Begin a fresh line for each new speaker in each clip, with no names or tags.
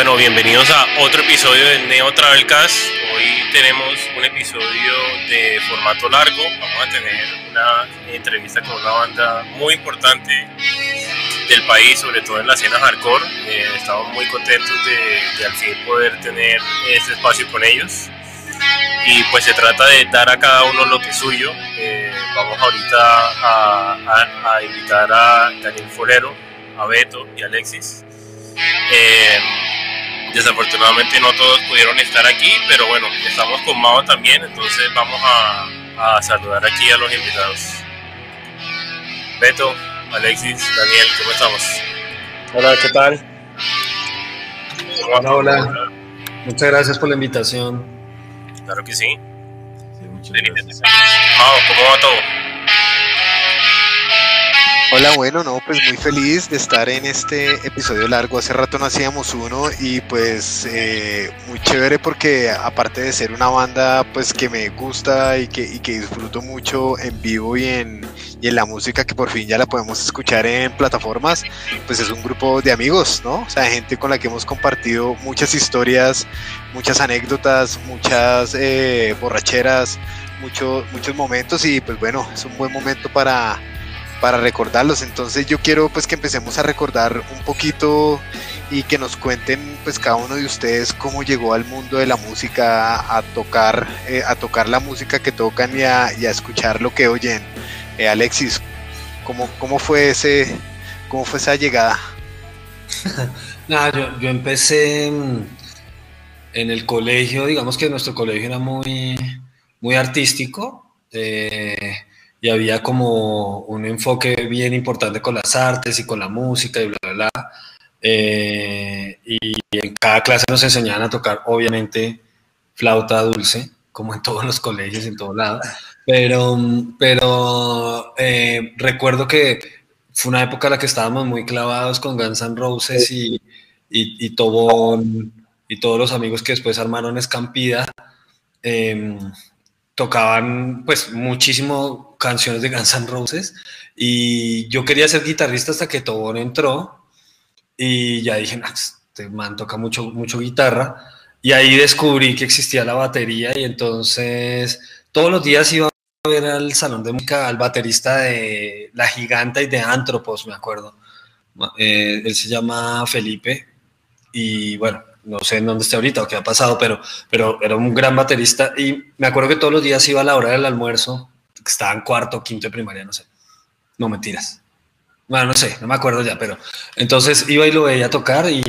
Bueno, bienvenidos a otro episodio de Neo Travelcast. Hoy tenemos un episodio de formato largo. Vamos a tener una entrevista con una banda muy importante del país, sobre todo en la escena hardcore. Eh, estamos muy contentos de, al fin poder tener este espacio con ellos. Y pues se trata de dar a cada uno lo que es suyo. Eh, vamos ahorita a, a, invitar a Daniel Forero, a Beto y a Alexis. Eh, Desafortunadamente no todos pudieron estar aquí, pero bueno, estamos con Mao también, entonces vamos a, saludar aquí a los invitados. Beto, Alexis, Daniel, ¿cómo estamos?
Hola, ¿qué tal? Hola, hola. Muchas gracias por la invitación.
Claro que sí. sí muchas gracias. Mao, ¿cómo va todo?
Hola, bueno, no, pues muy feliz de estar en este episodio largo. Hace rato no hacíamos uno y pues eh, muy chévere porque aparte de ser una banda pues que me gusta y que, y que disfruto mucho en vivo y en, y en la música que por fin ya la podemos escuchar en plataformas, pues es un grupo de amigos, ¿no? O sea, gente con la que hemos compartido muchas historias, muchas anécdotas, muchas eh, borracheras, muchos muchos momentos y pues bueno, es un buen momento para para recordarlos. Entonces yo quiero pues que empecemos a recordar un poquito y que nos cuenten pues cada uno de ustedes cómo llegó al mundo de la música a tocar eh, a tocar la música que tocan y a, escuchar lo que oyen. Eh, Alexis, ¿cómo, ¿cómo fue ese cómo fue esa llegada?
Nada, yo, empecé en el colegio, digamos que nuestro colegio era muy, muy artístico. Eh, y había como un enfoque bien importante con las artes y con la música y bla, bla, bla. Eh, y en cada clase nos enseñaban a tocar, obviamente, flauta dulce, como en todos los colegios, en todos lados. Pero, pero eh, recuerdo que fue una época en la que estábamos muy clavados con Guns N' Roses y, y, y Tobón y todos los amigos que después armaron Escampida. Eh, tocaban pues muchísimo canciones de Guns N' Roses y yo quería ser guitarrista hasta que Tobón entró y ya dije, este man toca mucho, mucho guitarra y ahí descubrí que existía la batería y entonces todos los días iba a ver al salón de música al baterista de La Giganta y de Antropos, me acuerdo. Eh, él se llama Felipe y bueno, no sé en dónde está ahorita o qué ha pasado, pero, pero era un gran baterista y me acuerdo que todos los días iba a la hora del almuerzo, estaba en cuarto, quinto de primaria, no sé. No mentiras. Bueno, no sé, no me acuerdo ya, pero entonces iba y lo veía tocar y,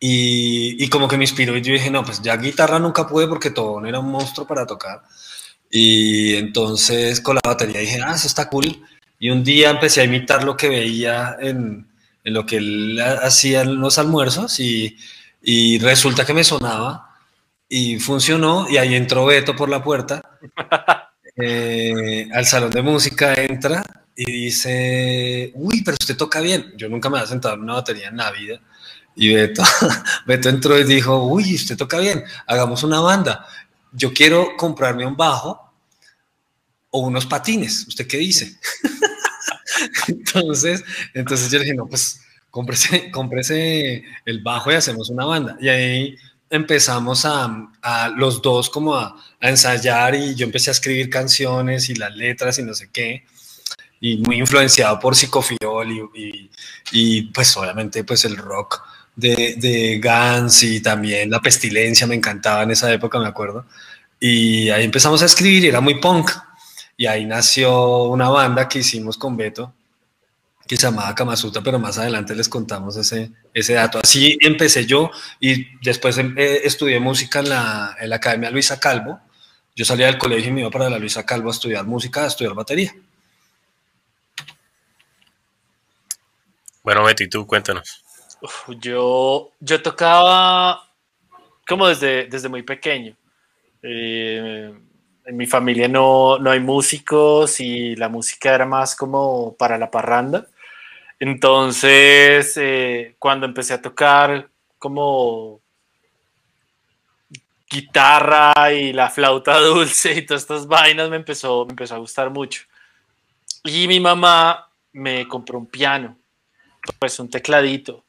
y, y como que me inspiró y yo dije, no, pues ya guitarra nunca pude porque todo era un monstruo para tocar. Y entonces con la batería dije, ah, eso está cool. Y un día empecé a imitar lo que veía en, en lo que él hacía en los almuerzos y, y resulta que me sonaba y funcionó y ahí entró Beto por la puerta eh, al salón de música, entra y dice, uy, pero usted toca bien. Yo nunca me había sentado en una batería en la vida. Y Beto, Beto entró y dijo, uy, usted toca bien, hagamos una banda. Yo quiero comprarme un bajo o unos patines. ¿Usted qué dice? entonces, entonces yo le dije, no, pues cómprese, el bajo y hacemos una banda. Y ahí empezamos a, los dos como a, ensayar y yo empecé a escribir canciones y las letras y no sé qué. Y muy influenciado por Psicofiol y, y, pues obviamente pues el rock de, de Guns y también la pestilencia me encantaba en esa época, me acuerdo. Y ahí empezamos a escribir y era muy punk. Y ahí nació una banda que hicimos con Beto, que se llamaba Kamasuta, pero más adelante les contamos ese, ese dato. Así empecé yo y después em, eh, estudié música en la, en la, Academia Luisa Calvo. Yo salía del colegio y me iba para la Luisa Calvo a estudiar música, a estudiar batería.
Bueno, Betty, tú cuéntanos.
yo, yo tocaba como desde, desde muy pequeño. Eh, en mi familia no, no hay músicos y la música era más como para la parranda. Entonces, eh, cuando empecé a tocar como guitarra y la flauta dulce y todas estas vainas, me empezó, me empezó a gustar mucho. Y mi mamá me compró un piano, pues un tecladito.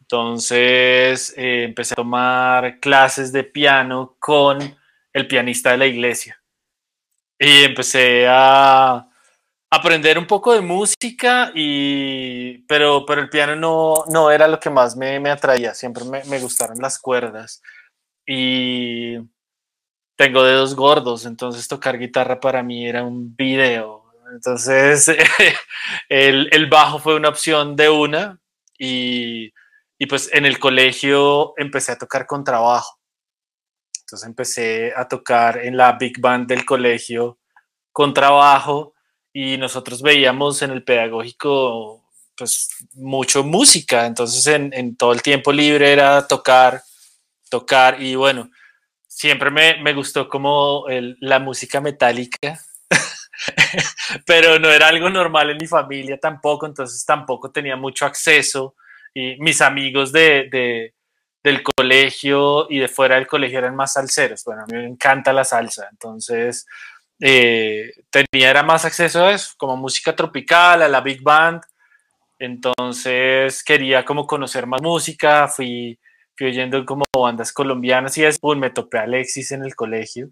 Entonces eh, empecé a tomar clases de piano con el pianista de la iglesia. Y empecé a aprender un poco de música, y, pero, pero el piano no, no era lo que más me, me atraía. Siempre me, me gustaron las cuerdas. Y tengo dedos gordos, entonces tocar guitarra para mí era un video. Entonces el, el bajo fue una opción de una y, y, pues en el colegio empecé a tocar con trabajo. Entonces empecé a tocar en la big band del colegio con trabajo y nosotros veíamos en el pedagógico pues mucho música, entonces en, en todo el tiempo libre era tocar, tocar y bueno, siempre me, me gustó como el, la música metálica, pero no era algo normal en mi familia tampoco, entonces tampoco tenía mucho acceso y mis amigos de, de, del colegio y de fuera del colegio eran más salseros. Bueno, a mí me encanta la salsa, entonces eh, tenía era más acceso a eso, como música tropical, a la big band. Entonces quería como conocer más música, fui fui oyendo como bandas colombianas y me topé a Alexis en el colegio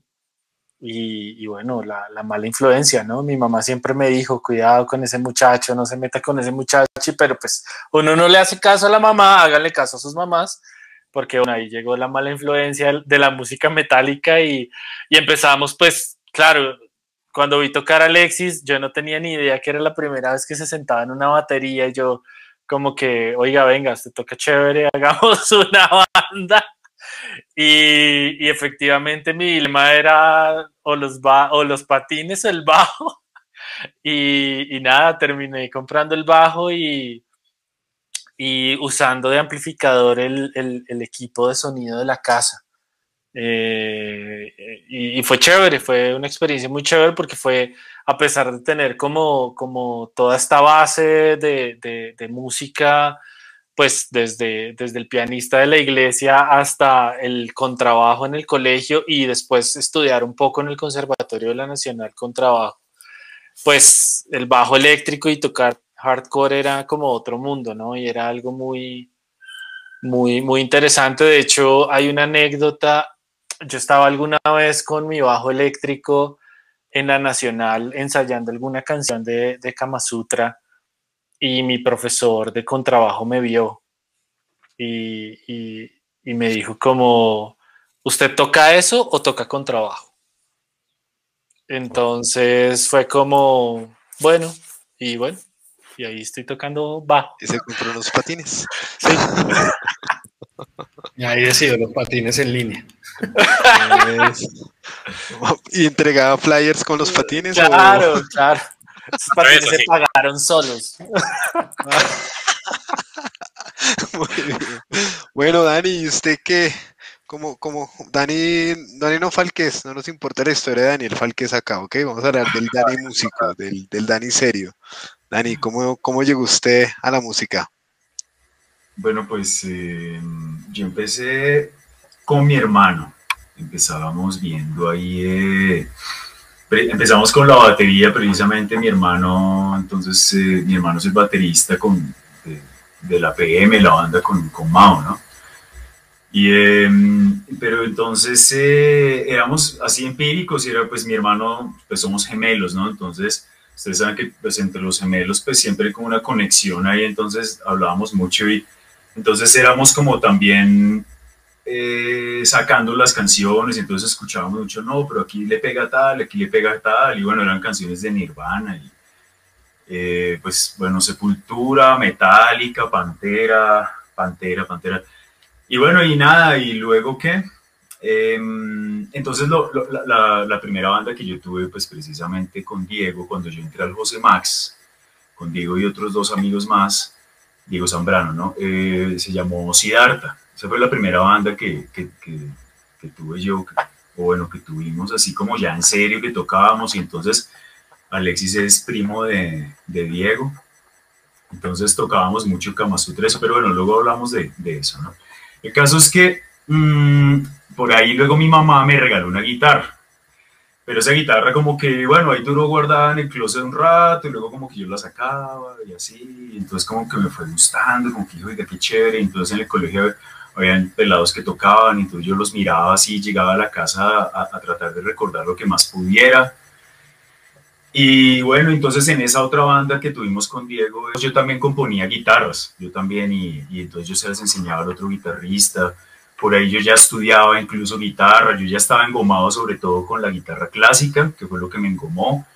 y, bueno, la, la, mala influencia, ¿no? Mi mamá siempre me dijo, cuidado con ese muchacho, no se meta con ese muchacho, pero pues uno no le hace caso a la mamá, háganle caso a sus mamás, porque bueno, ahí llegó la mala influencia de la música metálica y, y empezamos pues, claro, cuando vi tocar a Alexis, yo no tenía ni idea que era la primera vez que se sentaba en una batería y yo como que, oiga, venga, te toca chévere, hagamos una banda. Y, y efectivamente mi dilema era o los, ba o los patines o el bajo. Y, y, nada, terminé comprando el bajo y, y usando de amplificador el, el, equipo de sonido de la casa. Eh, y, y, fue chévere, fue una experiencia muy chévere porque fue a pesar de tener como, como toda esta base de, de, de música, pues desde, desde el pianista de la iglesia hasta el contrabajo en el colegio y después estudiar un poco en el Conservatorio de la Nacional con trabajo. Pues el bajo eléctrico y tocar hardcore era como otro mundo, ¿no? Y era algo muy, muy, muy interesante. De hecho, hay una anécdota. Yo estaba alguna vez con mi bajo eléctrico en la Nacional ensayando alguna canción de, de Kama Sutra y mi profesor de contrabajo me vio y, y, y, me dijo como, ¿usted toca eso o toca contrabajo? Entonces fue como, bueno, y bueno, y ahí estoy tocando bajo.
Y se compró unos patines.
Sí. y ahí decido los patines en línea.
¿Y entregaba flyers con los patines?
Claro, o... claro. Esos patines se pagaron solos.
bueno, Dani, ¿y usted qué? Como, como Dani, Dani no Falques, no nos importa la historia de Daniel Falques acá, ¿ok? Vamos a hablar del Dani músico, del, del Dani serio. Dani, ¿cómo, ¿cómo llegó usted a la música?
Bueno, pues eh, yo empecé con mi hermano. Empezábamos viendo ahí, eh, empezamos con la batería precisamente, mi hermano, entonces eh, mi hermano es el baterista con, de, la PM, la banda con, con Mao, ¿no? Y, eh, pero entonces eh, éramos así empíricos y era pues mi hermano, pues somos gemelos, ¿no? Entonces, ustedes saben que pues entre los gemelos pues siempre hay como una conexión ahí, entonces hablábamos mucho y entonces éramos como también eh, sacando las canciones, entonces escuchábamos mucho, no, pero aquí le pega tal, aquí le pega tal, y bueno, eran canciones de Nirvana, y eh, pues bueno, Sepultura, Metallica, Pantera, Pantera, Pantera, y bueno, y nada, y luego qué, eh, entonces lo, la, primera banda que yo tuve, pues precisamente con Diego, cuando yo entré al José Max, con Diego y otros dos amigos más, Diego Zambrano, ¿no? Eh, se llamó Siddhartha. Esa fue la primera banda que, que, que, tuve yo, o bueno, que tuvimos así como ya en serio, que tocábamos, y entonces Alexis es primo de, Diego, entonces tocábamos mucho Kama Sutra, pero bueno, luego hablamos de, de eso, ¿no? El caso es que mmm, por ahí luego mi mamá me regaló una guitarra. pero esa guitarra como que, bueno, ahí duró guardada en el closet un rato y luego como que yo la sacaba y así, entonces como que me fue gustando, como que, oiga, qué chévere, entonces en el colegio habían pelados que tocaban, entonces yo los miraba así, llegaba a la casa a, tratar de recordar lo que más pudiera. Y bueno, entonces en esa otra banda que tuvimos con Diego, yo también componía guitarras, yo también, y, y entonces yo se las enseñaba al otro guitarrista, por ahí yo ya estudiaba incluso guitarra, yo ya estaba engomado sobre todo con la guitarra clásica, que fue lo que me engomó.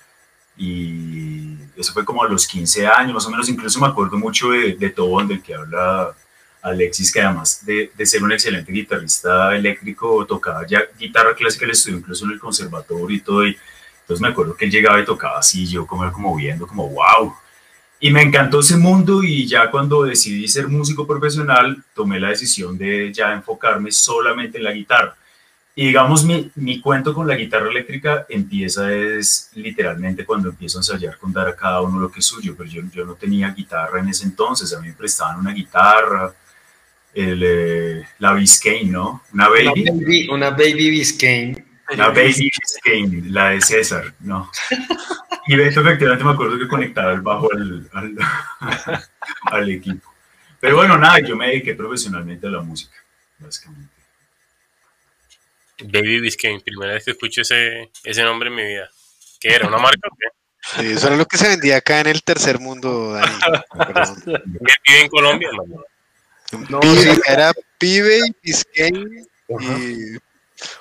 Y eso fue como a los 15 años, más o menos. Incluso me acuerdo mucho de, de Tobón, del que habla Alexis, que además de, ser un excelente guitarrista eléctrico, tocaba ya guitarra clásica, le estudió incluso en el conservatorio y todo. Y entonces me acuerdo que él llegaba y tocaba así, yo como, como viendo, como wow, y me encantó ese mundo y ya cuando decidí ser músico profesional, tomé la decisión de ya enfocarme solamente en la guitarra. Y digamos, mi, mi cuento con la guitarra eléctrica empieza es literalmente cuando empiezo a ensayar con dar a cada uno lo que es suyo, pero yo, yo no tenía guitarra en ese entonces, a mí me prestaban una guitarra, el, eh, la Biscayne, ¿no?
Una baby. Una baby, Biscayne.
Una baby Biscayne, la de César, ¿no? Y Beto efectivamente me acuerdo que conectaba el bajo al, al, equipo. Pero bueno, nada, yo me dediqué profesionalmente a la música, básicamente.
Baby Biscayne, primera vez que escucho ese, ese nombre en mi vida. ¿Qué era? ¿Una marca o qué?
Sí, eso era lo que se vendía acá en el tercer mundo, Dani.
¿Qué vive en Colombia,
No, Pibe, era Pibe y Biscayne y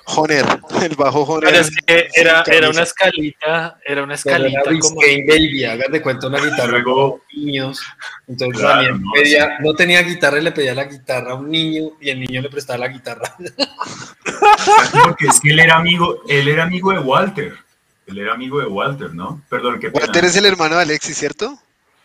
Joner, el bajo Joner.
Pero es que era, era una escalita, era una escalita
era como... Baby, hagas de cuenta una guitarra Luego, niños. Entonces claro, no, pedía, no, tenía guitarra y le pedía la guitarra a un niño y el niño le prestaba la guitarra.
Porque es que él era amigo, él era amigo de Walter. Él era amigo de Walter, ¿no? Perdón,
¿qué Walter es el hermano de Alexis, ¿cierto?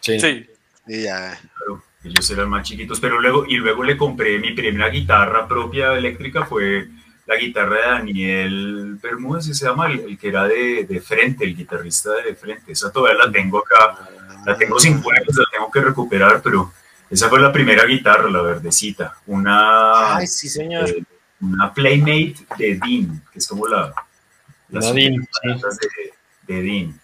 Sí. sí.
Y ya.
Claro, ellos eran más chiquitos, pero luego, y luego le compré mi primera guitarra propia eléctrica fue la guitarra de Daniel Bermúdez, se llama, el, que era de, de, frente, el guitarrista de frente. Esa todavía la tengo acá, la tengo sin cuerdas, la tengo que recuperar, pero esa fue la primera guitarra, la verdecita. Una,
Ay, sí, señor. Eh,
una Playmate de Dean, que es como la,
las Dean,
de, de, Dean.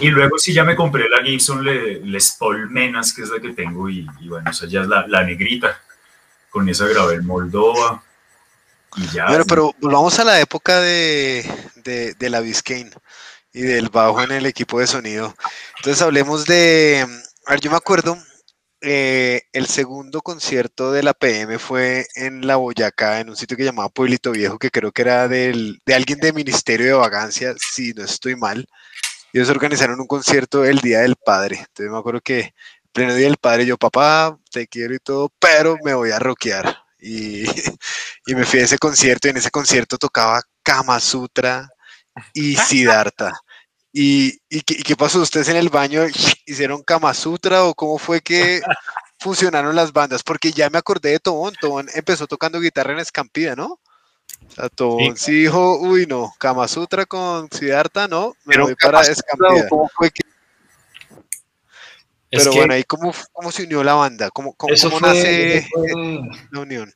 Y luego sí ya me compré la Gibson Les Paul Menas, que es la que tengo, y, y bueno, esa ya es la, la negrita. Con esa grabé el Moldova,
bueno, pero volvamos a la época de, de, la Biscayne y del bajo en el equipo de sonido. Entonces hablemos de, a ver, yo me acuerdo, eh, el segundo concierto de la PM fue en La Boyacá, en un sitio que llamaba Pueblito Viejo, que creo que era del, de alguien del Ministerio de Vagancia, si no estoy mal. Ellos organizaron un concierto el Día del Padre. Entonces me acuerdo que pleno Día del Padre, yo, papá, te quiero y todo, pero me voy a rockear. Y, y, me fui a ese concierto y en ese concierto tocaba Kama Sutra y Siddhartha. ¿Y, y, qué, pasó? ¿Ustedes en el baño hicieron Kama Sutra o cómo fue que funcionaron las bandas? Porque ya me acordé de Tobón. Tobón empezó tocando guitarra en Escampida, ¿no? O Tobón sí. dijo, uy, no, Kama Sutra con Siddhartha, no, me voy para Escampida. ¿Cómo fue que pero bueno, ahí cómo, cómo, se unió la banda, cómo, cómo, cómo nace la unión.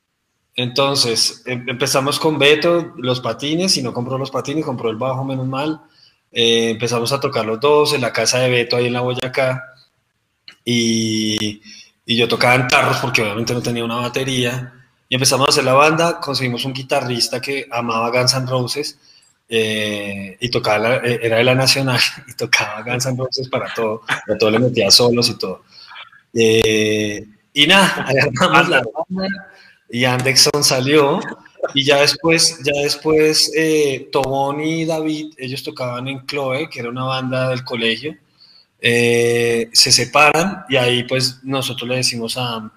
Entonces, em, empezamos con Beto, los patines, y no compró los patines, compró el bajo, menos mal. Eh, empezamos a tocar los dos en la casa de Beto, ahí en la Boyacá. Y, y yo tocaba en tarros porque obviamente no tenía una batería. Y empezamos a hacer la banda, conseguimos un guitarrista que amaba Guns N' Roses eh, y tocaba, eh, era de la Nacional y tocaba Guns N' Roses para todo, para todo le metía solos y todo. Eh, y nada, agarramos la banda y Anderson salió y ya después, ya después Tobón y David, ellos tocaban en Chloe, que era una banda del colegio, se separan y ahí pues nosotros le decimos a,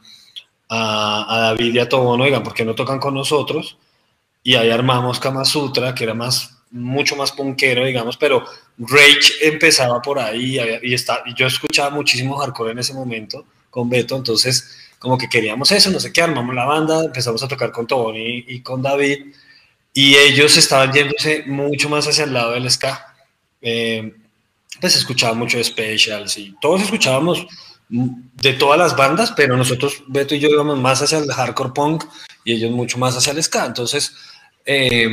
a, a David y a Tobón, oigan, ¿por qué no tocan con nosotros? Y ahí armamos Kama Sutra, que era más mucho más punkero, digamos, pero Rage empezaba por ahí y, está, yo escuchaba muchísimo hardcore en ese momento con Beto, entonces como que queríamos eso, no sé qué, armamos la banda, empezamos a tocar con Tony y, con David, y ellos estaban yéndose mucho más hacia el lado del ska. Eh, pues escuchaba mucho de Specials y todos escuchábamos de todas las bandas, pero nosotros, Beto y yo, íbamos más hacia el hardcore punk y ellos mucho más hacia el ska. Entonces, eh,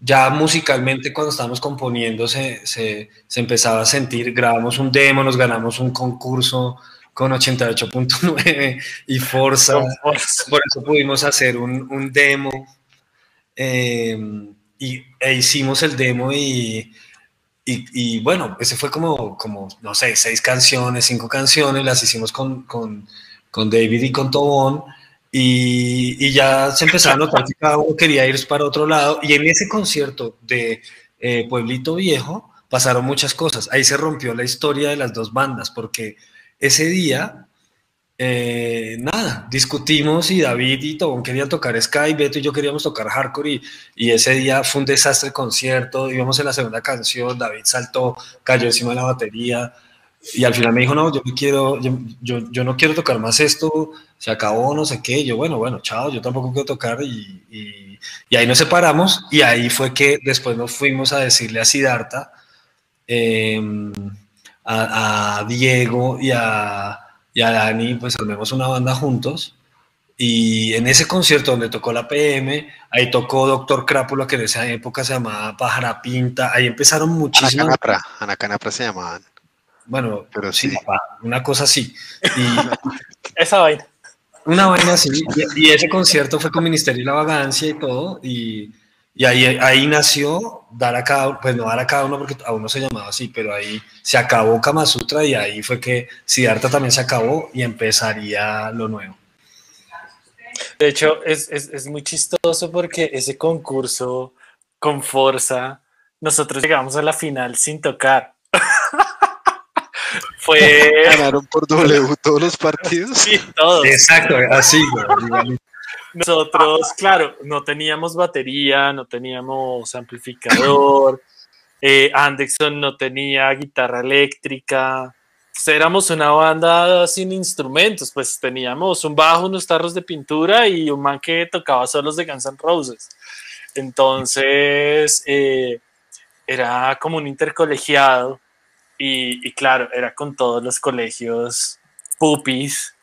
ya musicalmente cuando estábamos componiendo se, se, se, empezaba a sentir, grabamos un demo, nos ganamos un concurso con 88.9 y Forza, por eso pudimos hacer un, un demo eh, y, e hicimos el demo y, y, bueno, ese fue como, como, no sé, seis canciones, cinco canciones, las hicimos con, con, con David y con Tobón y, ya se empezaba a notar que cada uno quería ir para otro lado. Y en ese concierto de eh, Pueblito Viejo pasaron muchas cosas. Ahí se rompió la historia de las dos bandas, porque ese día, eh, nada, discutimos y David y Tobón querían tocar Sky, Beto y yo queríamos tocar Hardcore. Y, y ese día fue un desastre el concierto. Íbamos en la segunda canción, David saltó, cayó encima de la batería. Y al final me dijo, no, yo, quiero, yo, yo, yo no quiero tocar más esto se acabó, no sé qué, yo, bueno, bueno, chao, yo tampoco quiero tocar y, y, ahí nos separamos y ahí fue que después nos fuimos a decirle a Siddhartha, eh, a, a, Diego y a, y a Dani, pues armemos una banda juntos y en ese concierto donde tocó la PM, ahí tocó Doctor Crápula, que en esa época se llamaba Pájara Pinta, ahí empezaron muchísimas...
Ana Canapra, Ana Canapra se llamaban.
Bueno, pero sí, una cosa así. Y,
esa vaina.
Una vaina así, y, y, ese concierto fue con Ministerio de la Vagancia y todo, y, y, ahí, ahí nació dar a cada uno, pues no dar a cada uno porque aún no se llamaba así, pero ahí se acabó Kama Sutra y ahí fue que Siddhartha también se acabó y empezaría lo nuevo.
De hecho, es, es, es muy chistoso porque ese concurso con fuerza, nosotros llegamos a la final sin tocar. fue...
Ganaron por W todos los partidos.
Sí, todos.
Exacto, así.
Nosotros, claro, no teníamos batería, no teníamos amplificador, eh, Anderson no tenía guitarra eléctrica, pues éramos una banda sin instrumentos, pues teníamos un bajo, unos tarros de pintura y un man que tocaba solos de Guns N' Roses. Entonces, eh, era como un intercolegiado y, y, claro, era con todos los colegios pupis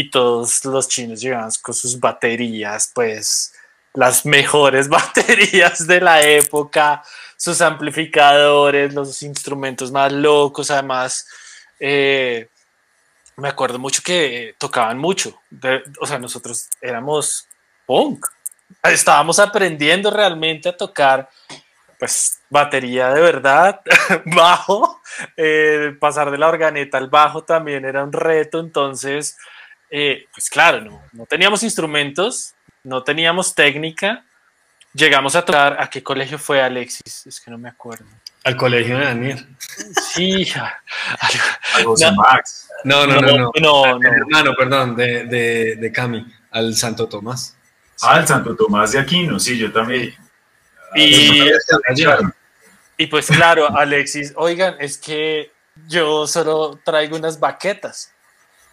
y todos los chinos llegaban con sus baterías, pues las mejores baterías de la época, sus amplificadores, los instrumentos más locos, además, eh, me acuerdo mucho que tocaban mucho, o sea, nosotros éramos punk, estábamos aprendiendo realmente a tocar pues batería de verdad, bajo, eh, pasar de la organeta al bajo también era un reto, entonces, eh, pues claro, no, no, teníamos instrumentos, no teníamos técnica, llegamos a tocar, ¿a qué colegio fue Alexis? Es que no me acuerdo.
Al colegio de Daniel.
Sí,
al, no, Max.
No, no, no, no,
no, no,
hermano, perdón, de, de, de Cami, al Santo Tomás.
Ah, al Santo Tomás de Aquino, sí, yo también.
Y, y pues claro, Alexis, oigan, es que yo solo traigo unas baquetas.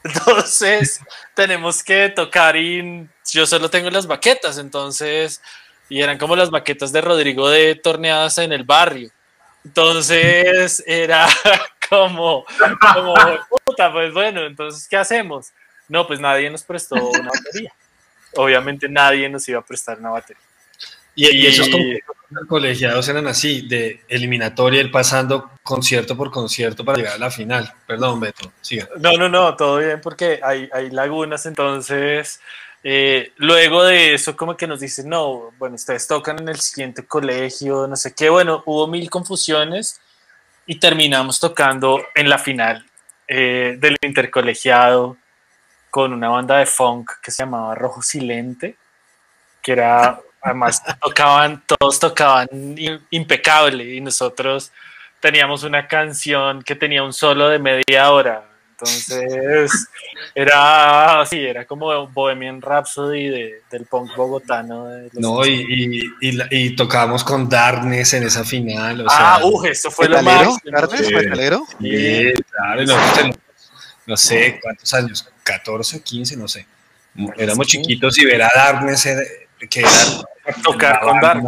Entonces, tenemos que tocar y yo solo tengo las baquetas, entonces, y eran como las baquetas de Rodrigo de Torneadas en el barrio. Entonces, era como, puta, pues bueno, entonces, ¿qué hacemos? No, pues nadie nos prestó una batería. Obviamente nadie nos iba a prestar una batería.
Y, y esos colegiados eran así, de eliminatoria, el pasando concierto por concierto para llegar a la final. Perdón, Beto, siga.
No, no, no, todo bien porque hay, hay lagunas, entonces eh, luego de eso como que nos dicen, no, bueno, ustedes tocan en el siguiente colegio, no sé qué, bueno, hubo mil confusiones y terminamos tocando en la final eh, del intercolegiado con una banda de funk que se llamaba Rojo Silente, que era Además, tocaban, todos tocaban impecable y nosotros teníamos una canción que tenía un solo de media hora. Entonces, era así, era como Bohemian Rhapsody de, del punk bogotano. De
no, y, y, y, y, tocábamos con Darkness en esa final. O
ah, sea, uh, eso fue lo más.
¿Darkness, metalero?
Sí, claro, no, no sé cuántos años, 14, 15, no sé. Éramos chiquitos y ver a Darkness que era
tocar con Dark.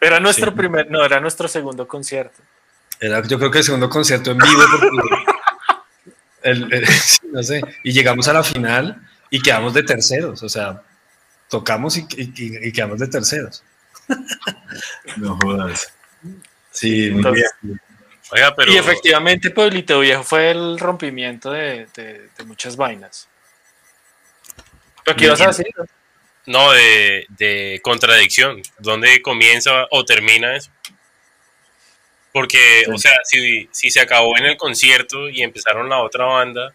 Era nuestro sí. primer, no, era nuestro segundo concierto.
Era, yo creo que el segundo concierto en vivo, el, el, no sé, y llegamos a la final y quedamos de terceros, o sea, tocamos y, y, y quedamos de terceros.
No jodas.
Sí, muy
Entonces,
bien.
Oiga, pero
Y efectivamente, Pueblito Viejo fue el rompimiento de, de- de muchas vainas. ¿Pero qué ibas a decir?
No de, de contradicción. ¿Dónde comienza o termina eso? Porque, o sea, si, si se acabó en el concierto y empezaron la otra banda,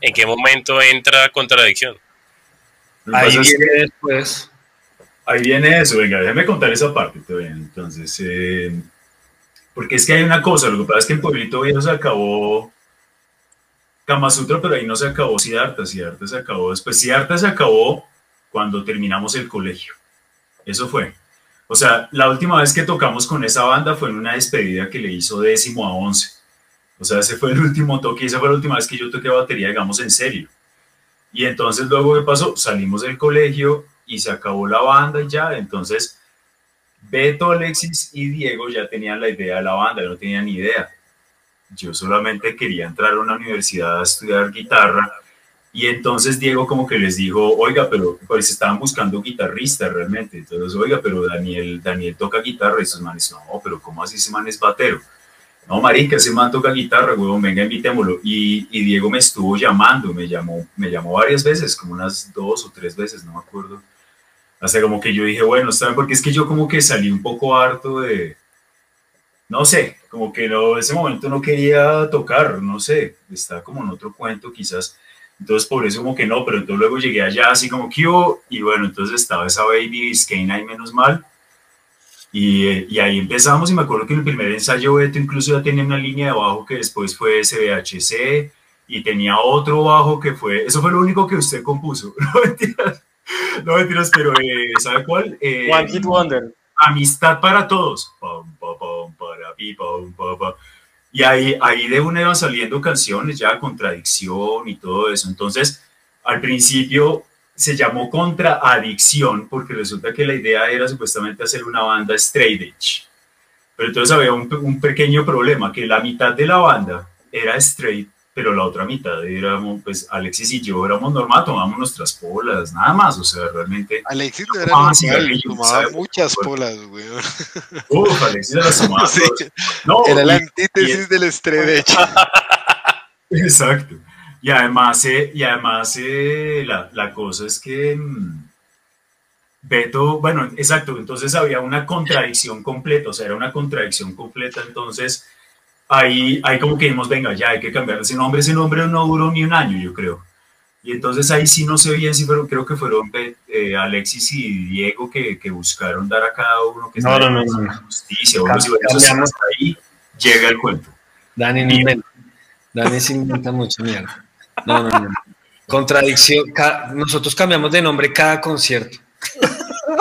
¿en qué momento entra contradicción?
Ahí
pasa es que-
viene después.
Ahí viene eso, venga, déjame contar esa parte todavía. Entonces, eh, porque es que hay una cosa, lo que pasa es que el pueblito viejo se acabó Kama Sutra, pero ahí no se acabó Siddhartha, Siddhartha se acabó después. Siddhartha se acabó cuando terminamos el colegio. Eso fue. O sea, la última vez que tocamos con esa banda fue en una despedida que le hizo décimo a once. O sea, ese fue el último toque, esa fue la última vez que yo toqué batería, digamos, en serio. Y entonces luego, ¿qué pasó? Salimos del colegio y se acabó la banda y ya. Entonces, Beto, Alexis y Diego ya tenían la idea de la banda, yo no tenía ni idea. Yo solamente quería entrar a una universidad a estudiar guitarra. Y entonces Diego como que les dijo, oiga, pero pues estaban buscando guitarristas realmente. Entonces, oiga, pero Daniel, Daniel toca guitarra. Y esos manes, no, pero ¿cómo así ese man es batero? No, marica, ese man toca guitarra, huevón, venga, invitémoslo. Y, y Diego me estuvo llamando, me llamó, me llamó varias veces, como unas dos o tres veces, no me acuerdo. Hasta como que yo dije, bueno, ¿saben? Porque es que yo como que salí un poco harto de, no sé, como que no, ese momento no quería tocar, no sé, estaba como en otro cuento quizás. Entonces por eso como que no, pero entonces luego llegué allá así como que hubo, y bueno, entonces estaba esa Baby Biscayne ahí menos mal. Y, y ahí empezamos y me acuerdo que en el primer ensayo Beto incluso ya tenía una línea de bajo que después fue SBHC y tenía otro bajo que fue, eso fue lo único que usted compuso, no mentiras, no mentiras, pero eh, ¿sabe cuál? Eh,
One Hit Wonder.
Amistad para todos. Pam, pa, pam, para, pi, pam. Y ahí, ahí de una iban saliendo canciones ya, contradicción y todo eso. Entonces, al principio se llamó Contraadicción porque resulta que la idea era supuestamente hacer una banda straight edge. Pero entonces había un, un pequeño problema, que la mitad de la banda era straight, pero la otra mitad éramos, pues Alexis y yo éramos normal, tomábamos nuestras polas, nada más, o sea, realmente...
Alexis no era normal, tomaba muchas polas, weón.
Uf, Alexis era las tomaba
Sí.
No,
era la
y-
antítesis del estrés,
Exacto. Y además, eh, y además eh, la, la cosa es que mm, Beto, bueno, exacto, entonces había una contradicción completa, o sea, era una contradicción completa, entonces ahí, ahí como que dijimos, venga, ya hay que cambiar ese nombre, ese nombre no duró ni un año, yo creo. Y entonces ahí sí no sé bien si fueron, creo que fueron eh, Alexis y Diego que, que buscaron dar a cada uno que
No, no, no, no.
justicia, bueno,
Cambiamos.
hasta ahí llega el cuento.
Dani no inventa. Dani se inventa mucho mierda. No, no, no. Contradicción. Nosotros cambiamos de nombre cada concierto.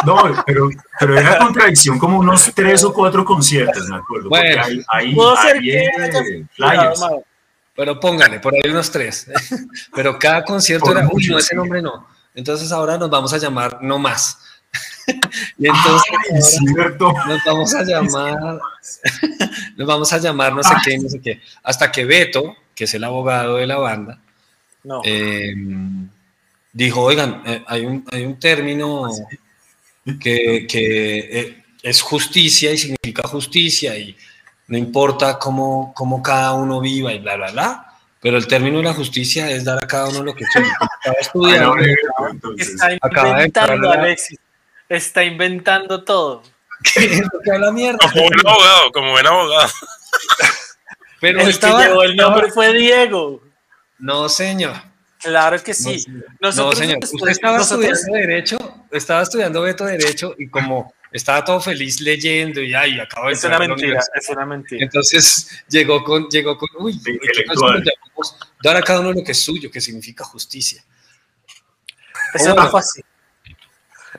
No, pero, pero era contradicción como unos tres o cuatro conciertos, me acuerdo.
Bueno.
hay, hay,
Pudo ser
hay,
que
flyers.
Pero póngale, por ahí unos tres. Pero cada concierto
Por
era, uy, no, ese nombre no. Entonces ahora nos vamos a llamar No Más. Y entonces
Ay, cierto.
nos vamos a llamar, nos vamos a llamar no sé qué, no sé qué. Hasta que Beto, que es el abogado de la banda,
No.
eh, dijo, oigan, eh, hay, un, hay un término que, que, eh, es justicia y significa justicia y no importa cómo, cómo cada uno viva y bla, bla, bla, pero el término de la justicia es dar a cada uno lo que quiere.
Bueno,
Está inventando,
la-
Alexis. Está inventando todo.
¿qué que habla mierda?
Como buen abogado, como buen abogado.
Pero
el
estaba,
que llevó el nombre
estaba-
fue Diego.
No, señor.
Claro que sí.
No,
Nosotros
no, señor. Usted estaba
nosotros-
estudiando Derecho, estaba estudiando Beto Derecho y como estaba todo feliz leyendo y ay, acabo de
Es una mentira, es una mentira.
Entonces llegó con, llegó con, uy,
De
uy, ¿qué
intelectual.
nos llamamos? dar a cada uno lo que es suyo, que significa justicia.
Eso
Hola.
no fue así.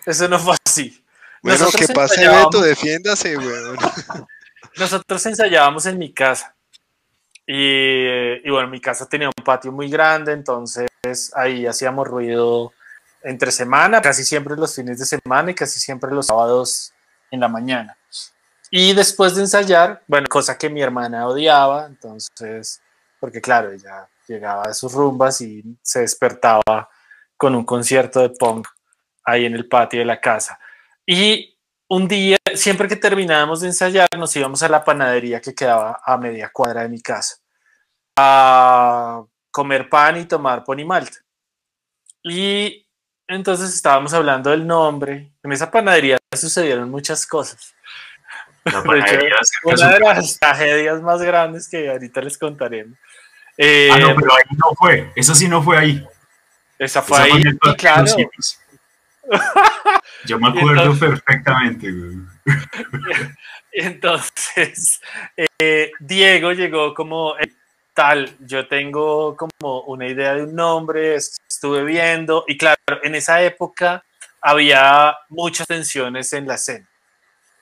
Eso no fue así.
Bueno,
Nosotros
que pase
ensayábamos-
Beto, defiéndase, weón.
Nosotros ensayábamos en mi casa. Y, y bueno, mi casa tenía un patio muy grande, entonces ahí hacíamos ruido entre semana, casi siempre los fines de semana y casi siempre los sábados en la mañana. Y después de ensayar, bueno, cosa que mi hermana odiaba, entonces, porque claro, ella llegaba de sus rumbas y se despertaba con un concierto de punk ahí en el patio de la casa. Y un día, siempre que terminábamos de ensayar, nos íbamos a la panadería que quedaba a media cuadra de mi casa a comer pan y tomar pony malt. Y entonces estábamos hablando del nombre. En esa panadería sucedieron muchas cosas.
La
De hecho, una de las tragedias más grandes que ahorita les contaré. Eh,
Ah, no, pero ahí no fue. Eso sí no fue ahí.
esa fue
Esa
ahí,
fue
y claro.
Yo me acuerdo
entonces-
perfectamente.
Entonces, eh, Diego llegó como eh, tal, yo tengo como una idea de un nombre, es- estuve viendo, y claro, en esa época había muchas tensiones en la escena.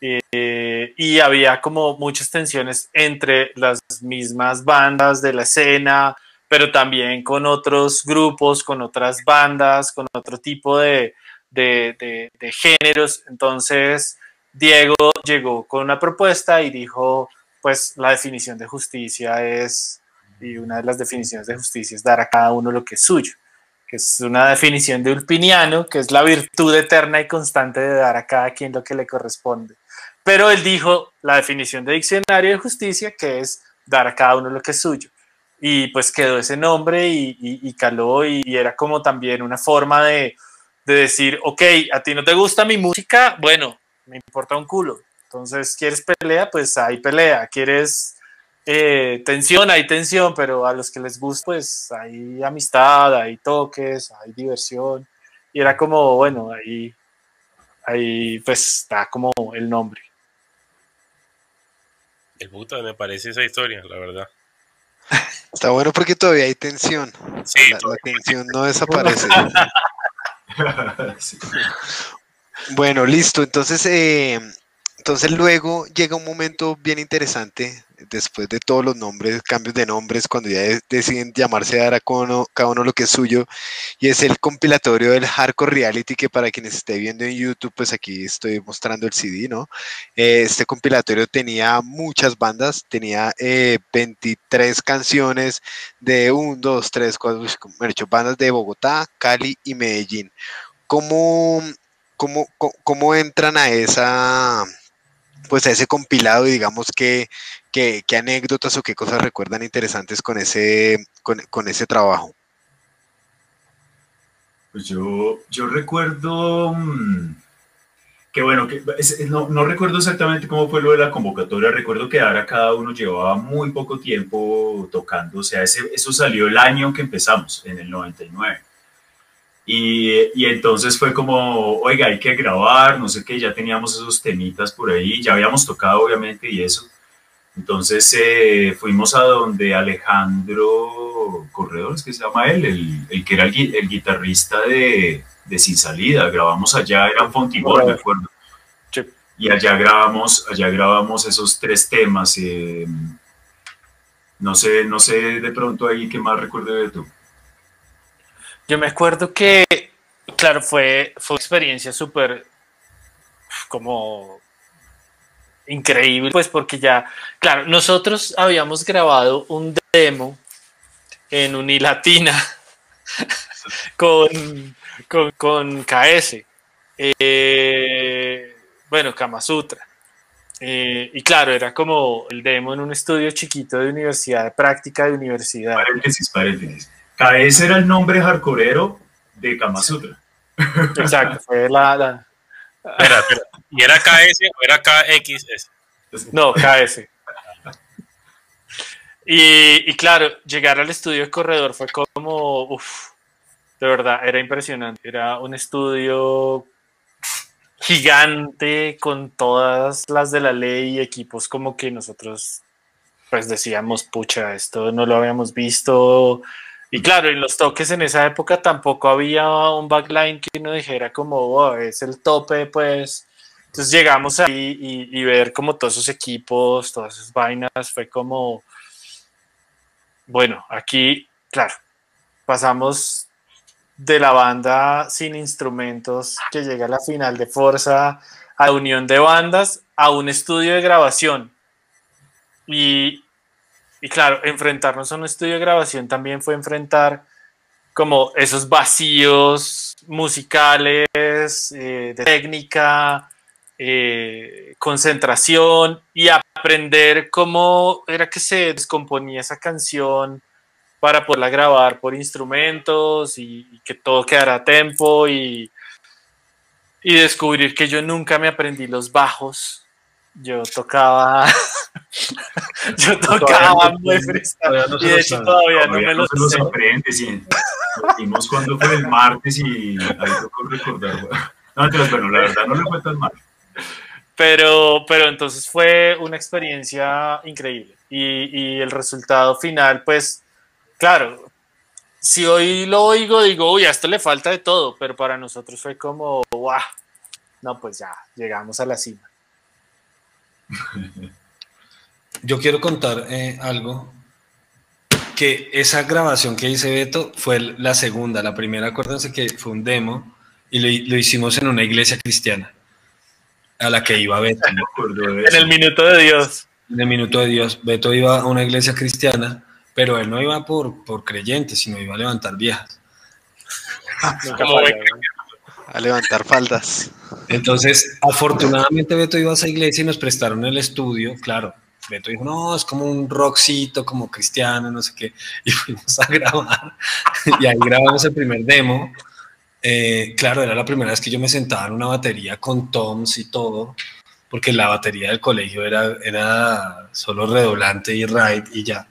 Eh, y había como muchas tensiones entre las mismas bandas de la escena, pero también con otros grupos, con otras bandas, con otro tipo de, de- de- de géneros. Entonces, Diego llegó con una propuesta y dijo, pues la definición de justicia es, y una de las definiciones de justicia es dar a cada uno lo que es suyo, que es una definición de Ulpiniano, que es la virtud eterna y constante de dar a cada quien lo que le corresponde. Pero él dijo la definición de diccionario de justicia, que es dar a cada uno lo que es suyo. Y pues quedó ese nombre y, y- y caló y, y era como también una forma de, de decir, ok, a ti no te gusta mi música, bueno, me importa un culo. Entonces, ¿quieres pelea? Pues hay pelea. ¿Quieres eh, tensión? Hay tensión, pero a los que les gusta, pues hay amistad, hay toques, hay diversión. Y era como, bueno, ahí, ahí pues está como el nombre.
El puta, me parece esa historia, la verdad.
Está bueno porque todavía hay tensión.
Sí,
la, la tensión no desaparece. Bueno, listo. Entonces, eh, entonces luego llega un momento bien interesante después de todos los nombres, cambios de nombres, cuando ya de- deciden llamarse dar a cada uno, lo que es suyo, y es el compilatorio del Hardcore Reality, que para quienes esté viendo en YouTube, pues aquí estoy mostrando el CD, ¿no? Eh, este compilatorio tenía muchas bandas, tenía eh, 23 canciones de 1, 2, 3, 4, me he hecho bandas de Bogotá, Cali y Medellín. ¿Cómo, cómo, cómo, cómo entran a esa pues a ese compilado y digamos que, que- qué anécdotas o qué cosas recuerdan interesantes con ese, con, con ese trabajo.
Pues yo, yo recuerdo mm, que bueno, que no, no recuerdo exactamente cómo fue lo de la convocatoria, recuerdo que ahora cada uno llevaba muy poco tiempo tocando, o sea, ese, eso salió el año que empezamos, en el 99. Y, y entonces fue como, oiga, hay que grabar, no sé qué, ya teníamos esos temitas por ahí, ya habíamos tocado obviamente y eso. Entonces eh, fuimos a donde Alejandro Corredor, es que se llama él, el, el que era el, gui- el guitarrista de, de Sin Salida, grabamos allá, era Fontibón, me acuerdo.
Sí.
Y allá grabamos, allá grabamos esos tres temas. eh, no sé, no sé de pronto ahí qué más recuerdo de tú.
Yo me acuerdo que, claro, fue, fue una experiencia súper como increíble, pues porque ya, claro, nosotros habíamos grabado un demo en Unilatina con, con, con KS, eh, bueno, Kama Sutra. Eh, y claro, era como el demo en un estudio chiquito de universidad, práctica de universidad.
Paréntesis, paréntesis. KS era el nombre hardcoreero de Kama Sutra.
Exacto, fue la, la-
Espera, espera. ¿Y era KS o era KXS?
No, KS. Y, y claro, llegar al estudio de corredor fue como, uff, de verdad, era impresionante. Era un estudio gigante con todas las de la ley y equipos como que nosotros pues decíamos, pucha, esto no lo habíamos visto. Y claro, en los toques en esa época tampoco había un backline que uno dijera como, "Oh, es el tope, pues. Entonces llegamos ahí y, y ver como todos esos equipos, todas esas vainas, fue como, bueno, aquí, claro, pasamos de la banda sin instrumentos que llega a la final de Forza a unión de bandas a un estudio de grabación. Y, y claro, enfrentarnos a un estudio de grabación también fue enfrentar como esos vacíos musicales, eh, de técnica, eh, concentración y aprender cómo era que se descomponía esa canción para poderla grabar por instrumentos y, que todo quedara a tempo y, y descubrir que yo nunca me aprendí los bajos. Yo tocaba, yo tocaba muy freestyle y de hecho todavía, no me los,
los aprende, sí. Vimos cuando fue el martes y ahí tocó recordar. No, entonces, bueno, la verdad no le fue tan mal.
Pero, pero entonces fue una experiencia increíble. Y, y, el resultado final, pues, claro, si hoy lo oigo, digo, uy, a esto le falta de todo, pero para nosotros fue como, ¡guau! No, pues ya, llegamos a la cima.
Yo quiero contar eh, algo, que esa grabación que hice Beto fue la segunda, la primera, acuérdense que fue un demo y lo, lo hicimos en una iglesia cristiana a la que iba Beto.
en el minuto de Dios.
En el minuto de Dios. Beto iba a una iglesia cristiana, pero él no iba por, por creyentes, sino iba a levantar viejas.
A levantar faldas.
Entonces, afortunadamente Beto iba a esa iglesia y nos prestaron el estudio, claro. Beto dijo, no, es como un rockcito, como cristiano, no sé qué. Y fuimos a grabar. Y ahí grabamos el primer demo. Eh, claro, era la primera vez que yo me sentaba en una batería con toms y todo, porque la batería del colegio era, era solo redoblante y ride y ya.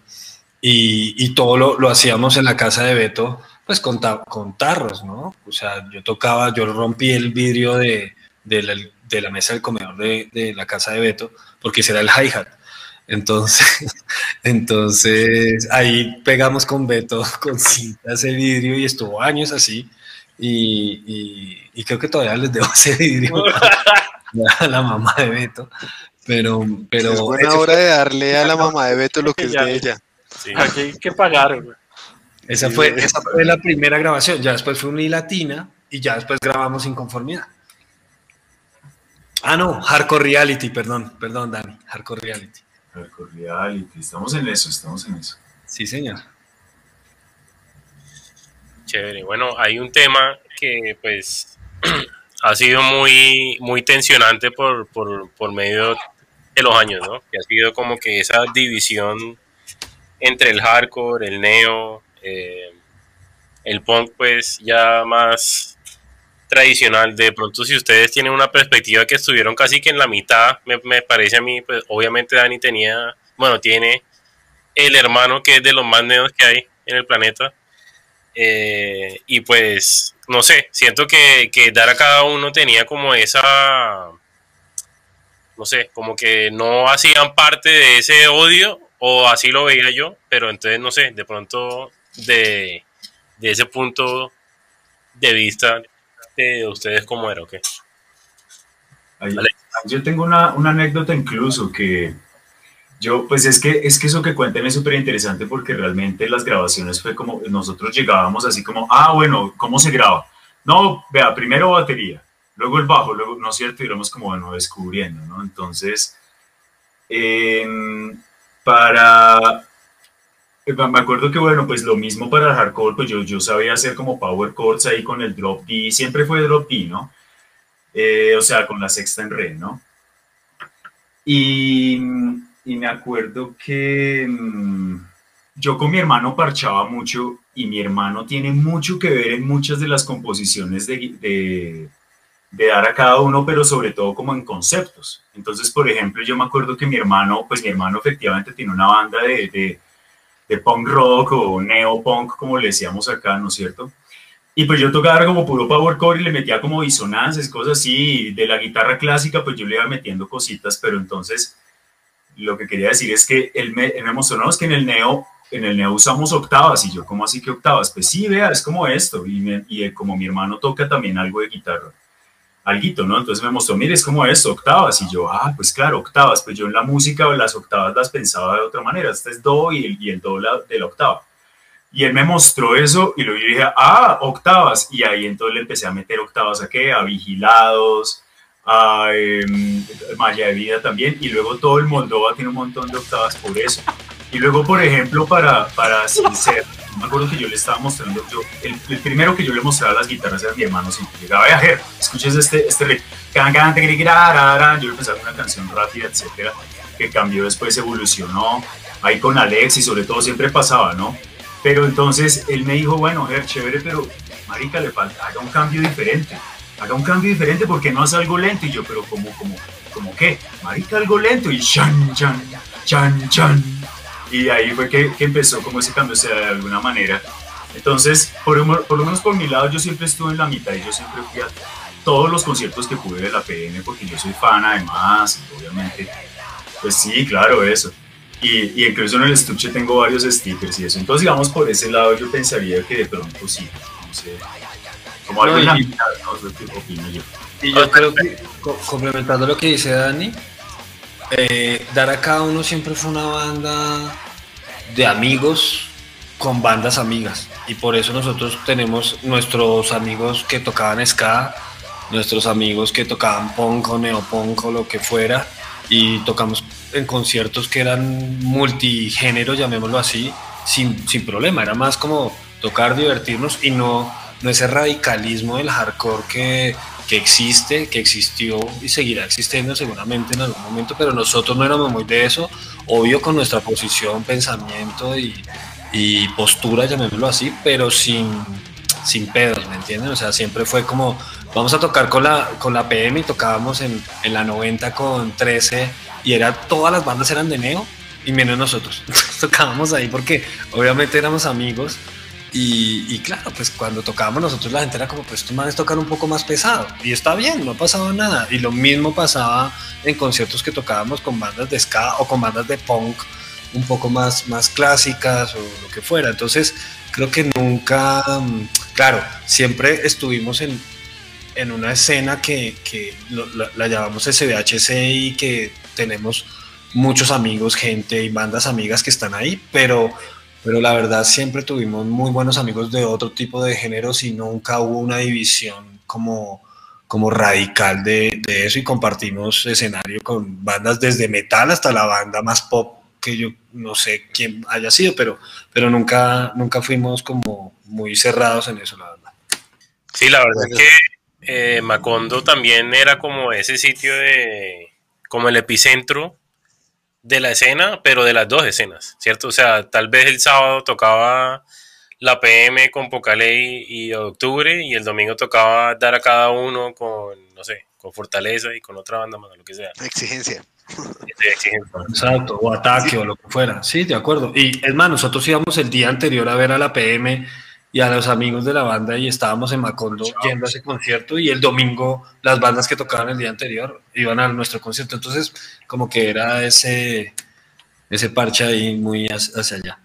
Y, y todo lo, lo, hacíamos en la casa de Beto, pues con, con, tarros, ¿no? O sea, yo tocaba, yo rompí el vidrio de, de, la, de la, mesa del comedor de, de, la casa de Beto, porque ese era el hi-hat. Entonces, entonces ahí pegamos con Beto con cinta ese vidrio y estuvo años así. Y, y, creo que todavía les debo ese vidrio a la mamá de Beto. Pero, pero
es buena hora de darle a la mamá de Beto lo que es de ella.
Sí. Aquí hay que pagar. Güey.
Esa, fue, esa fue la primera grabación. Ya después fue unilatina y ya después grabamos Inconformidad. Ah, no, Hardcore Reality, perdón, perdón, Dani, Hardcore Reality.
Hardcore Reality, estamos en eso, estamos en eso.
Sí, señor.
Chévere. Bueno, hay un tema que pues ha sido muy, muy tensionante por, por, por medio de los años, ¿no? Que ha sido como que esa división entre el hardcore, el neo, eh, el punk pues ya más tradicional. De pronto si ustedes tienen una perspectiva que estuvieron casi que en la mitad, me, me parece a mí, pues obviamente Dani tenía, bueno, tiene el hermano que es de los más neos que hay en el planeta eh, y pues, no sé, siento que, que, dar a cada uno tenía como esa, no sé, como que no hacían parte de ese odio, o así lo veía yo, pero entonces, no sé, de pronto de, de ese punto de vista de ustedes, ¿cómo era o qué?
Yo tengo una, una anécdota incluso que yo, pues es que, es que eso que cuentan es súper interesante porque realmente las grabaciones fue como, nosotros llegábamos así como, ah, bueno, ¿cómo se graba? No, vea, primero batería, luego el bajo, luego, ¿no es cierto? Y éramos como, bueno, descubriendo, ¿no? Entonces, eh, para, me acuerdo que, bueno, pues lo mismo para el hardcore, pues yo, yo sabía hacer como power chords ahí con el drop D, siempre fue drop D, ¿no? Eh, o sea, con la sexta en re, ¿no? Y y me acuerdo que mm, yo con mi hermano parchaba mucho y mi hermano tiene mucho que ver en muchas de las composiciones de, de, de, dar a cada uno, pero sobre todo como en conceptos. Entonces, por ejemplo, yo me acuerdo que mi hermano, pues mi hermano efectivamente tiene una banda de, de, de punk rock o neo punk, como le decíamos acá, ¿no es cierto? Y pues yo tocaba como puro powercore y le metía como disonancias, cosas así, de la guitarra clásica, pues yo le iba metiendo cositas, pero entonces lo que quería decir es que él me, me mostró, es que en el Neo, en el Neo usamos octavas, y yo, ¿cómo así que octavas? Pues sí, vea, es como esto, y, y como mi hermano toca también algo de guitarra, alguito, ¿no? Entonces me mostró, mire, es como esto, octavas, y yo, ah, pues claro, octavas, pues yo en la música las octavas las pensaba de otra manera, este es do y el, y el do de la octava. Y él me mostró eso y luego yo dije, ah, octavas. Y ahí entonces le empecé a meter octavas a qué? A vigilados, a eh, Malla de Vida también, y luego todo el Moldova tiene un montón de octavas por eso. Y luego, por ejemplo, para, para sin me acuerdo que yo le estaba mostrando, yo, el, primero que yo le mostraba las guitarras era mi hermano, siempre llegaba, a ver, escuches este, este riff, yo le empezaba una canción rápida, etcétera, que cambió después, evolucionó, ahí con Alex y sobre todo siempre pasaba, ¿no? Pero entonces él me dijo, bueno, Ger, chévere, pero marica, le falta, haga un cambio diferente, haga un cambio diferente porque no hace algo lento, y yo, pero como, como, como qué, marica, algo lento, y chan, chan, chan, chan, y ahí fue que, que empezó como ese cambio, o sea, de alguna manera. Entonces, por, por, lo menos por mi lado, yo siempre estuve en la mitad y yo siempre fui a todos los conciertos que pude de la PM, porque yo soy fan además, obviamente. Pues sí, claro, eso. Y, y, incluso en el estuche tengo varios stickers y eso. Entonces, digamos, por ese lado yo pensaría que de pronto sí, no sé, como algo en la mitad, no sé qué opino yo.
Y yo creo que, complementando lo que dice Dani, eh, dar a cada uno siempre fue una banda de amigos con bandas amigas. Y por eso nosotros tenemos nuestros amigos que tocaban ska, nuestros amigos que tocaban punk o neopunk o lo que fuera. Y tocamos en conciertos que eran multigénero, llamémoslo así, sin, sin problema. Era más como tocar, divertirnos y no, no ese radicalismo del hardcore que que existe, que existió y seguirá existiendo seguramente en algún momento, pero nosotros no éramos muy de eso, obvio con nuestra posición, pensamiento y, y postura, llamémoslo así, pero sin, sin pedos, ¿me entienden? O sea, siempre fue como, vamos a tocar con la, con la PM y tocábamos en, en la 90 con 13 y era, todas las bandas eran de Neo y menos nosotros. tocábamos ahí porque obviamente éramos amigos y, claro, pues cuando tocábamos nosotros la gente era como, pues estos manes tocan un poco más pesado. Y está bien, no ha pasado nada. Y lo mismo pasaba en conciertos que tocábamos con bandas de ska o con bandas de punk un poco más, más clásicas o lo que fuera. Entonces, creo que nunca, mm, claro, siempre estuvimos en, en una escena que, que la, la, llamamos SBHC y que tenemos muchos amigos, gente y bandas amigas que están ahí, pero pero la verdad siempre tuvimos muy buenos amigos de otro tipo de géneros y nunca hubo una división como, como radical de, de, eso y compartimos escenario con bandas desde metal hasta la banda más pop que yo no sé quién haya sido, pero, pero nunca, nunca fuimos como muy cerrados en eso, la verdad.
Sí, la verdad es que eh, Macondo también era como ese sitio de, como el epicentro de la escena, pero de las dos escenas, ¿cierto? O sea, tal vez el sábado tocaba la PM con Poca Ley y Octubre y el domingo tocaba dar a cada uno con, no sé, con Fortaleza y con otra banda más, lo que sea.
Exigencia.
Exacto, o ataque o lo que fuera. Sí, de acuerdo. Y es más, nosotros íbamos el día anterior a ver a la PM y a los amigos de la banda y estábamos en Macondo yendo a ese concierto y el domingo las bandas que tocaban el día anterior iban a nuestro concierto. Entonces, como que era ese, ese parche ahí muy hacia allá.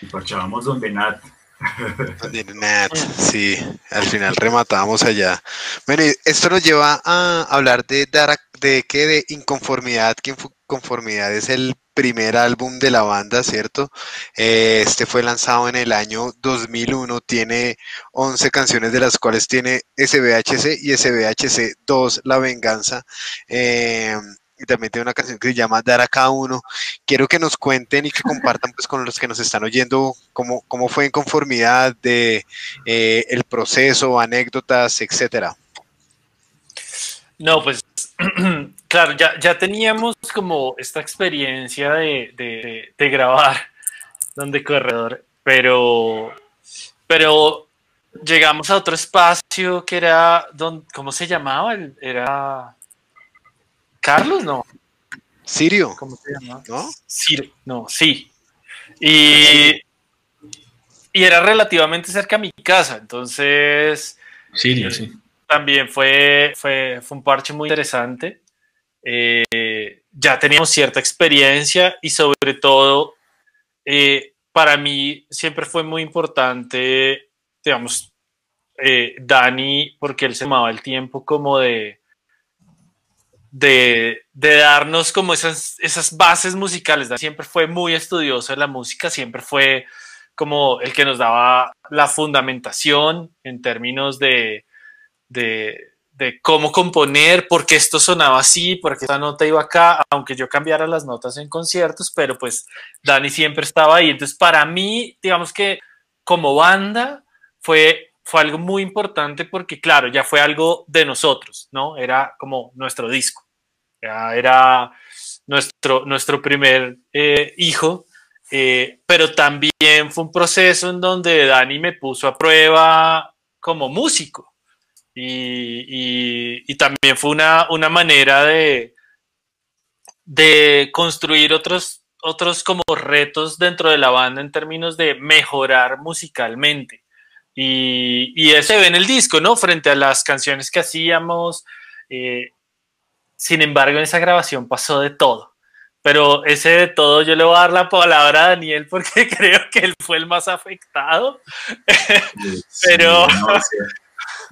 Y parchábamos donde Nat.
Donde Nat, sí, al final rematábamos allá. Bueno, esto nos lleva a hablar de dar de qué de inconformidad, que inconformidad es el primer álbum de la banda, ¿cierto? Eh, este fue lanzado en el año 2001, tiene 11 canciones de las cuales tiene SBHC y SBHC 2, La Venganza. Eh, y también tiene una canción que se llama Dar a cada uno. Quiero que nos cuenten y que compartan pues con los que nos están oyendo cómo, cómo fue en conformidad de eh, el proceso, anécdotas, etcétera.
No, pues claro, ya, ya teníamos como esta experiencia de, grabar donde corredor, pero, pero llegamos a otro espacio que era, don, ¿cómo se llamaba? Era Carlos, no.
Sirio.
¿Cómo se llama? ¿No? Sirio, no, sí. Y, y era relativamente cerca a mi casa, entonces...
Sirio, sí
también fue, fue, fue un parche muy interesante. Eh, ya teníamos cierta experiencia y sobre todo, eh, para mí siempre fue muy importante, digamos, eh, Dani, porque él se tomaba el tiempo como de, de, de, darnos como esas, esas bases musicales. Siempre fue muy estudioso de la música, siempre fue como el que nos daba la fundamentación en términos de, de, de cómo componer, porque esto sonaba así, porque esta nota iba acá, aunque yo cambiara las notas en conciertos, pero pues Dani siempre estaba ahí. Entonces, para mí, digamos que como banda fue, fue algo muy importante porque, claro, ya fue algo de nosotros, ¿no? Era como nuestro disco, ya era nuestro, nuestro primer eh, hijo, eh, pero también fue un proceso en donde Dani me puso a prueba como músico. Y, también fue una, una manera de, de construir otros, otros como retos dentro de la banda en términos de mejorar musicalmente. Y, y eso se ve en el disco, ¿no? Frente a las canciones que hacíamos. Eh, sin embargo, en esa grabación pasó de todo. Pero ese de todo yo le voy a dar la palabra a Daniel porque creo que él fue el más afectado. Pero...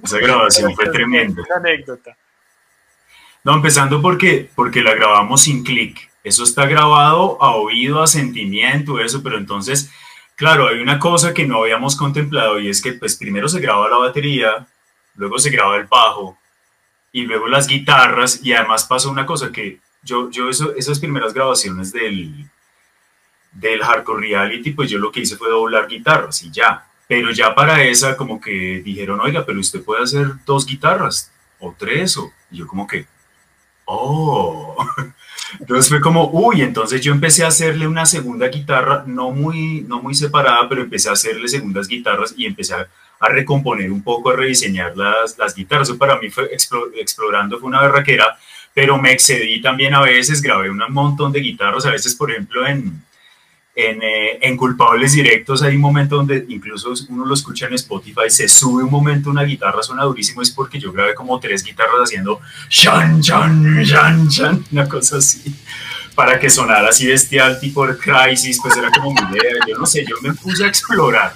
esa grabación fue tremenda.
anécdota.
No, empezando porque, porque la grabamos sin clic. Eso está grabado a oído, a sentimiento, eso, pero entonces, claro, hay una cosa que no habíamos contemplado y es que pues primero se graba la batería, luego se graba el bajo y luego las guitarras y además pasó una cosa que yo, yo eso, esas primeras grabaciones del, del hardcore reality, pues yo lo que hice fue doblar guitarras y ya. Pero ya para esa como que dijeron, oiga, pero usted puede hacer dos guitarras o tres o yo como que, oh. Entonces fue como, uy, entonces yo empecé a hacerle una segunda guitarra, no muy, no muy separada, pero empecé a hacerle segundas guitarras y empecé a, recomponer un poco, a rediseñar las, las guitarras. Eso para mí fue explorando, fue una berraquera, pero me excedí también a veces, grabé un montón de guitarras, a veces, por ejemplo, en, eh, en, culpables directos hay un momento donde incluso uno lo escucha en Spotify, se sube un momento una guitarra, suena durísimo, es porque yo grabé como tres guitarras haciendo shan, shan, shan, shan, una cosa así, para que sonara así bestial, tipo el Crisis, pues era como mi idea, yo no sé, yo me puse a explorar.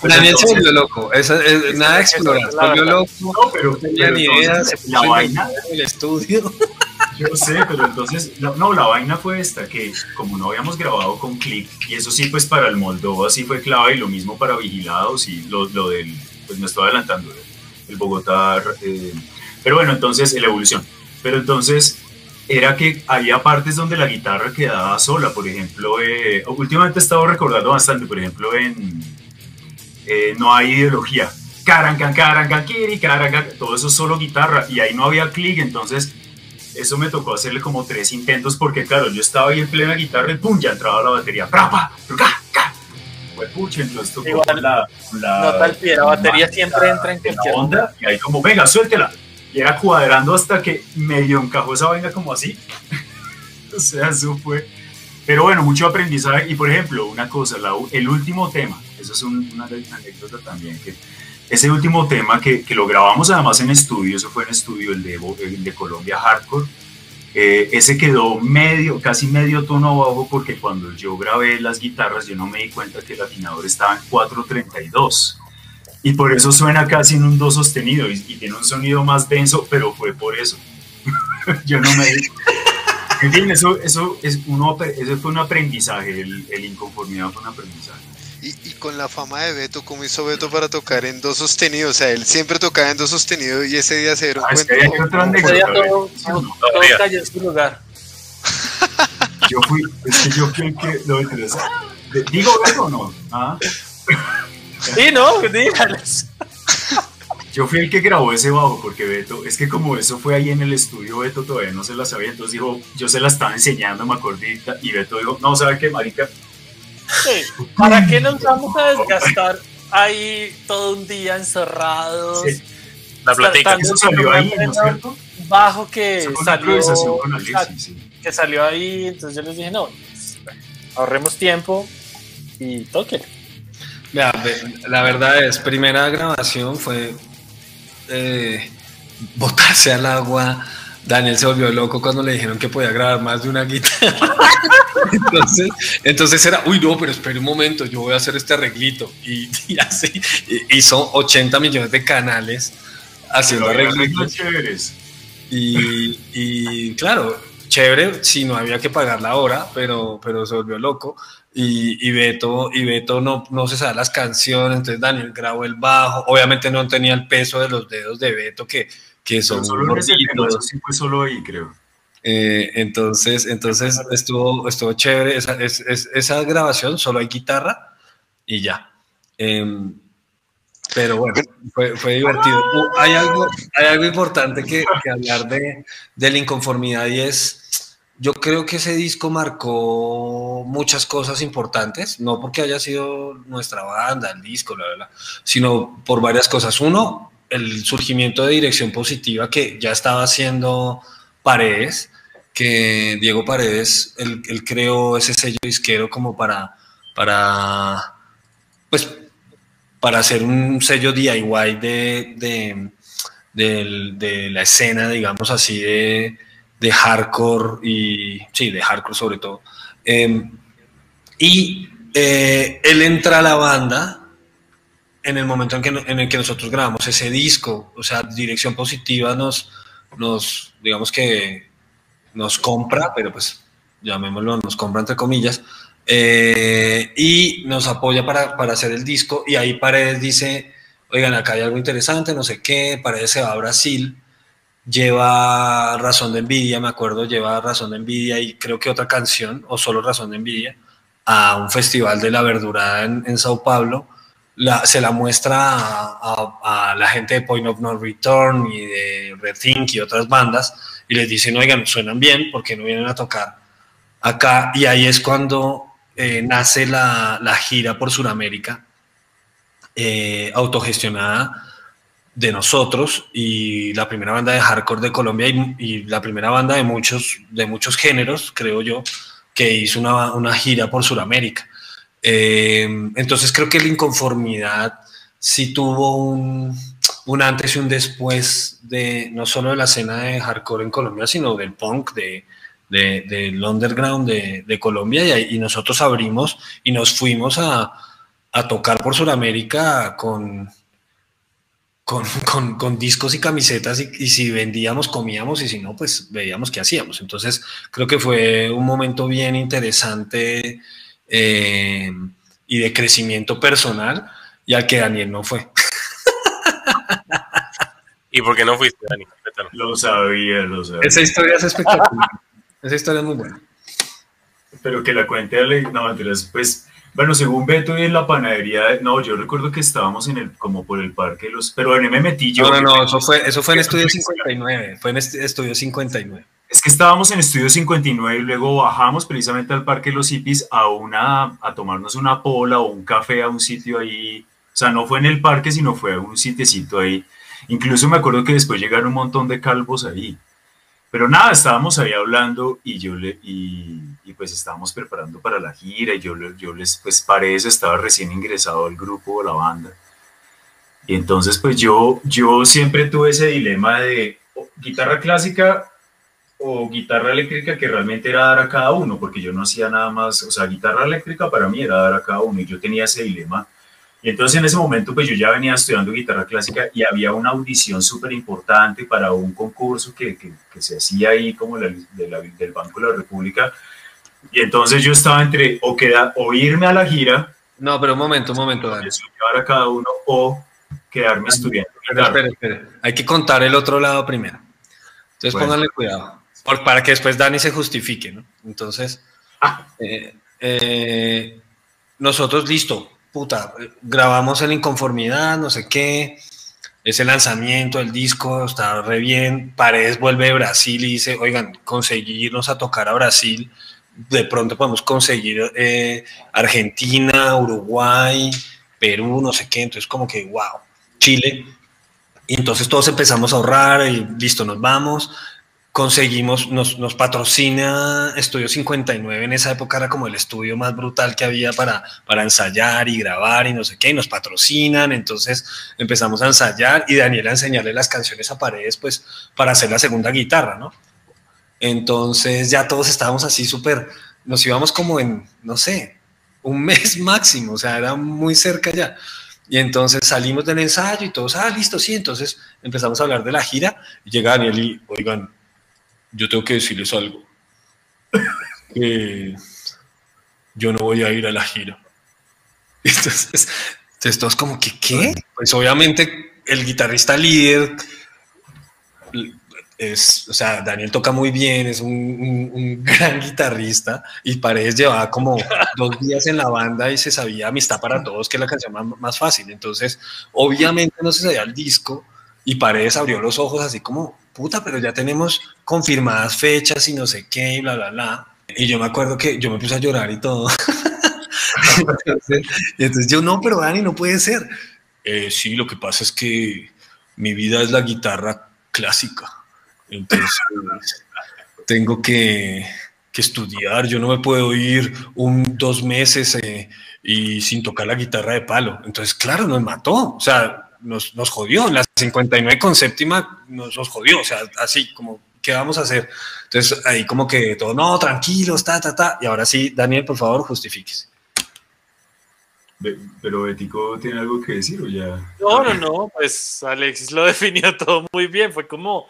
Pues Daniel se volvió loco, es, nada de explorar, se volvió loco, no,
pero, no tenía ni idea, la vaina,
el estudio.
Yo sé, pero entonces, no, la vaina fue esta, que como no habíamos grabado con click, y eso sí, pues para el Moldova sí fue clave, y lo mismo para Vigilados, y lo, lo del, pues me estoy adelantando, el Bogotá, eh, pero bueno, entonces, la evolución. Pero entonces, era que había partes donde la guitarra quedaba sola, por ejemplo, eh, últimamente he estado recordando bastante, por ejemplo, en eh, No hay ideología, carancan, carancan, kiri, carancan, todo eso es solo guitarra, y ahí no había click, entonces eso me tocó hacerle como tres intentos porque, claro, yo estaba ahí en plena guitarra y ¡pum! ya entraba la batería. ¡Prapa! ¡Ca! ¡Ca! Fue pucha, entonces tocó
Igual, la, la, no tal pie, la batería siempre entra en
cualquier onda. Y ahí como, venga, suéltela. Y era cuadrando hasta que medio encajó esa vaina como así. o sea, eso fue... Pero bueno, mucho aprendizaje. Y por ejemplo, una cosa, la, el último tema, eso es un, una anécdota también, que ese último tema que, que, lo grabamos además en estudio, eso fue en estudio, el de, el de Colombia Hardcore, eh, ese quedó medio, casi medio tono bajo porque cuando yo grabé las guitarras yo no me di cuenta que el afinador estaba en 432 y por eso suena casi en un do sostenido y, tiene un sonido más denso, pero fue por eso. yo no me di En fin, eso, eso, es uno, eso fue un aprendizaje, el, el inconformidad fue un aprendizaje.
Y, y, con la fama de Beto, ¿cómo hizo Beto para tocar en dos sostenidos? O sea, él siempre tocaba en dos sostenidos y ese día se dieron ah, cuenta.
Es que ese día todo, todo, todo cayó en su lugar.
Yo fui, es que yo fui el que lo interesa. ¿Digo Beto o no? ¿Ah?
Sí, no, dígales.
Yo fui el que grabó ese bajo porque Beto, es que como eso fue ahí en el estudio, Beto todavía no se la sabía, entonces dijo, yo se la estaba enseñando, me acordé, y Beto dijo, no, ¿sabe qué, marica?
¿Para qué nos vamos a desgastar ahí todo un día encerrados?
La platica.
Eso salió ahí, ¿no es cierto?
Bajo que salió, que salió ahí, entonces yo les dije, no, ahorremos tiempo y toque.
la verdad es, primera grabación fue eh, botarse al agua, Daniel se volvió loco cuando le dijeron que podía grabar más de una guitarra. entonces, entonces era, uy, no, pero espere un momento, yo voy a hacer este arreglito. Y, así hizo 80 millones de canales haciendo arreglitos. Y, y, claro, chévere si no había que pagar la hora, pero, pero se volvió loco. Y, y, Beto, y Beto no, no se sabe las canciones, entonces Daniel grabó el bajo. Obviamente no tenía el peso de los dedos de Beto, que que son
solo sí fue solo ahí, creo.
Eh, entonces, entonces estuvo, estuvo chévere esa, esa grabación, solo hay guitarra y ya. Em, pero bueno, fue, fue divertido. Uh, hay, algo, hay algo importante que, que hablar de, de la inconformidad y es, yo creo que ese disco marcó muchas cosas importantes, no porque haya sido nuestra banda, el disco, bla, bla, sino por varias cosas. Uno, el surgimiento de Dirección Positiva que ya estaba haciendo Paredes, que Diego Paredes, él, creó ese sello disquero como para, para pues para hacer un sello DIY de, de, de, la escena, digamos así, de, hardcore y sí, de hardcore sobre todo. Eh, y eh, él entra a la banda en el momento en, que, en el que nosotros grabamos ese disco, o sea, Dirección Positiva nos, nos digamos que nos compra, pero pues llamémoslo, nos compra entre comillas, eh, y nos apoya para, para, hacer el disco. Y ahí Paredes dice, oigan, acá hay algo interesante, no sé qué, Paredes se va a Brasil, lleva Razón de Envidia, me acuerdo, lleva Razón de Envidia y creo que otra canción, o solo Razón de Envidia, a un festival de la verdura en, en Sao Paulo. La, se la muestra a, la gente de Point of No Return y de Rethink y otras bandas y les dicen, oigan, suenan bien, porque no vienen a tocar acá? Y ahí es cuando eh, nace la, la, gira por Sudamérica, eh, autogestionada de nosotros y la primera banda de hardcore de Colombia y, y, la primera banda de muchos, de muchos géneros, creo yo, que hizo una, una gira por Sudamérica. Eh, entonces creo que la inconformidad sí tuvo un, un, antes y un después de no solo de la escena de hardcore en Colombia, sino del punk, de, de, del underground de, de Colombia y, y, nosotros abrimos y nos fuimos a, a tocar por Sudamérica con, con, con, con, discos y camisetas y, y, si vendíamos comíamos y si no pues veíamos qué hacíamos. Entonces creo que fue un momento bien interesante eh, y de crecimiento personal y al que Daniel no fue.
¿Y por qué no fuiste, Dani?
Lo sabía, lo sabía.
Esa historia es espectacular. Esa historia es muy buena.
Pero que la cuente Ale, no, pues, bueno, según Beto y en la panadería, no, yo recuerdo que estábamos en el, como por el parque, los, pero en me metí yo.
No, no, no, eso fue, eso fue en Estudio 59, fue en Estudio 59.
Es que estábamos en Estudio 59 y luego bajamos precisamente al Parque Los Hippies a, una, a tomarnos una pola o un café a un sitio ahí, o sea, no fue en el parque, sino fue a un sitiecito ahí. Incluso me acuerdo que después llegaron un montón de calvos ahí. Pero nada, estábamos ahí hablando y yo le, y, y, pues estábamos preparando para la gira y yo, yo les, pues parece, estaba recién ingresado al grupo o la banda. Y entonces pues yo, yo siempre tuve ese dilema de guitarra clásica o guitarra eléctrica que realmente era dar a cada uno, porque yo no hacía nada más, o sea, guitarra eléctrica para mí era dar a cada uno y yo tenía ese dilema y entonces en ese momento pues yo ya venía estudiando guitarra clásica y había una audición súper importante para un concurso que, que, que, se hacía ahí como la, de la, del Banco de la República. Y entonces yo estaba entre o, queda, o irme a la gira.
No, pero un momento, un momento.
Llevar a cada uno o quedarme estudiando.
Espera, espera, espera. Hay que contar el otro lado primero. Entonces bueno. pónganle cuidado. Por, para que después Dani se justifique, ¿no? Entonces, ah. eh, eh, nosotros, listo, puta, grabamos en inconformidad, no sé qué, ese lanzamiento, el disco está re bien, Paredes vuelve de Brasil y dice, oigan, conseguirnos a tocar a Brasil, de pronto podemos conseguir eh, Argentina, Uruguay, Perú, no sé qué, entonces como que, wow, Chile, y entonces todos empezamos a ahorrar y listo, nos vamos, conseguimos, nos, nos, patrocina Estudio 59, en esa época era como el estudio más brutal que había para, para ensayar y grabar y no sé qué, y nos patrocinan, entonces empezamos a ensayar y Daniel a enseñarle las canciones a Paredes, pues para hacer la segunda guitarra, ¿no? Entonces ya todos estábamos así súper, nos íbamos como en, no sé, un mes máximo, o sea, era muy cerca ya. Y entonces salimos del ensayo y todos, ah, listo, sí, entonces empezamos a hablar de la gira y llega Daniel y, oigan, yo tengo que decirles algo. Yo no voy a ir a la gira. Entonces, entonces todos como que, ¿qué? Pues obviamente el guitarrista líder es, o sea, Daniel toca muy bien, es un, un, un, gran guitarrista y Paredes llevaba como dos días en la banda y se sabía Amistad para Todos, que es la canción más, más fácil. Entonces, obviamente no se sabía el disco y Paredes abrió los ojos así como, puta, pero ya tenemos confirmadas fechas y no sé qué y bla, bla, bla. Y yo me acuerdo que yo me puse a llorar y todo. entonces, entonces, yo, no, pero Dani, no puede ser. Eh, sí, lo que pasa es que mi vida es la guitarra clásica. Entonces, tengo que, que, estudiar. Yo no me puedo ir un, dos meses eh, y sin tocar la guitarra de palo. Entonces, claro, nos mató. O sea, nos, nos jodió. En la 59 con séptima nos, nos jodió. O sea, así como, ¿qué vamos a hacer? Entonces, ahí como que todo, no, tranquilos, ta, ta, ta. Y ahora sí, Daniel, por favor, justifíquese.
Pero Ético tiene algo que decir o ya.
No, no, no, pues Alexis lo definió todo muy bien. Fue como,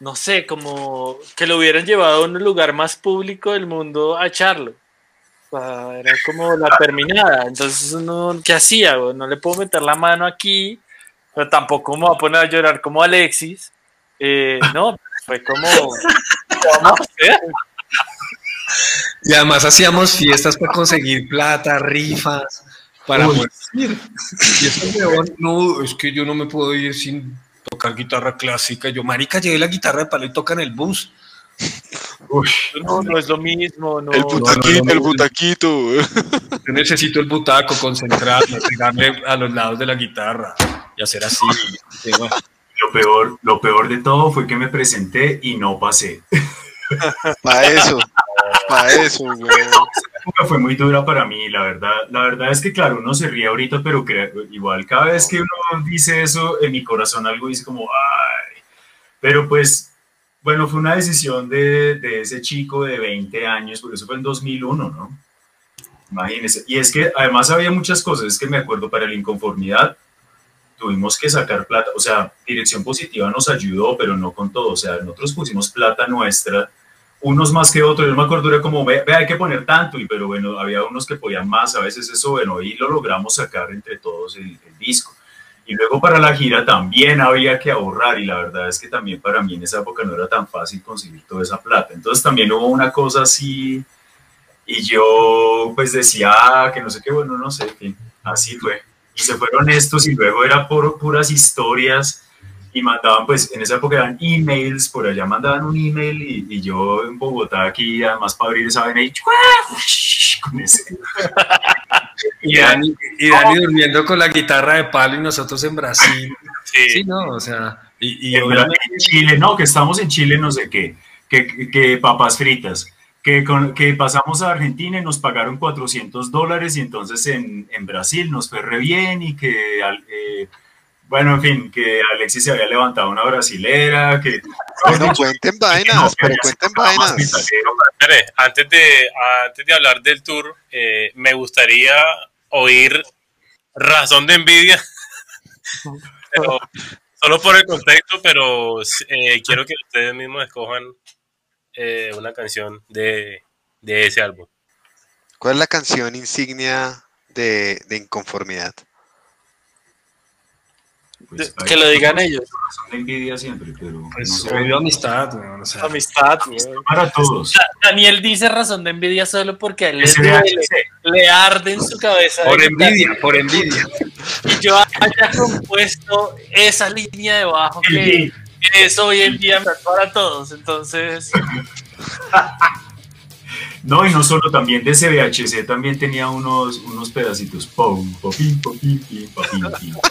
no sé, como que lo hubieran llevado a un lugar más público del mundo a echarlo. O sea, era como la terminada. Entonces, uno, ¿qué hacía? No le puedo meter la mano aquí, pero tampoco me voy a poner a llorar como Alexis. Eh, no, fue como, vamos a hacer?
Y además hacíamos fiestas para conseguir plata, rifas para poder ir. Y no, es que yo no me puedo ir sin tocar guitarra clásica. Yo, marica, llevé la guitarra de palo y toca en el bus.
Uy, no, no es lo mismo. No,
el butaquito, no, no, el butaquito.
Yo necesito el butaco, concentrarme, pegarle a los lados de la guitarra y hacer así. Sí, bueno.
Lo peor, lo peor de todo fue que me presenté y no pasé.
Para eso, para eso, güey.
fue muy dura para mí, la verdad. La verdad es que, claro, uno se ríe ahorita, pero igual cada vez que uno dice eso, en mi corazón algo dice como, ay. Pero pues, bueno, fue una decisión de, ese chico de 20 años, porque eso fue en 2001, ¿no? Imagínense. Y es que además había muchas cosas, es que me acuerdo para la inconformidad, tuvimos que sacar plata, o sea, Dirección Positiva nos ayudó, pero no con todo, o sea, nosotros pusimos plata nuestra, unos más que otros, yo me acuerdo, era como, ve, ve, hay que poner tanto, y pero bueno, había unos que podían más, a veces eso, bueno, y lo logramos sacar entre todos el disco. Y luego para la gira también había que ahorrar, y la verdad es que también para mí en esa época no era tan fácil conseguir toda esa plata. Entonces también hubo una cosa así, y yo pues decía ah, que no sé qué, bueno, no sé, que así fue y se fueron estos y luego era por puras historias y mandaban pues en esa época eran emails, por allá mandaban un email y, y yo en Bogotá aquí además para abrir esa vaina y con ese.
Y, Dani, y Dani durmiendo con la guitarra de palo y nosotros en Brasil. Sí, sí no, o sea, y, y
en, obviamente... en Chile, no, que estamos en Chile no sé qué, que, que papas fritas. Que, con, que, pasamos a Argentina y nos pagaron 400 dólares y entonces en, en, Brasil nos fue re bien y que, eh, bueno, en fin, que Alexis se había levantado una brasilera, que...
Bueno, cuenten vainas, pero cuenten vainas.
Espere, antes de, antes de hablar del tour, eh, me gustaría oír razón de envidia, pero, solo por el contexto, pero eh, quiero que ustedes mismos escojan eh, una canción de, de, ese álbum.
¿Cuál es la canción insignia de, de Inconformidad?
Pues, que lo digan ellos.
Son envidia siempre, pero.
Pues, no amistad, güey, o sea,
amistad,
Para todos.
Daniel dice razón de envidia solo porque a él le, le arde en su cabeza.
Por envidia, por envidia.
Y yo haya compuesto esa línea de bajo que es hoy en día para todos, entonces...
No, y no solo, también de CBHC también tenía unos, unos pedacitos. Pum, popín, popín, popín, popín.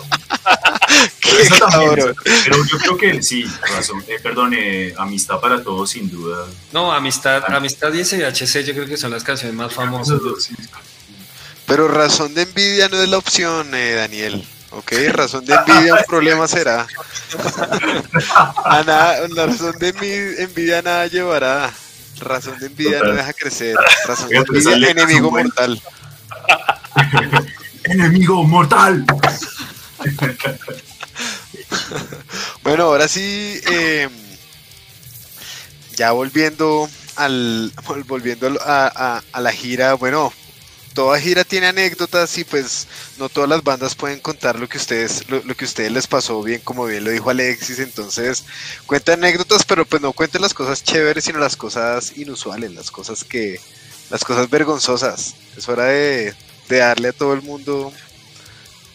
Eso también, pero yo creo que sí, razón, eh, perdón, eh, Amistad para Todos, sin duda.
No, Amistad, ah. Amistad y SBHC yo creo que son las canciones más famosas.
Pero Razón de Envidia no es la opción, eh, Daniel. Ok, razón de envidia, un problema será. A nada, la razón de envidia nada llevará. Razón de envidia no deja crecer. Razón de envidia, enemigo mortal.
enemigo mortal.
bueno, ahora sí, eh, ya volviendo al volviendo a, a, a la gira, bueno, toda gira tiene anécdotas y pues no todas las bandas pueden contar lo que ustedes, lo, que a ustedes les pasó bien, como bien lo dijo Alexis, entonces cuenta anécdotas, pero pues no cuenten las cosas chéveres, sino las cosas inusuales, las cosas que, las cosas vergonzosas. Es hora de, darle a todo el mundo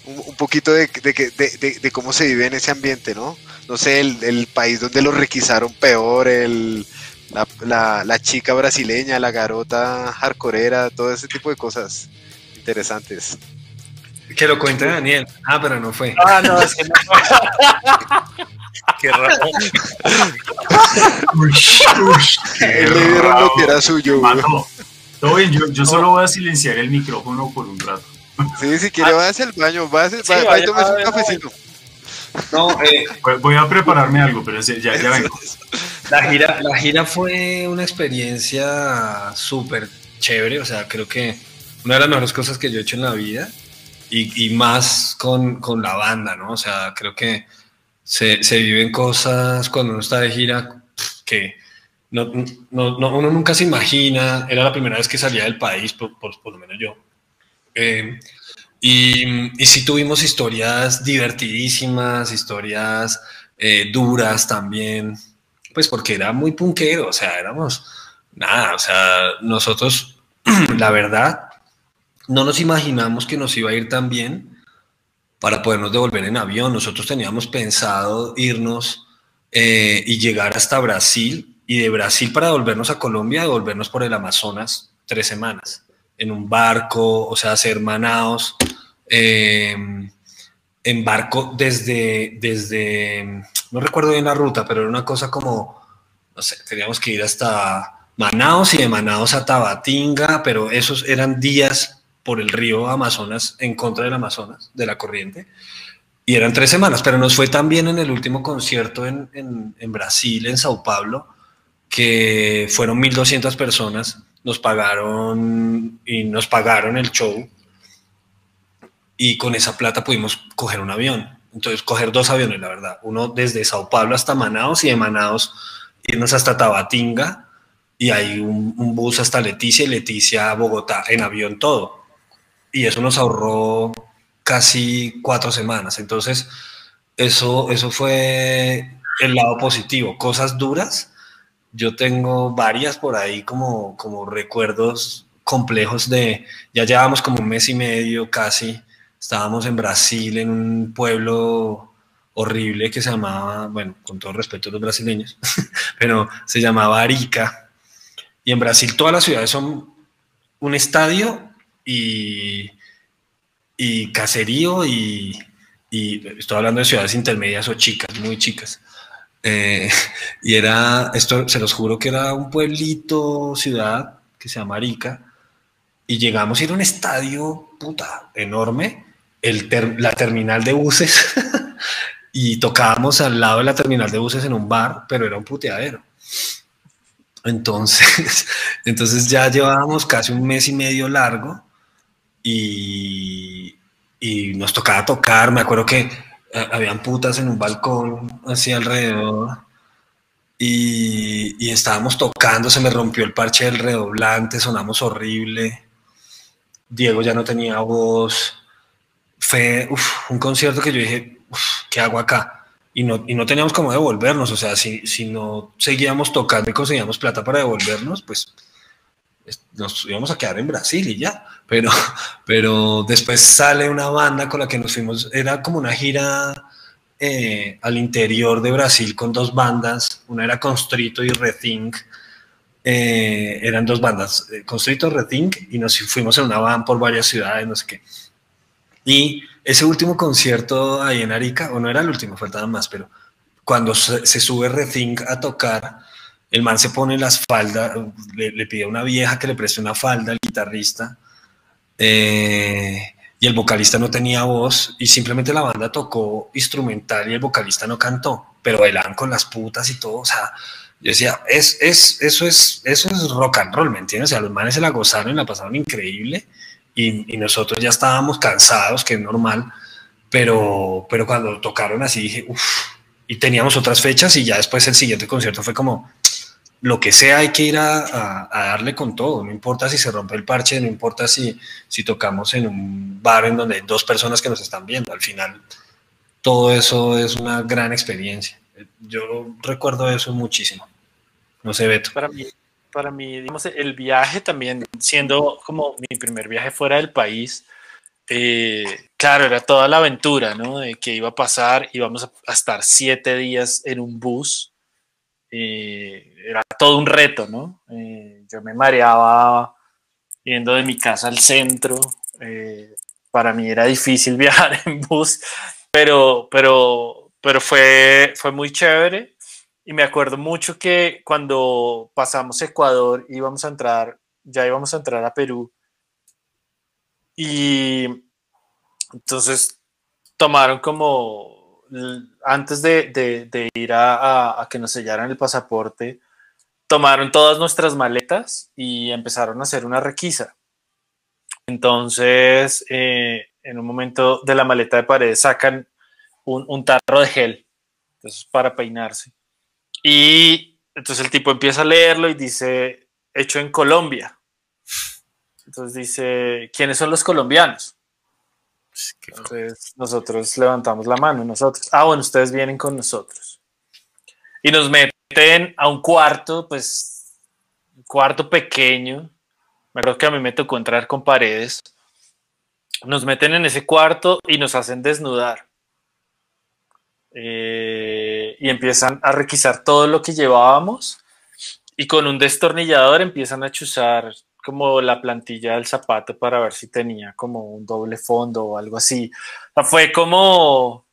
un, poquito de, de, cómo se vive en ese ambiente, ¿no? No sé, el, el país donde lo requisaron peor, el la, la, chica brasileña, la garota hardcoreera, todo ese tipo de cosas interesantes.
Que lo cuente Daniel. Ah, pero no fue.
Ah, no, es que no fue. Qué raro.
Él le dieron lo que era suyo.
todo bien, yo, yo solo voy a silenciar el micrófono por un rato.
Sí, si quiere, va hacia el baño, va a, sí, va, a tomar un cafecito.
No, eh, voy a prepararme algo, pero ya, ya vengo.
La gira, la gira fue una experiencia súper chévere, o sea, creo que una de las mejores cosas que yo he hecho en la vida y, y más con, con, la banda, ¿no? O sea, creo que se, se, viven cosas cuando uno está de gira que no, no, uno nunca se imagina, era la primera vez que salía del país, por, por, lo menos yo. Eh, y, y sí tuvimos historias divertidísimas, historias eh, duras también, pues porque era muy punquero, o sea, éramos nada, o sea, nosotros, la verdad, no nos imaginamos que nos iba a ir tan bien para podernos devolver en avión. Nosotros teníamos pensado irnos eh, y llegar hasta Brasil y de Brasil para devolvernos a Colombia, devolvernos por el Amazonas tres semanas en un barco, o sea, hacer manaos. Eh, en barco desde, desde, no recuerdo bien la ruta, pero era una cosa como, no sé, teníamos que ir hasta Manaos y de Manaos a Tabatinga, pero esos eran días por el río Amazonas en contra del Amazonas, de la corriente. Y eran tres semanas, pero nos fue también en el último concierto en, en Brasil, en Sao Paulo, que fueron 1.200 personas, nos pagaron y nos pagaron el show y con esa plata pudimos coger un avión. Entonces, coger dos aviones, la verdad. Uno desde Sao Paulo hasta Manaos y de Manaos irnos hasta Tabatinga y hay un, bus hasta Leticia y Leticia a Bogotá en avión todo. Y eso nos ahorró casi cuatro semanas. Entonces, eso, eso fue el lado positivo. Cosas duras, yo tengo varias por ahí como, como recuerdos complejos de, ya llevamos como un mes y medio casi Estábamos en Brasil, en un pueblo horrible que se llamaba, bueno, con todo respeto a los brasileños, pero se llamaba Arica. Y en Brasil todas las ciudades son un estadio y, y caserío y, y, estoy hablando de ciudades intermedias o chicas, muy chicas. Eh, y era, esto se los juro que era un pueblito, ciudad que se llama Arica, y llegamos a ir a un estadio, puta, enorme, la terminal de buses y tocábamos al lado de la terminal de buses en un bar, pero era un puteadero. Entonces, entonces ya llevábamos casi un mes y medio largo y, y nos tocaba tocar. Me acuerdo que habían putas en un balcón así alrededor y, y, estábamos tocando, se me rompió el parche del redoblante, sonamos horrible. Diego ya no tenía voz fue un concierto que yo dije, ¿qué hago acá? Y no, y no teníamos cómo devolvernos, o sea, si, si no seguíamos tocando y conseguíamos plata para devolvernos, pues nos íbamos a quedar en Brasil y ya. Pero, pero después sale una banda con la que nos fuimos, era como una gira eh, al interior de Brasil con dos bandas, una era Constrito y Rethink. Eh, eran dos bandas, eh, Constrito Rethink, y nos fuimos en una van por varias ciudades, no sé qué. Y ese último concierto ahí en Arica, o no era el último, faltaban más, pero cuando se, sube Rethink a tocar, el man se pone las faldas, le, pide a una vieja que le preste una falda al guitarrista, eh, y el vocalista no tenía voz, y simplemente la banda tocó instrumental y el vocalista no cantó, pero bailaban con las putas y todo, o sea, yo decía, es, es, eso, es, eso es rock and roll, ¿me entiendes? O sea, los manes se la gozaron y la pasaron increíble, y, nosotros ya estábamos cansados, que es normal, pero, pero cuando tocaron así dije, uff, y teníamos otras fechas y ya después el siguiente concierto fue como, lo que sea hay que ir a, darle con todo, no importa si se rompe el parche, no importa si, si tocamos en un bar en donde hay dos personas que nos están viendo, al final todo eso es una gran experiencia. Yo recuerdo eso muchísimo. No sé, Beto.
Para mí, para mí, digamos, el viaje también, siendo como mi primer viaje fuera del país, eh, claro, era toda la aventura, ¿no? De que iba a pasar, íbamos a, estar siete días en un bus. Eh, era todo un reto, ¿no? Eh, yo me mareaba yendo de mi casa al centro. para mí era difícil viajar en bus, pero, pero, pero fue, fue muy chévere. Y me acuerdo mucho que cuando pasamos Ecuador íbamos a entrar, ya íbamos a entrar a Perú. Y entonces tomaron como, antes de, ir a, que nos sellaran el pasaporte, tomaron todas nuestras maletas y empezaron a hacer una requisa. Entonces, eh, en un momento de la maleta de pared sacan un, un tarro de gel, entonces para peinarse. Y entonces el tipo empieza a leerlo y dice, hecho en Colombia. Entonces dice, ¿quiénes son los colombianos? Pues, entonces nosotros levantamos la mano, nosotros, ah, bueno, ustedes vienen con nosotros. Y nos meten a un cuarto, pues, cuarto pequeño. Me acuerdo que a mí me tocó entrar con paredes. Nos meten en ese cuarto y nos hacen desnudar. Eh, y empiezan a requisar todo lo que llevábamos y con un destornillador empiezan a chuzar como la plantilla del zapato para ver si tenía como un doble fondo o algo así. fue como...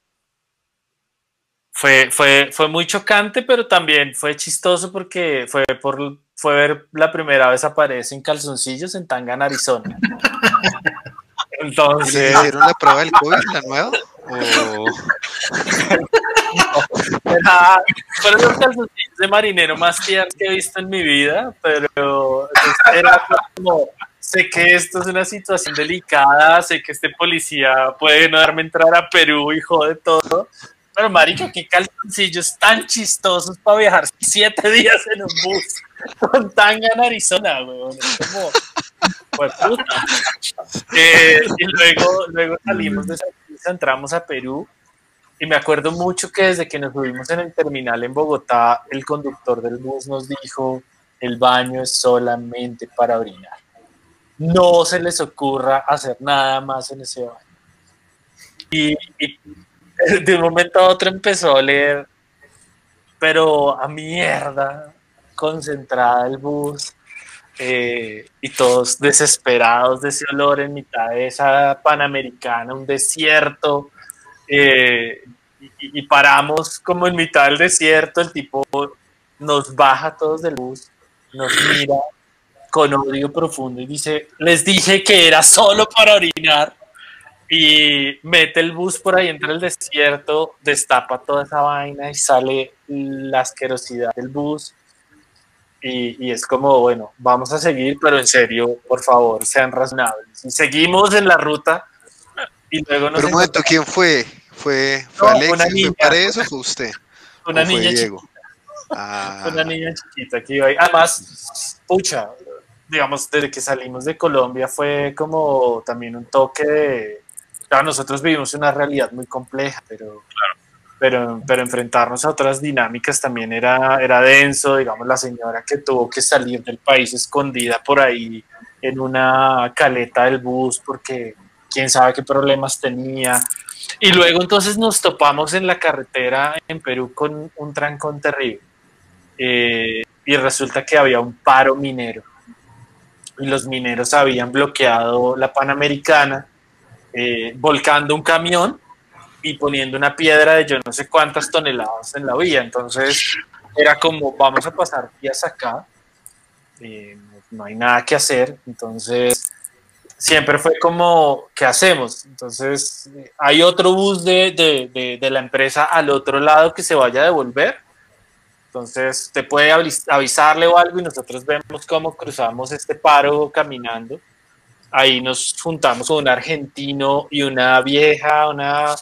Fue, fue, fue muy chocante, pero también fue chistoso porque fue, por, fue ver la primera vez aparece en calzoncillos en Tangan, Arizona.
Entonces... ¿Hicieron la prueba del COVID, la nueva?
fueron los calzoncillos de marinero más tiernos que he visto en mi vida, pero era como, sé que esto es una situación delicada, sé que este policía puede no darme entrar a Perú y jode todo, pero marico, qué calzoncillos tan chistosos para viajar siete días en un bus con tanga en Arizona, weón. como, pues puta. Eh, y luego, luego salimos de esa entramos a Perú y me acuerdo mucho que desde que nos subimos en el terminal en Bogotá, el conductor del bus nos dijo, el baño es solamente para orinar. No se les ocurra hacer nada más en ese baño. Y, de un momento a otro empezó a oler, pero a mierda, concentrada el bus. Eh, y todos desesperados de ese olor en mitad de esa panamericana, un desierto. Eh, y, paramos como en mitad del desierto, el tipo nos baja todos del bus, nos mira con odio profundo y dice, les dije que era solo para orinar y mete el bus por ahí entre el desierto, destapa toda esa vaina y sale la asquerosidad del bus y, es como, bueno, vamos a seguir, pero en serio, por favor, sean razonables. Y seguimos en la ruta y luego
nos... Pero un momento, ¿quién fue? ¿Fue, fue Alexis? ¿Fue eso o fue usted?
Una niña Diego? Ah. Una niña chiquita que iba ahí. Además, pucha, digamos, desde que salimos de Colombia fue como también un toque de... Claro, nosotros vivimos una realidad muy compleja, pero... Claro pero, pero enfrentarnos a otras dinámicas también era, era denso, digamos, la señora que tuvo que salir del país escondida por ahí en una caleta del bus porque quién sabe qué problemas tenía. Y luego entonces nos topamos en la carretera en Perú con un trancón terrible. Eh, y resulta que había un paro minero. Y los mineros habían bloqueado la Panamericana, eh, volcando un camión y poniendo una piedra de yo no sé cuántas toneladas en la vía. Entonces era como, vamos a pasar días acá, eh, no hay nada que hacer. Entonces siempre fue como, ¿qué hacemos? Entonces hay otro bus de, de, de, la empresa al otro lado que se vaya a devolver. Entonces te puede avisarle o algo y nosotros vemos cómo cruzamos este paro caminando. Ahí nos juntamos con un argentino y una vieja, una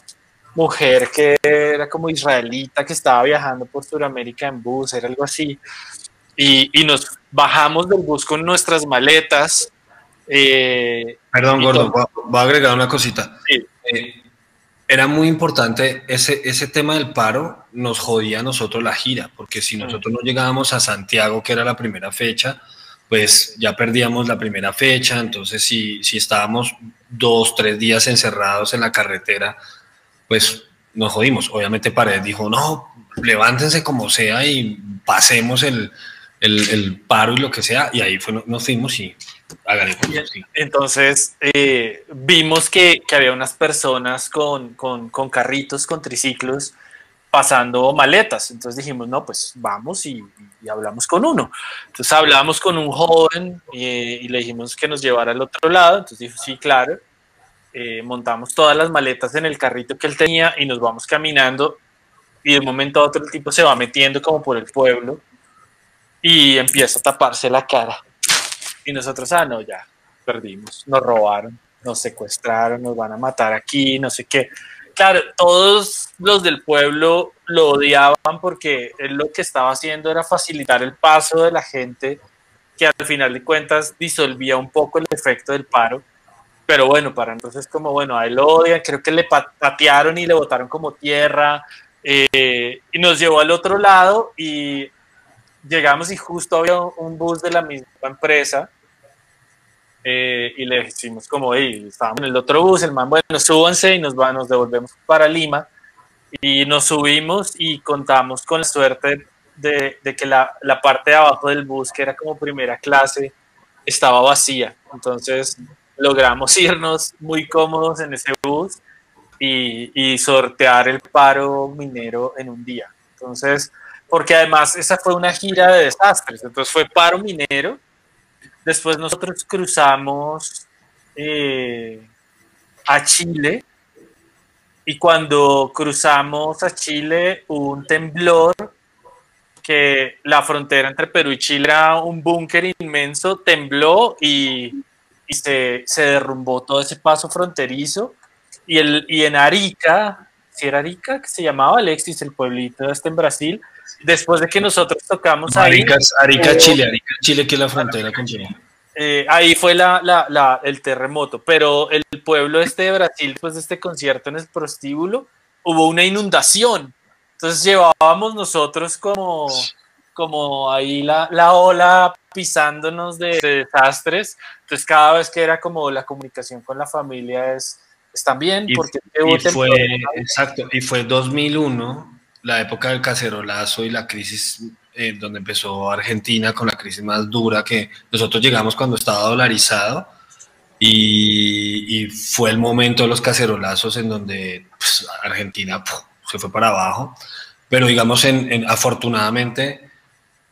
mujer que era como israelita, que estaba viajando por Sudamérica en bus, era algo así. y, y nos bajamos del bus con nuestras maletas. Eh,
Perdón, Gordo, voy a- voy a agregar una cosita.
Sí.
Eh, era muy importante ese, ese tema del paro, nos jodía a nosotros la gira, porque si nosotros no llegábamos a Santiago, que era la primera fecha, pues ya perdíamos la primera fecha, entonces si, si estábamos dos, tres días encerrados en la carretera, pues nos jodimos. Obviamente Paredes dijo, no, levántense como sea y pasemos el, el- paro y lo que sea, y ahí fue, nos fuimos y.
Entonces eh, vimos que, que había unas personas con, con- con carritos, con triciclos, pasando maletas. Entonces dijimos, no, pues vamos y, y hablamos con uno. Entonces hablamos con un joven y, y le dijimos que nos llevara al otro lado. Entonces dijo, sí, claro. Eh, montamos todas las maletas en el carrito que él tenía y nos vamos caminando. Y de un momento a otro el tipo se va metiendo como por el pueblo y empieza a taparse la cara. Y nosotros, ah, no, ya, perdimos, nos robaron, nos secuestraron, nos van a matar aquí, no sé qué. Claro, todos los del pueblo lo odiaban porque él lo que estaba haciendo era facilitar el paso de la gente, que al final de cuentas disolvía un poco el efecto del paro. Pero bueno, para entonces como, bueno, a él lo odian, creo que le pa- patearon y le botaron como tierra, eh, y nos llevó al otro lado y llegamos y justo había un bus de la misma empresa eh, y le decimos como, hey, estábamos en el otro bus, el man, bueno, súbanse y nos, va, nos devolvemos para Lima y nos subimos y contamos con la suerte de, de que la, la parte de abajo del bus, que era como primera clase, estaba vacía. Entonces logramos irnos muy cómodos en ese bus y, y sortear el paro minero en un día. Entonces, porque además esa fue una gira de desastres, entonces fue paro minero. Después nosotros cruzamos eh, a Chile y cuando cruzamos a Chile hubo un temblor que la frontera entre Perú y Chile era un búnker inmenso, tembló y, y se, se derrumbó todo ese paso fronterizo. Y, el, y en Arica, si era Arica, que se llamaba Alexis, el pueblito este en Brasil, después de que nosotros tocamos ahí,
Arica,
eh,
Chile, Arica, Chile, que es la frontera con Chile.
eh, ahí fue la, la- la- el terremoto, pero el pueblo este de Brasil, después de este concierto en el prostíbulo, hubo una inundación. Entonces llevábamos nosotros como, como ahí la, la ola pisándonos de, de desastres. Entonces cada vez que era como la comunicación con la familia es, están bien,
Y-
porque
Y fue, exacto, y fue 2001, la época del cacerolazo y la crisis eh, donde empezó Argentina con la crisis más dura que nosotros llegamos cuando estaba dolarizado. Y, fue el momento de los cacerolazos en donde pues, Argentina se fue para abajo, pero digamos, en, en- afortunadamente,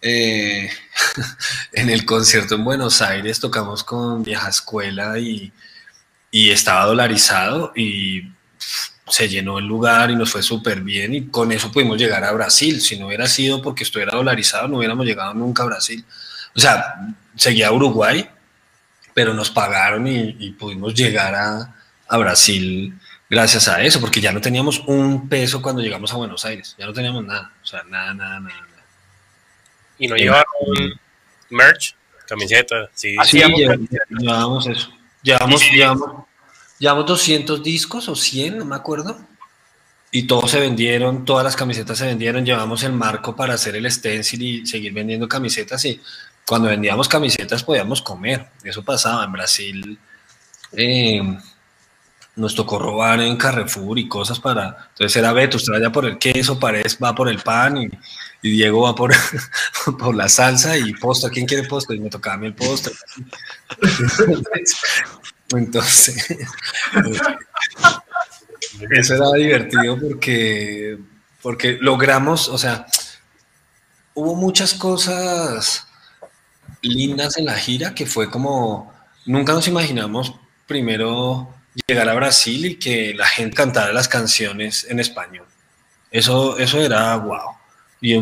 eh, en el concierto en Buenos Aires tocamos con Vieja Escuela y, y estaba dolarizado y se llenó el lugar y nos fue súper bien y con eso pudimos llegar a Brasil. Si no hubiera sido porque estuviera dolarizado, no hubiéramos llegado nunca a Brasil. O sea, seguía a Uruguay, pero nos pagaron y, y pudimos llegar a, a Brasil gracias a eso, porque ya no teníamos un peso cuando llegamos a Buenos Aires, ya no teníamos nada, o sea, nada, nada, nada. nada.
Y no llevaron merch, camiseta, sí.
Sí,
Hacíamos-
llevamos, llevamos eso. Llevamos,
Sí, sí.
llevamos, llevamos 200 discos o 100, no me acuerdo. Y todos se vendieron, todas las camisetas se vendieron. Llevamos el marco para hacer el stencil y seguir vendiendo camisetas. Y cuando vendíamos camisetas podíamos comer. Eso pasaba en Brasil. eh, nos tocó robar en Carrefour y cosas para. Entonces era Beto, usted vaya por el queso, Paredes va por el pan y, y Diego va por, por la salsa y postre. ¿Quién quiere postre? Y me tocaba a mí el postre. Entonces, eso era divertido porque, porque logramos, o sea, hubo muchas cosas lindas en la gira que fue como, nunca nos imaginamos primero llegar a Brasil y que la gente cantara las canciones en español. Eso, eso era wow. Y,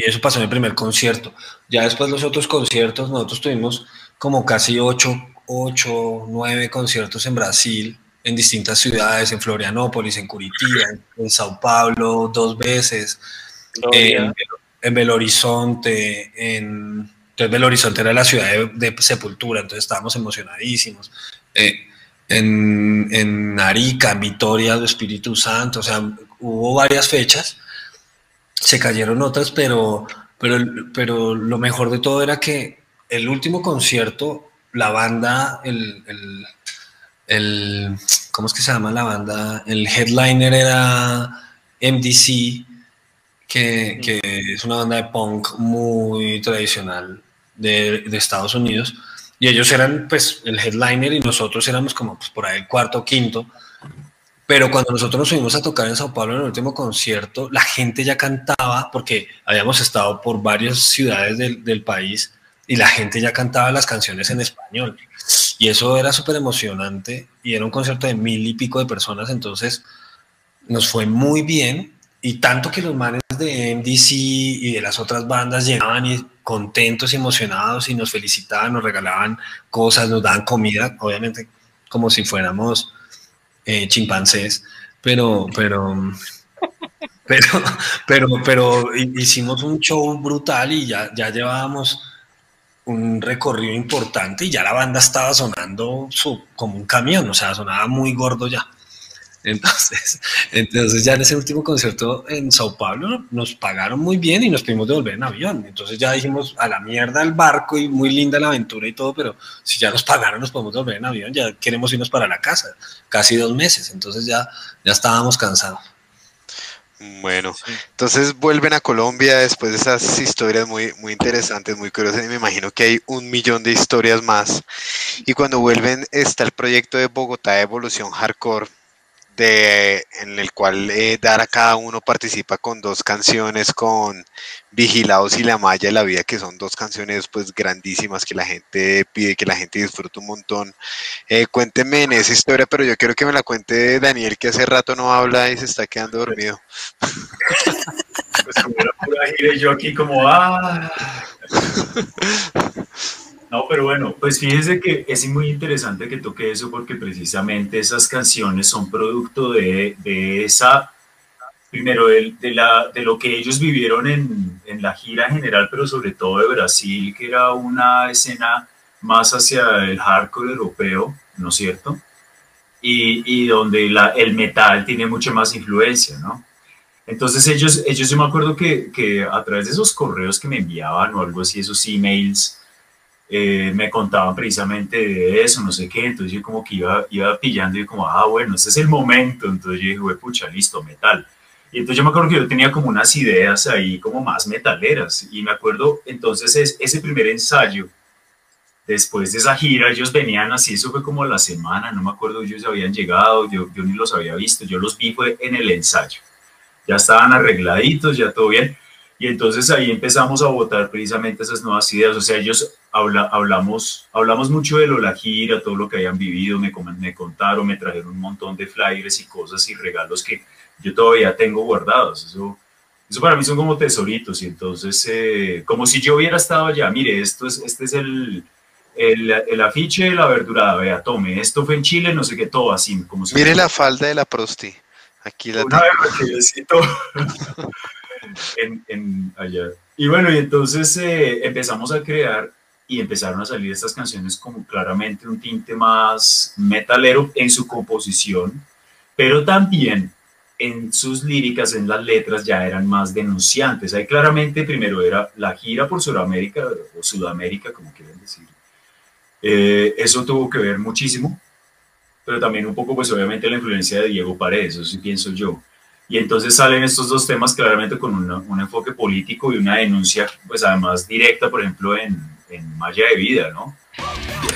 eso pasó en el primer concierto. Ya después los otros conciertos, nosotros tuvimos como casi ocho, ocho, nueve conciertos en Brasil, en distintas ciudades, en Florianópolis, en Curitiba, en, en Sao Paulo, dos veces, en, en Belo Horizonte, en, entonces Belo Horizonte era la ciudad de, Sepultura, entonces estábamos emocionadísimos. Eh, en, en Arica, en Vitoria del Espíritu Santo, o sea, hubo varias fechas, se cayeron otras, pero, pero, pero lo mejor de todo era que el último concierto, la banda, el, el, el ¿cómo es que se llama la banda? El headliner era MDC, que, que es una banda de punk muy tradicional de, de Estados Unidos y ellos eran pues el headliner y nosotros éramos como pues, por ahí el cuarto o quinto. Pero cuando nosotros nos fuimos a tocar en Sao Paulo en el último concierto, la gente ya cantaba, porque habíamos estado por varias ciudades del, del país y la gente ya cantaba las canciones en español. Y eso era súper emocionante y era un concierto de mil y pico de personas, entonces nos fue muy bien y tanto que los manes de MDC y de las otras bandas llegaban y contentos y emocionados y nos felicitaban, nos regalaban cosas, nos daban comida, obviamente como si fuéramos eh, chimpancés, pero, pero, pero, pero, pero hicimos un show brutal y ya, ya llevábamos un recorrido importante y ya la banda estaba sonando su, como un camión, o sea, sonaba muy gordo ya. Entonces, entonces ya en ese último concierto en Sao Paulo nos pagaron muy bien y nos pudimos devolver en avión. Entonces ya dijimos a la mierda el barco y muy linda la aventura y todo, pero si ya nos pagaron nos podemos devolver en avión, ya queremos irnos para la casa, casi dos meses. Entonces ya, ya estábamos cansados.
Bueno, entonces vuelven a Colombia después de esas historias muy, muy interesantes, muy curiosas, y me imagino que hay un millón de historias más. Y cuando vuelven está el proyecto de Bogotá Evolución Hardcore, en el cual eh, Dar a cada uno participa con dos canciones, con Vigilados y La Malla de la Vida, que son dos canciones pues grandísimas que la gente pide, que la gente disfruta un montón. Eh, cuénteme en esa historia, pero yo quiero que me la cuente Daniel, que hace rato no habla y se está quedando dormido.
pues como era pura gira y yo aquí como, ah... No, pero bueno, pues fíjese que es muy interesante que toque eso porque precisamente esas canciones son producto de, de esa, primero, de, de, la, de lo que ellos vivieron en, en, la gira general, pero sobre todo de Brasil, que era una escena más hacia el hardcore europeo, ¿no es cierto? Y, y donde la, el metal tiene mucha más influencia, ¿no? Entonces ellos, ellos yo me acuerdo que, que a través de esos correos que me enviaban o algo así, esos emails, eh, me contaban precisamente de eso, no sé qué, entonces yo como que iba, iba pillando y como, ah, bueno, este es el momento, entonces yo dije, pucha, listo, metal. Y entonces yo me acuerdo que yo tenía como unas ideas ahí como más metaleras y me acuerdo entonces es, ese primer ensayo, después de esa gira, ellos venían así, eso fue como la semana, no me acuerdo, ellos habían llegado, yo, yo ni los había visto, yo los vi fue en el ensayo, ya estaban arregladitos, ya todo bien. Y entonces ahí empezamos a votar precisamente esas nuevas ideas. O sea, ellos habla, hablamos, hablamos mucho de lo, la gira, todo lo que hayan vivido, me, me contaron, me trajeron un montón de flyers y cosas y regalos que yo todavía tengo guardados. Eso, eso para mí son como tesoritos. Y entonces, eh, como si yo hubiera estado allá, mire, esto es, este es el, el, el, afiche de la verdurada, vea, tome, esto fue en Chile, no sé qué, todo así. Como
Mire la falda de la prosti. Aquí la Una tengo.
en, en, allá. Y bueno, y entonces eh, empezamos a crear y empezaron a salir estas canciones como claramente un tinte más metalero en su composición, pero también en sus líricas, en las letras, ya eran más denunciantes. Ahí claramente primero era la gira por Sudamérica, o Sudamérica, como quieren decir. Eh, eso tuvo que ver muchísimo, pero también un poco, pues obviamente la influencia de Diego Paredes, eso sí pienso yo. Y entonces salen estos dos temas claramente con un enfoque político y una denuncia, pues además directa, por ejemplo, en, en Malla de Vida, ¿no?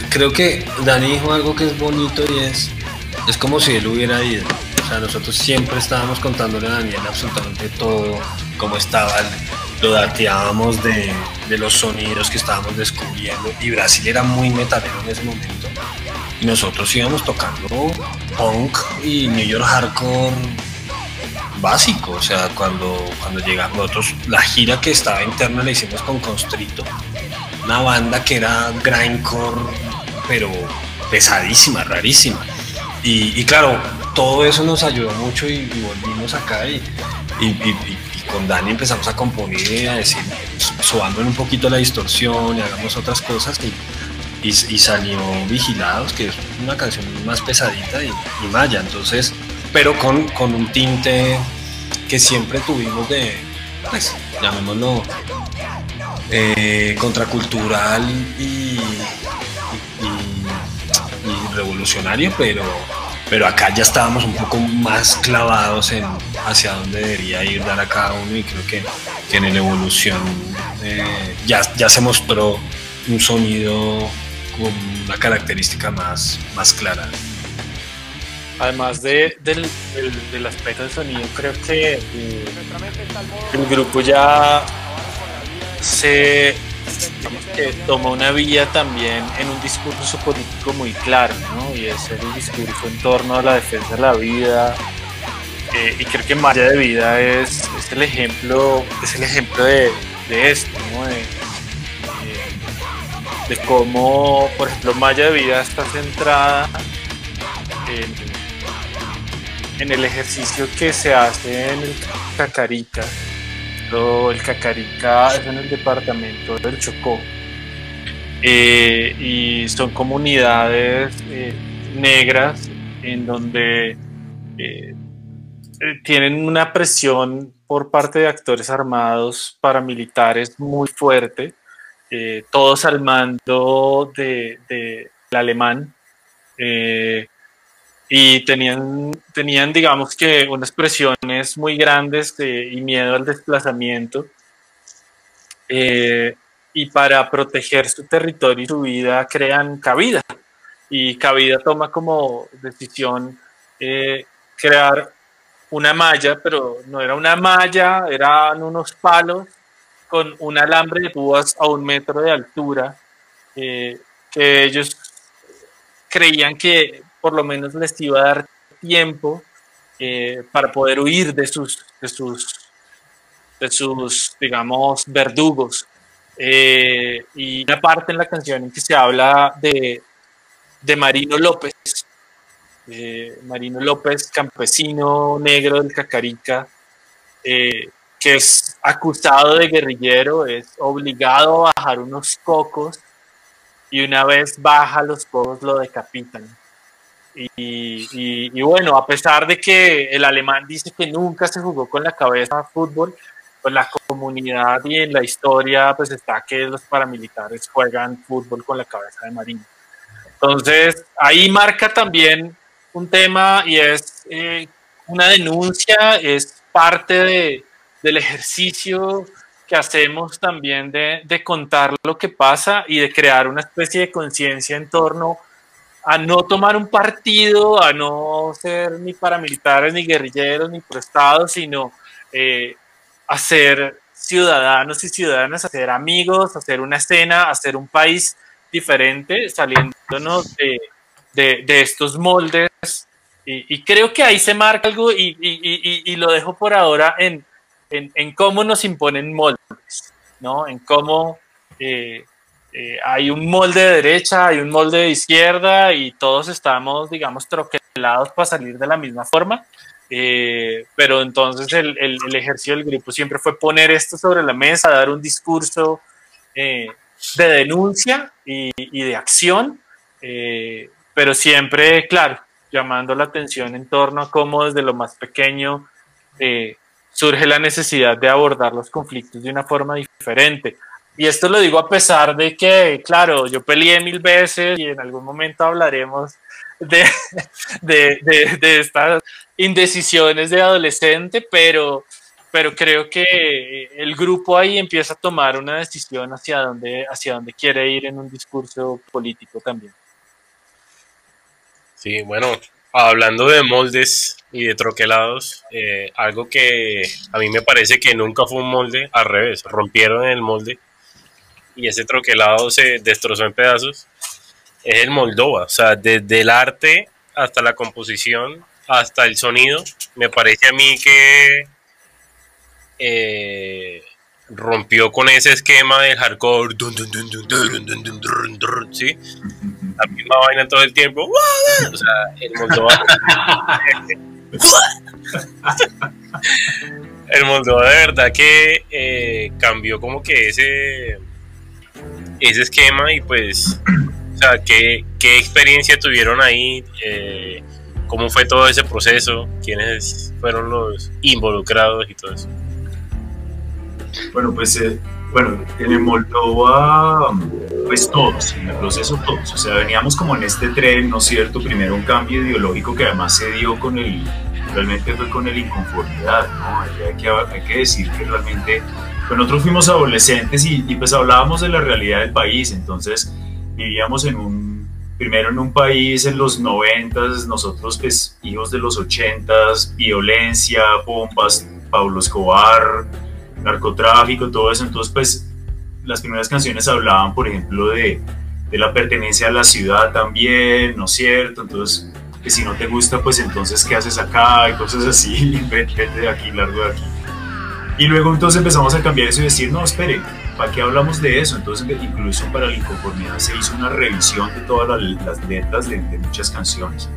Creo que Dani dijo algo que es bonito y es, es como si él hubiera ido. O sea, nosotros siempre estábamos contándole a Daniel absolutamente todo, cómo estaba, lo dateábamos de, de los sonidos que estábamos descubriendo. Y Brasil era muy metalero en ese momento. Y nosotros íbamos tocando punk y New York hardcore básico, o sea, cuando, cuando llegamos nosotros, la gira que estaba interna la hicimos con Constrito, una banda que era grindcore, pero pesadísima, rarísima. Y, claro, todo eso nos ayudó mucho y, volvimos acá y, y, con Dani empezamos a componer y a decir, subamos un poquito la distorsión y hagamos otras cosas y, y, salió Vigilados, que es una canción más pesadita y, y Maya, entonces, pero con, con un tinte que siempre tuvimos de, pues, llamémoslo, eh, contracultural y, revolucionario, pero, pero acá ya estábamos un poco más clavados en hacia dónde debería ir dar a cada uno y creo que, que en la evolución eh, ya, ya se mostró un sonido con una característica más, más clara.
Además de, del, del, aspecto del sonido, creo que eh, el grupo ya se toma una vía también en un discurso político muy claro, ¿no? Y es el discurso en torno a la defensa de la vida. Eh, y creo que Maya de Vida es, es, el ejemplo, es el ejemplo de, de esto, ¿no? De, de, cómo, por ejemplo, Maya de Vida está centrada en, en el ejercicio que se hace en el Cacarica el Cacarica es en el departamento del Chocó. Eh, y son comunidades eh, negras en donde eh, tienen una presión por parte de actores armados paramilitares muy fuerte, todos al mando del de, alemán y tenían, tenían, digamos que, unas presiones muy grandes y miedo al desplazamiento. Eh, y para proteger su territorio y su vida crean Cabida. Y Cabida toma como decisión eh, crear una malla, pero no era una malla, eran unos palos con un alambre de púas a un metro de altura, eh, que ellos creían que por lo menos les iba a dar tiempo eh, para poder huir de sus, de sus, de sus digamos, verdugos. Eh, y una parte en la canción en que se habla de, de Marino López, eh, Marino López, campesino negro del Cacarica, que es acusado de guerrillero, es obligado a bajar unos cocos y una vez baja los cocos lo decapitan. Y, bueno, a pesar de que el alemán dice que nunca se jugó con la cabeza fútbol, pues la comunidad y en la historia pues está que los paramilitares juegan fútbol con la cabeza de Marino. Entonces, ahí marca también un tema y es eh, una denuncia, es parte de, del ejercicio que hacemos también de, de contar lo que pasa y de crear una especie de conciencia en torno a no tomar un partido, a no ser ni paramilitares, ni guerrilleros, ni prestados, sino eh, a ser ciudadanos y ciudadanas, a ser amigos, a hacer una escena, a hacer un país diferente, saliéndonos de, de, estos moldes. Y, creo que ahí se marca algo y, y lo dejo por ahora en, en, en, cómo nos imponen moldes, ¿no? En cómo... Eh, eh, hay un molde de derecha, hay un molde de izquierda y todos estamos, digamos, troquelados para salir de la misma forma. Eh, pero entonces el, el, ejercicio del grupo siempre fue poner esto sobre la mesa, dar un discurso eh, de denuncia y, y de acción, pero siempre, claro, llamando la atención en torno a cómo desde lo más pequeño surge la necesidad de abordar los conflictos de una forma diferente. Y esto lo digo a pesar de que, claro, yo peleé mil veces y en algún momento hablaremos de, de, estas indecisiones de adolescente, pero, pero creo que el grupo ahí empieza a tomar una decisión hacia dónde, hacia dónde quiere ir en un discurso político también.
Sí, bueno, hablando de moldes y de troquelados, eh, algo que a mí me parece que nunca fue un molde, al revés, rompieron el molde y ese troquelado se destrozó en pedazos, es el Moldova. O sea, desde el arte hasta la composición, hasta el sonido, me parece a mí que eh, rompió con ese esquema del hardcore, ¿sí? La misma vaina todo el tiempo. O sea, el Moldova. el Moldova de verdad que eh, cambió como que ese, ese esquema y pues, o sea, ¿qué, qué experiencia tuvieron ahí? Eh, ¿Cómo fue todo ese proceso? ¿Quiénes fueron los involucrados y todo eso?
Bueno, pues eh, bueno, en Moldova, pues todos, en el proceso todos. O sea, veníamos como en este tren, ¿no es cierto? Primero un cambio ideológico que además se dio con el, realmente fue con el inconformidad, ¿no? Hay que, hay que decir que realmente, pues nosotros fuimos adolescentes y, y pues hablábamos de la realidad del país, entonces vivíamos en un, primero en un país en los noventas, nosotros pues hijos de los ochentas, violencia, bombas, Pablo Escobar, narcotráfico, todo eso. Entonces, pues las primeras canciones hablaban, por ejemplo, de, de la pertenencia a la ciudad también, ¿no es cierto? Entonces, que si no te gusta, pues entonces, ¿qué haces acá? Y cosas así, vete de aquí, largo de aquí. Y luego entonces empezamos a cambiar eso y decir, no, espere, ¿para qué hablamos de eso? Entonces, incluso para la inconformidad se hizo una revisión de todas las, letras de, de, muchas canciones.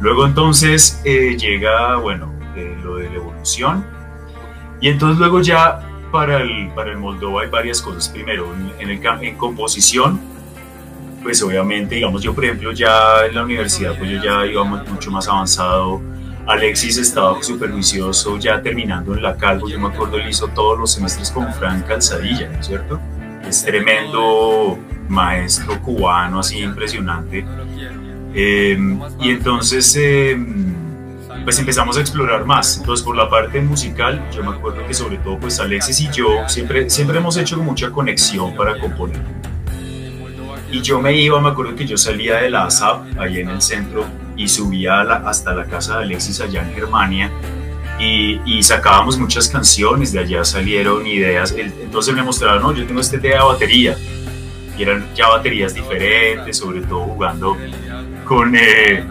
Luego entonces eh, llega, bueno, eh, lo de la evolución, y entonces luego ya para el, para el Moldova hay varias cosas. Primero, en, el, en composición, pues obviamente, digamos, yo por ejemplo ya en la universidad, pues yo ya iba mucho más avanzado. Alexis estaba súper juicioso, ya terminando en la Calvo, yo me acuerdo, él hizo todos los semestres con Frank Calzadilla, ¿no es cierto? Es tremendo maestro cubano, así impresionante. Eh, y entonces... Eh, pues empezamos a explorar más. Entonces, por la parte musical, yo me acuerdo que sobre todo, pues Alexis y yo siempre, siempre hemos hecho mucha conexión para componer. Y yo me iba, me acuerdo que yo salía de la ASAP, ahí en el centro, y subía hasta la casa de Alexis allá en Germania, y, y, sacábamos muchas canciones, de allá salieron ideas. Entonces me mostraba, no, yo tengo esta idea de batería, y eran ya baterías diferentes, sobre todo jugando con... Eh,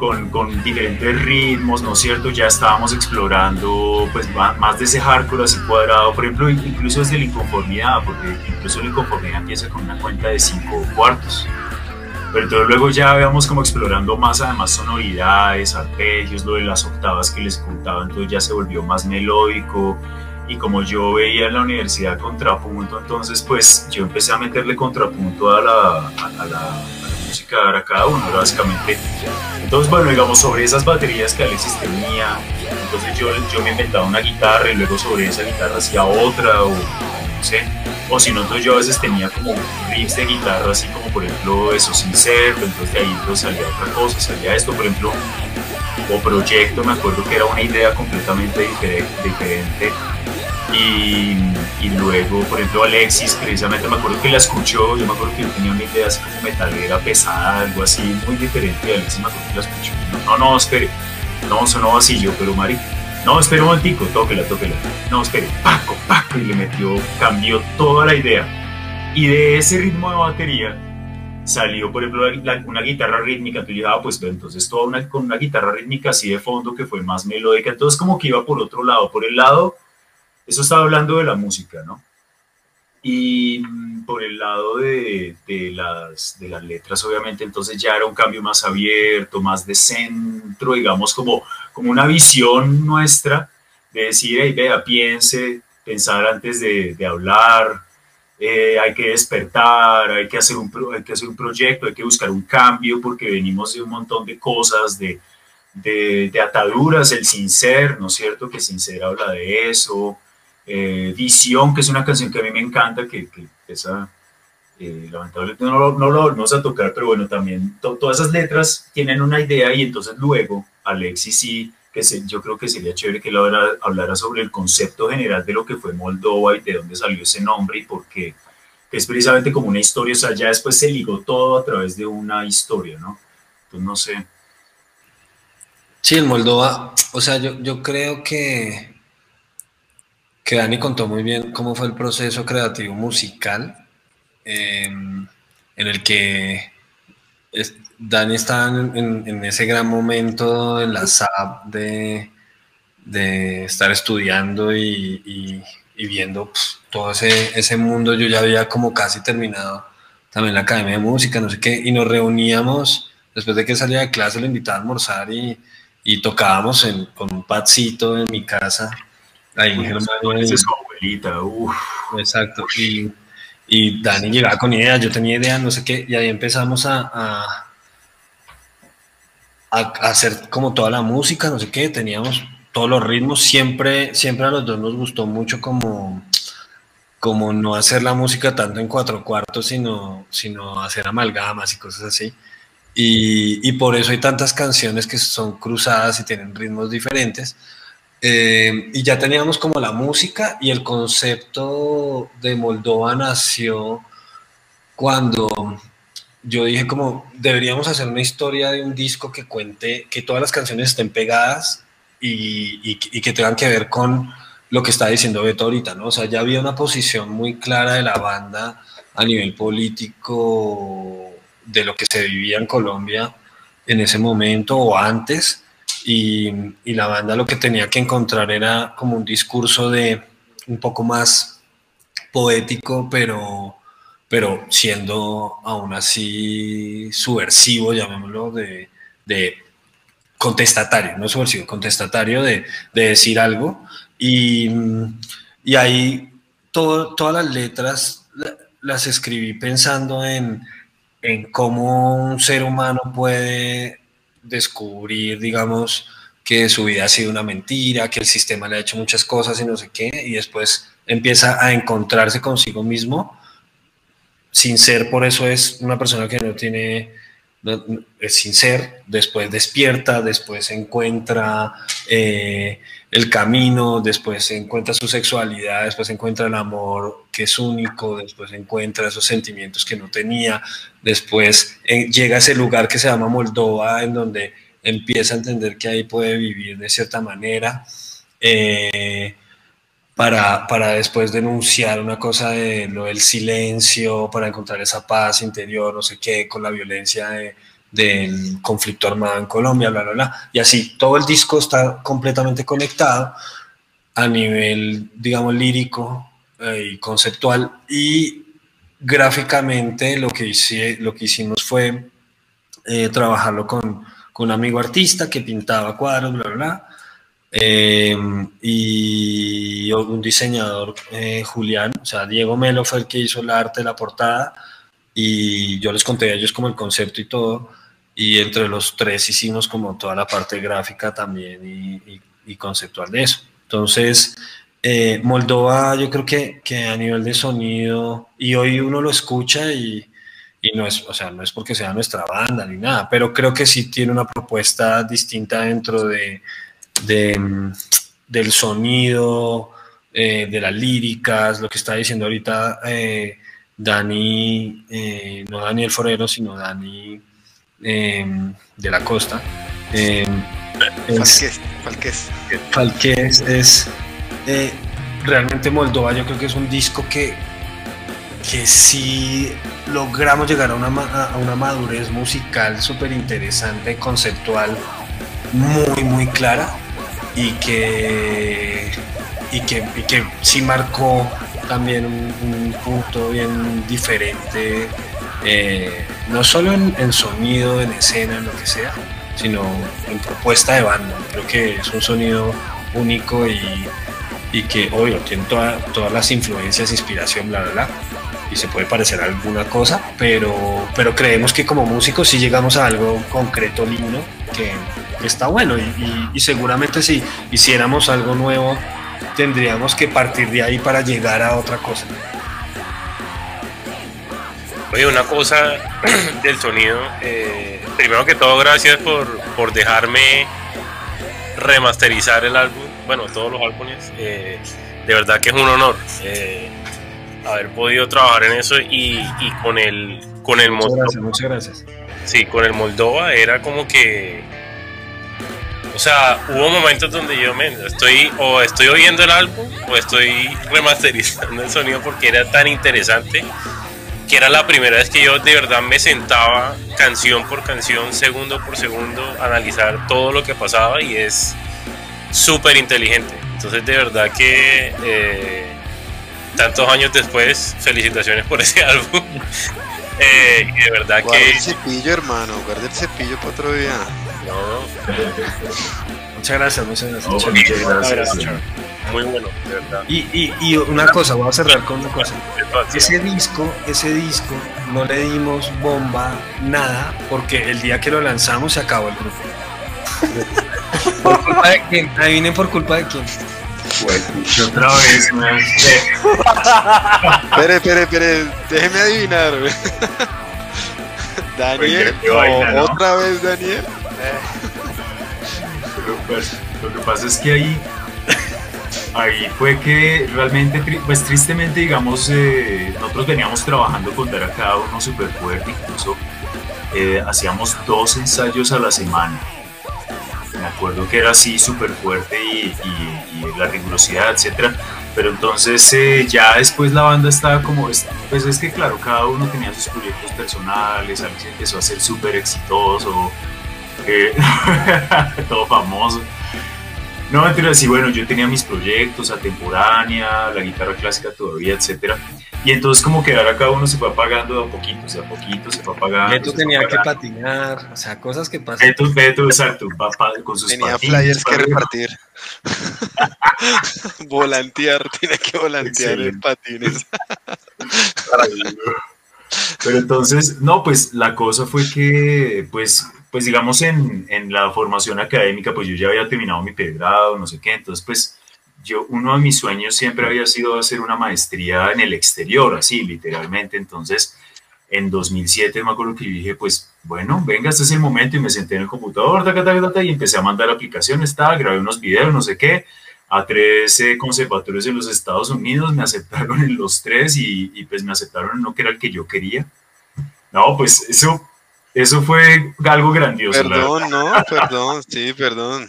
con, con, diferentes ritmos, ¿no es cierto? Ya estábamos explorando pues más de ese hardcore así cuadrado, por ejemplo, incluso desde la inconformidad, porque incluso la inconformidad empieza con una cuenta de cinco cuartos. Pero entonces luego ya veamos como explorando más además sonoridades, arpegios, lo de las octavas que les contaba, entonces ya se volvió más melódico, y como yo veía en la universidad contrapunto, entonces pues yo empecé a meterle contrapunto a la, a, la, música a cada uno, básicamente. Entonces, bueno, digamos, sobre esas baterías que Alexis tenía, entonces yo, yo me inventaba una guitarra y luego sobre esa guitarra hacía otra, o no sé, o si no, yo a veces tenía como riffs de guitarra, así como por ejemplo eso sin ser, entonces de ahí entonces salía otra cosa, salía esto, por ejemplo, o proyecto, me acuerdo que era una idea completamente diferente y, y, luego, por ejemplo, Alexis, precisamente me acuerdo que la escuchó, yo me acuerdo que yo tenía una idea así como metalera pesada, algo así, muy diferente. Y Alexis me acuerdo que la escuchó. No, no, espere. No, sonó así yo, pero Mari. No, espere un momentico, tóquela, tóquela. No, espere, Paco, Paco. Y le metió, cambió toda la idea. Y de ese ritmo de batería salió, por ejemplo, una guitarra rítmica. Yo dije, ah, pues entonces toda una, con una guitarra rítmica así de fondo que fue más melódica. Entonces como que iba por otro lado, por el lado eso estaba hablando de la música, ¿no? Y mm, por el lado de, de, las, de las letras, obviamente, entonces ya era un cambio más abierto, más de centro, digamos, como, como una visión nuestra de decir, hey, vea, piense, pensar antes de, de hablar, eh, hay que despertar, hay que, hacer un, hay que hacer un proyecto, hay que buscar un cambio, porque venimos de un montón de cosas, de, de, de ataduras, el sin ser, ¿no es cierto? Que sin ser habla de eso, eh, Visión, que es una canción que a mí me encanta, que, que esa, eh, lamentablemente no, lo, no lo vamos a tocar, pero bueno, también todas esas letras tienen una idea y entonces luego Alexis sí, que se, yo creo que sería chévere que él hablara, hablara, sobre el concepto general de lo que fue Moldova y de dónde salió ese nombre y por qué, que es precisamente como una historia, o sea, ya después se ligó todo a través de una historia, ¿no? Entonces, no sé.
Sí, en Moldova, o sea, yo, yo creo que que Dani contó muy bien cómo fue el proceso creativo musical em, en el que Dani estaba en, ese gran momento en la SAP de, de estar estudiando y, viendo pues, todo ese, mundo. Yo ya había como casi terminado también la academia de música, no sé qué, y nos reuníamos después de que salía de clase, lo invitaba a almorzar y, tocábamos con un patcito en mi casa
Esa es su abuelita, uff.
Exacto. Y, y Dani llegaba con ideas, yo tenía ideas, no sé qué, y ahí empezamos a, a, a hacer como toda la música, no sé qué, teníamos todos los ritmos, siempre, siempre a los dos nos gustó mucho como, como no hacer la música tanto en cuatro cuartos, sino, sino hacer amalgamas y cosas así. Y, y por eso hay tantas canciones que son cruzadas y tienen ritmos diferentes. Eh, y ya teníamos como la música y el concepto de Moldova nació cuando yo dije como deberíamos hacer una historia de un disco que cuente, que todas las canciones estén pegadas y, y, que tengan que ver con lo que está diciendo Beto ahorita, ¿no? O sea, ya había una posición muy clara de la banda a nivel político de lo que se vivía en Colombia en ese momento o antes y, la banda lo que tenía que encontrar era como un discurso de un poco más poético, pero, pero siendo aún así subversivo, llamémoslo, de, de contestatario, no subversivo, contestatario de, de decir algo. Y, y ahí todo, todas las letras las escribí pensando en, en cómo un ser humano puede descubrir, digamos, que su vida ha sido una mentira, que el sistema le ha hecho muchas cosas y no sé qué, y después empieza a encontrarse consigo mismo, sin ser, por eso es una persona que no tiene, sin ser, después despierta, después encuentra eh, el camino, después encuentra su sexualidad, después encuentra el amor que es único, después encuentra esos sentimientos que no tenía, después eh, llega a ese lugar que se llama Moldova, en donde empieza a entender que ahí puede vivir de cierta manera, eh, para, para, después denunciar una cosa de lo del silencio, para encontrar esa paz interior, no sé qué, con la violencia de, del conflicto armado en Colombia, bla, bla, bla. Y así, todo el disco está completamente conectado a nivel, digamos, lírico eh, y conceptual. Y gráficamente lo que, hice, lo que hicimos fue eh, trabajarlo con, con, un amigo artista que pintaba cuadros, bla, bla, bla. Eh, y un diseñador, eh, Julián, o sea, Diego Melo fue el que hizo el arte de la portada y yo les conté a ellos como el concepto y todo y entre los tres hicimos como toda la parte gráfica también y, y, y conceptual de eso. Entonces, eh, Moldova yo creo que, que, a nivel de sonido, y hoy uno lo escucha y, y, no, es, o sea, no es porque sea nuestra banda ni nada, pero creo que sí tiene una propuesta distinta dentro de, de del sonido, eh, de las líricas, lo que está diciendo ahorita eh, Dani, eh, no Daniel Forero, sino Dani de la costa.
Falqués, Falqués.
Falqués es realmente Moldova, yo creo que es un disco que, que sí logramos llegar a una, a una madurez musical súper interesante, conceptual, muy, muy clara y que, y que, y que sí marcó también un, un punto bien diferente eh, no solo en, sonido, en escena, en lo que sea, sino en propuesta de banda. Creo que es un sonido único y, y que, obvio, tiene toda, todas las influencias, inspiración, bla, bla, bla, y se puede parecer a alguna cosa, pero, pero creemos que como músicos sí llegamos a algo concreto, lindo, que está bueno y, y, y seguramente si hiciéramos algo nuevo, tendríamos que partir de ahí para llegar a otra cosa.
Oye, una cosa del sonido. Eh, primero que todo, gracias por, por, dejarme remasterizar el álbum. Bueno, todos los álbumes. Eh, de verdad que es un honor eh, haber podido trabajar en eso y, y con el con el
muchas Gracias, muchas gracias.
Sí, con el Moldova era como que. O sea, hubo momentos donde yo me estoy o estoy oyendo el álbum o estoy remasterizando el sonido porque era tan interesante que era la primera vez que yo de verdad me sentaba canción por canción, segundo por segundo, a analizar todo lo que pasaba y es súper inteligente. Entonces de verdad que eh, tantos años después, felicitaciones por ese álbum. eh, y de verdad
guarda
que...
el cepillo, hermano, guarda el cepillo para otro día.
No.
Muchas gracias, muchas gracias.
Oh, muchas gracias.
muy bueno, de verdad.
Y, y, y una cosa, voy a cerrar con una cosa. Ese disco, ese disco, no le dimos bomba, nada, porque el día que lo lanzamos se acabó el grupo. ¿Por culpa de quién? Adivinen por culpa de quién.
Pues, otra vez, man.
Espere, espere, espere, déjeme adivinar. Daniel,
vaina, ¿no?
otra vez Daniel.
Lo que pasa es que ahí, ahí fue que realmente, pues tristemente, digamos, eh, nosotros veníamos trabajando con Dar a cada uno súper fuerte, incluso eh, hacíamos dos ensayos a la semana. Me acuerdo que era así súper fuerte y, la rigurosidad, etcétera. Pero entonces eh, ya después la banda estaba como, es- pues es que claro, cada uno tenía sus proyectos personales, Alex empezó a ser súper exitoso, eh, todo famoso. No, mentira, sí, bueno, yo tenía mis proyectos, Atemporánea, la guitarra clásica todavía, etcétera. Y entonces como que ahora cada uno se fue apagando de a poquito, de a poquito se fue apagando.
Beto tenía que patinar, o sea, cosas que pasan.
Beto, Beto, exacto, va con sus
Tenía
patines
flyers que repartir. volantear, tiene que volantear en patines.
Pero entonces, no, pues la cosa fue que, pues, pues digamos en, en la formación académica, pues yo ya había terminado mi pregrado, no sé qué, entonces pues yo, uno de mis sueños siempre había sido hacer una maestría en el exterior, así, literalmente, entonces en 2007 me acuerdo que dije, pues bueno, venga, este es el momento y me senté en el computador, taca, taca, taca, y empecé a mandar aplicaciones, grabé unos videos, no sé qué, a tres eh, conservatorios en los Estados Unidos, me aceptaron en los tres y, y, pues me aceptaron en uno que era el que yo quería. No, pues eso, eso fue algo grandioso.
Perdón, no, perdón, sí, perdón.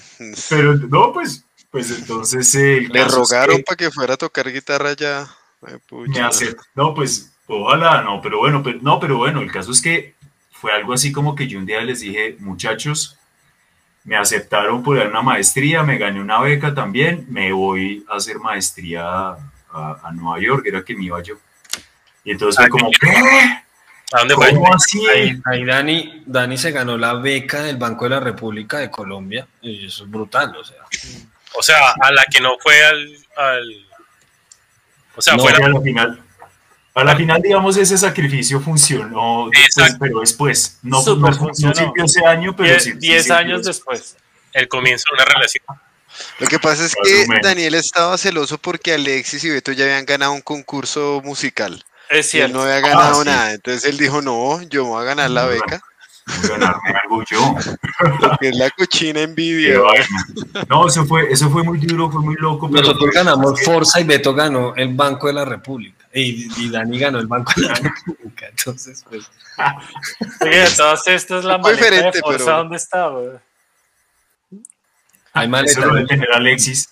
Pero no, pues, pues entonces eh,
Le rogaron
que
para que fuera a tocar guitarra ya. Ay,
me hace- no, pues ojalá, no, pero bueno, pero, no, pero bueno, el caso es que fue algo así como que yo un día les dije, muchachos, me aceptaron por una maestría, me gané una beca también, me voy a hacer maestría a, a Nueva York, era que me iba yo. Y entonces fue como, ¿qué?
¿A dónde fue?
¿Cómo así?
Ahí, ahí Dani, Dani se ganó la beca del Banco de la República de Colombia y eso es brutal, o sea.
O sea, a la que no fue al. al- o sea,
No,
fue
Y
la-
a la final, a la final, digamos, ese sacrificio funcionó, después, pero después, no, no
funcionó.
ese año, pero sí- sí
10
sirvió
años después.
el comienzo de una relación.
Lo que pasa es que. Daniel estaba celoso porque Alexis y Beto ya habían ganado un concurso musical.
Es
Y él no
cierto.
había ganado
sí.
nada. Entonces él dijo, no, yo voy a ganar la
No,
beca.
ganarme algo yo.
Que es la cochina envidia.
No, eso fue, eso fue muy duro, fue muy loco. pero
Nosotros ganamos Forza y Beto ganó el Banco de la República. Y, y Dani ganó el Banco de la República. Entonces, pues.
Oye, todas estas la
Muy
maleta de
diferente,
Forza,
pero-
¿dónde está, güey?
Hay
Eso
maleta.
lo debe tener Alexis.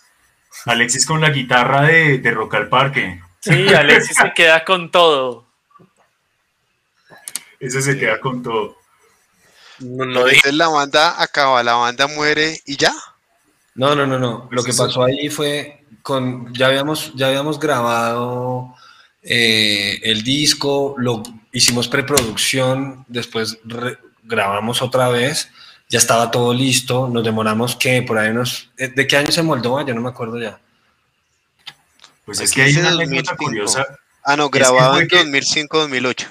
Alexis con la guitarra de, de Rock al Parque.
Sí, Alexis se queda con todo.
Ese se queda con todo.
No, no dije.
Entonces la banda acaba, la banda muere y ya.
No, no, no, no. Lo que
Eso-
pasó ahí fue con. Ya habíamos, ya habíamos grabado eh, el disco, lo hicimos preproducción, después re- grabamos otra vez, ya estaba todo listo, nos demoramos que por ahí unos. eh, ¿De qué año se moldó? Yo no me acuerdo ya.
Pues es que hay una anécdota
2005.
curiosa.
Ah, no, grabado en
que-
2005-2008.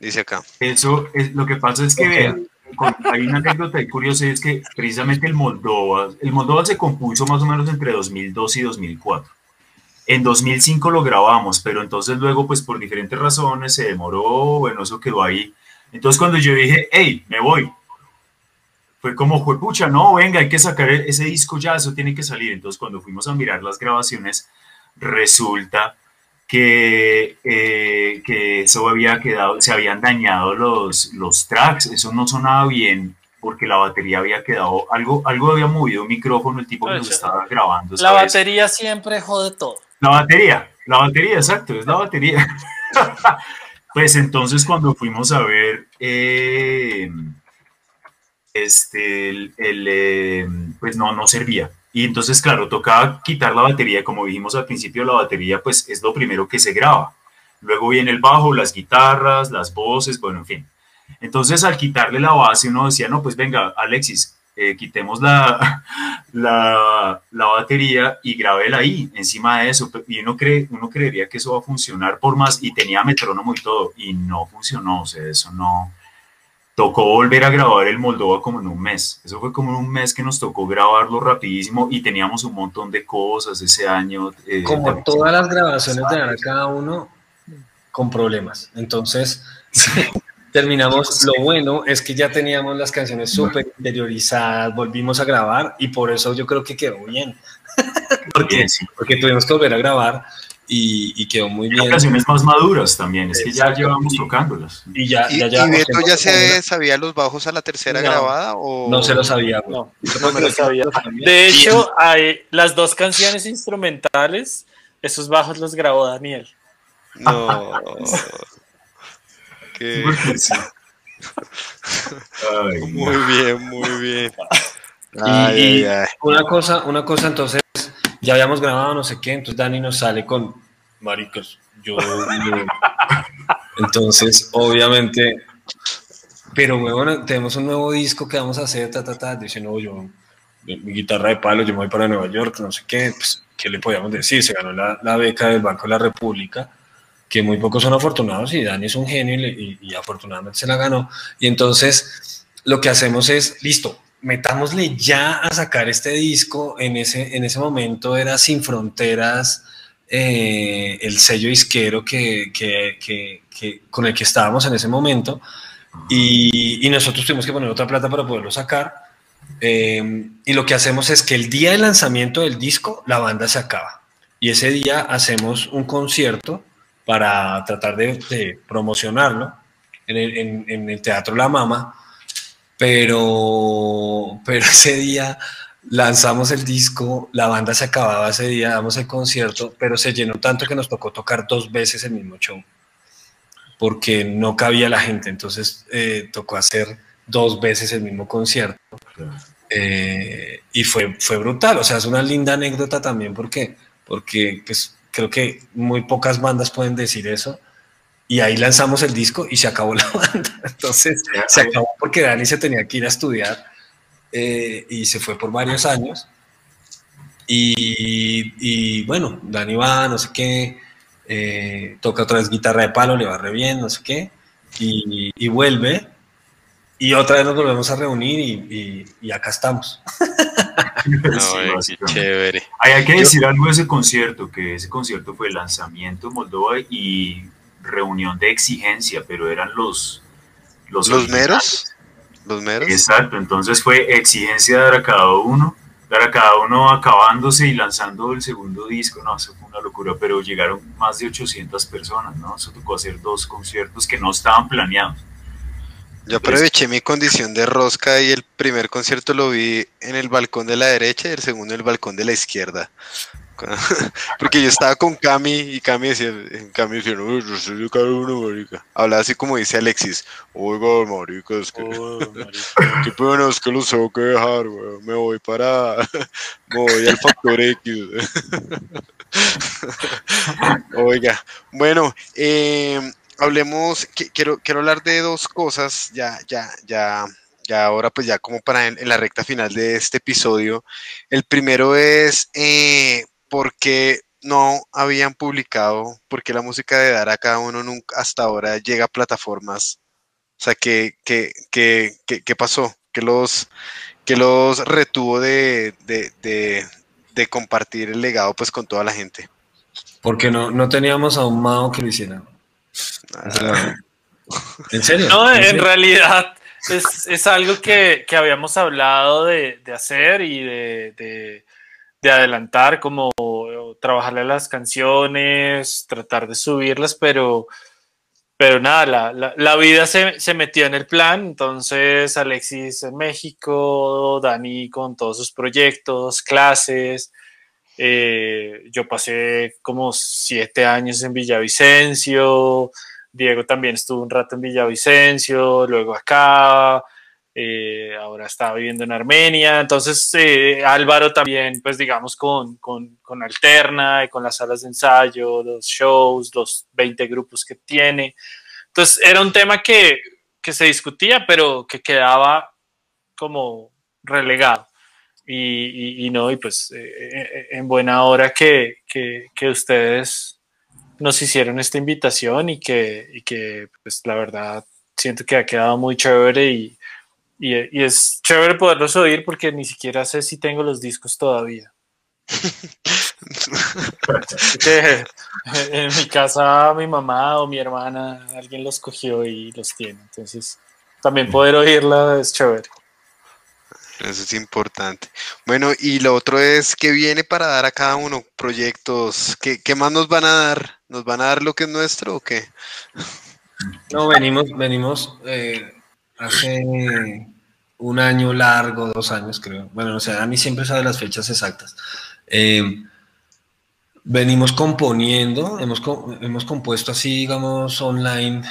Dice acá.
Eso es lo que pasa es que
Ok.
vean, con- hay una anécdota curiosa y es que precisamente el Moldova, el Moldova se compuso más o menos entre 2002 y 2004. En 2005 lo grabamos, pero entonces luego pues por diferentes razones se demoró, bueno, eso quedó ahí. Entonces cuando yo dije, hey, me voy, fue como, fue pucha, no, venga, hay que sacar e-, ese disco ya, eso tiene que salir. Entonces cuando fuimos a mirar las grabaciones, resulta que, eh, que eso había quedado, se habían dañado los, los tracks, eso no sonaba bien porque la batería había quedado, algo, algo había movido un micrófono, el tipo que nos estaba grabando.
La batería siempre jode todo.
La batería, la batería, exacto, es la batería. pues entonces cuando fuimos a ver eh, este, el, eh, pues no, no servía. Y entonces, claro, tocaba quitar la batería, como dijimos al principio, la batería pues es lo primero que se graba. Luego viene el bajo, las guitarras, las voces, bueno, en fin. Entonces, al quitarle la base, uno decía, no, pues venga, Alexis, eh, quitemos la, la, la, batería y grábela ahí, encima de eso. Y uno, cree, uno creería que eso va a funcionar por más, y tenía metrónomo y todo, y no funcionó, o sea, eso no. Tocó volver a grabar el Moldova como en un mes. Eso fue como en un mes que nos tocó grabarlo rapidísimo y teníamos un montón de cosas ese año.
Eh, como todas las grabaciones de cada uno con problemas. Entonces, terminamos, lo bueno es que ya teníamos las canciones súper interiorizadas, volvimos a grabar y por eso yo creo que quedó bien. porque, porque tuvimos que volver a grabar y, quedó muy bien.
canciones más maduras también, es que ya llevamos tocándolas.
Y ya, ya, ya Beto ya se sabía los bajos a la tercera grabada o
no se lo sabía.
No, no me lo sabía. De hecho, hay las dos canciones instrumentales, esos bajos los grabó Daniel. No.
muy bien, muy bien.
y, una cosa, una cosa entonces, ya habíamos grabado no sé qué, entonces Dani nos sale con maricos, yo, entonces obviamente, pero bueno, tenemos un nuevo disco que vamos a hacer, ta, ta, ta, dice, no, yo, mi guitarra de palo, yo me voy para Nueva York, no sé qué, pues, ¿qué le podíamos decir? Se ganó la, la beca del Banco de la República, que muy pocos son afortunados y Dani es un genio y, afortunadamente se la ganó. Y entonces lo que hacemos es, listo, metámosle ya a sacar este disco. En ese, en ese momento era Sin Fronteras, eh, el sello isquero que, que, que, con el que estábamos en ese momento. Y, y, nosotros tuvimos que poner otra plata para poderlo sacar. Eh, y lo que hacemos es que el día de lanzamiento del disco, la banda se acaba. Y ese día hacemos un concierto para tratar de, promocionarlo en el, Teatro La Mama, pero, pero ese día lanzamos el disco, la banda se acababa ese día, damos el concierto, pero se llenó tanto que nos tocó tocar dos veces el mismo show, porque no cabía la gente, entonces eh, tocó hacer dos veces el mismo concierto. Eh, y fue, fue brutal, o sea, es una linda anécdota también porque, porque pues, Creo que muy pocas bandas pueden decir eso. Y ahí lanzamos el disco y se acabó la banda. Entonces se acabó porque Dani se tenía que ir a estudiar eh, y se fue por varios años. Y, bueno, Dani va, no sé qué, eh, toca otra vez guitarra de palo, le va re bien, no sé qué, y, vuelve. Y otra vez nos volvemos a reunir y, y acá estamos.
chévere. Hay, que decir algo de ese concierto, que ese concierto fue lanzamiento en Moldova y reunión de exigencia, pero eran los...
¿Los, ¿Los meros? ¿Los meros?
Exacto, entonces fue exigencia dar a cada uno, dar a cada uno acabándose y lanzando el segundo disco, no, eso fue una locura, pero llegaron más de 800 personas, ¿no? Eso tocó hacer dos conciertos que no estaban planeados.
Yo aproveché mi condición de rosca y el primer concierto lo vi en el balcón de la derecha y el segundo en el balcón de la izquierda. Porque yo estaba con Cami y Cami decía, Cami decía, no, yo soy de uno, marica. Hablaba así como dice Alexis, oiga, marica, es que, oh, qué pena, es que los tengo que dejar, me voy para, me voy al Factor X. Oiga, bueno, eh, hablemos, quiero, quiero hablar de dos cosas, ya, ya, ya, ya ahora pues ya como para en, la recta final de este episodio. El primero es eh, por qué no habían publicado, porque la música de Dar a cada uno nunca hasta ahora llega a plataformas. O sea, ¿qué, qué, qué, qué pasó? ¿Qué los, que los retuvo de, de, de, de, compartir el legado pues con toda la gente?
Porque no, no teníamos a un mago que lo hiciera. ¿En serio?
No, en, realidad es, algo que, habíamos hablado de, hacer y de, adelantar, como trabajarle las canciones, tratar de subirlas, pero, pero nada, la, vida se, se, metió en el plan, entonces Alexis en México, Dani con todos sus proyectos, clases, eh, yo pasé como siete años en Villavicencio, Diego también estuvo un rato en Villavicencio, luego acá, eh, ahora está viviendo en Armenia, entonces eh, Álvaro también, pues digamos, con, con, con, Alterna y con las salas de ensayo, los shows, los 20 grupos que tiene. Entonces era un tema que, que se discutía, pero que quedaba como relegado. Y, no, y pues eh, eh, en buena hora que, que, ustedes nos hicieron esta invitación y que, y que pues la verdad siento que ha quedado muy chévere y, y, es chévere poderlos oír porque ni siquiera sé si tengo los discos todavía. en mi casa mi mamá o mi hermana, alguien los cogió y los tiene. Entonces, también poder oírla es chévere.
Eso es importante. Bueno, y lo otro es que viene para dar a cada uno proyectos. ¿Qué, qué más nos van a dar? ¿Nos van a dar lo que es nuestro o qué?
No, venimos, venimos eh, hace un año largo, dos años creo. Bueno, o sea, a mí siempre sabe las fechas exactas. Eh, venimos componiendo, hemos, hemos compuesto así, digamos, online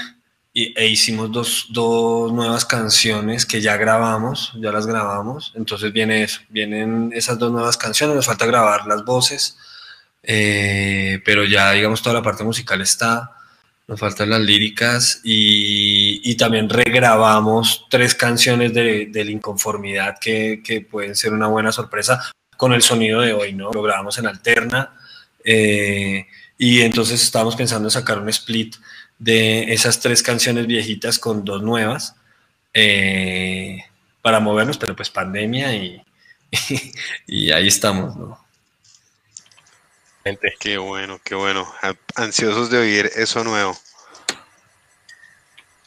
e hicimos dos, dos, nuevas canciones que ya grabamos, ya las grabamos, entonces viene eso, vienen esas dos nuevas canciones, nos falta grabar las voces, eh, pero ya digamos toda la parte musical está, nos faltan las líricas y, y también regrabamos tres canciones de, de la inconformidad que, que, pueden ser una buena sorpresa con el sonido de hoy, ¿no? Lo grabamos en alterna eh, y entonces estábamos pensando en sacar un split de esas tres canciones viejitas con dos nuevas eh, para movernos, pero pues pandemia y, y, ahí estamos, ¿no?
Gente. Qué bueno, qué bueno. Ansiosos de oír eso nuevo.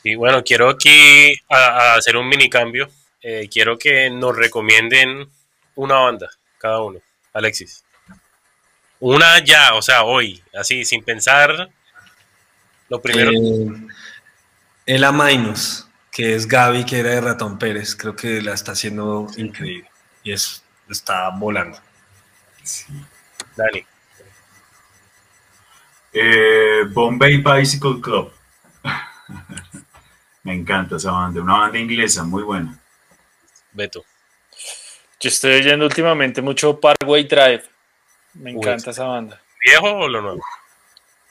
Y bueno, quiero aquí hacer un mini cambio. Eh, quiero que nos recomienden una banda, cada uno. Alexis. Una ya, o sea, hoy, así, sin pensar lo primero.
Eh, el Amainos, que es Gaby, que era de Ratón Pérez, creo que la está haciendo increíble. Y es, está volando. Sí.
Dani.
Eh, Bombay Bicycle Club. Me encanta esa banda, una banda inglesa muy buena.
Beto.
Yo estoy oyendo últimamente mucho Parkway Drive. Me encanta esa banda.
¿Viejo o lo nuevo?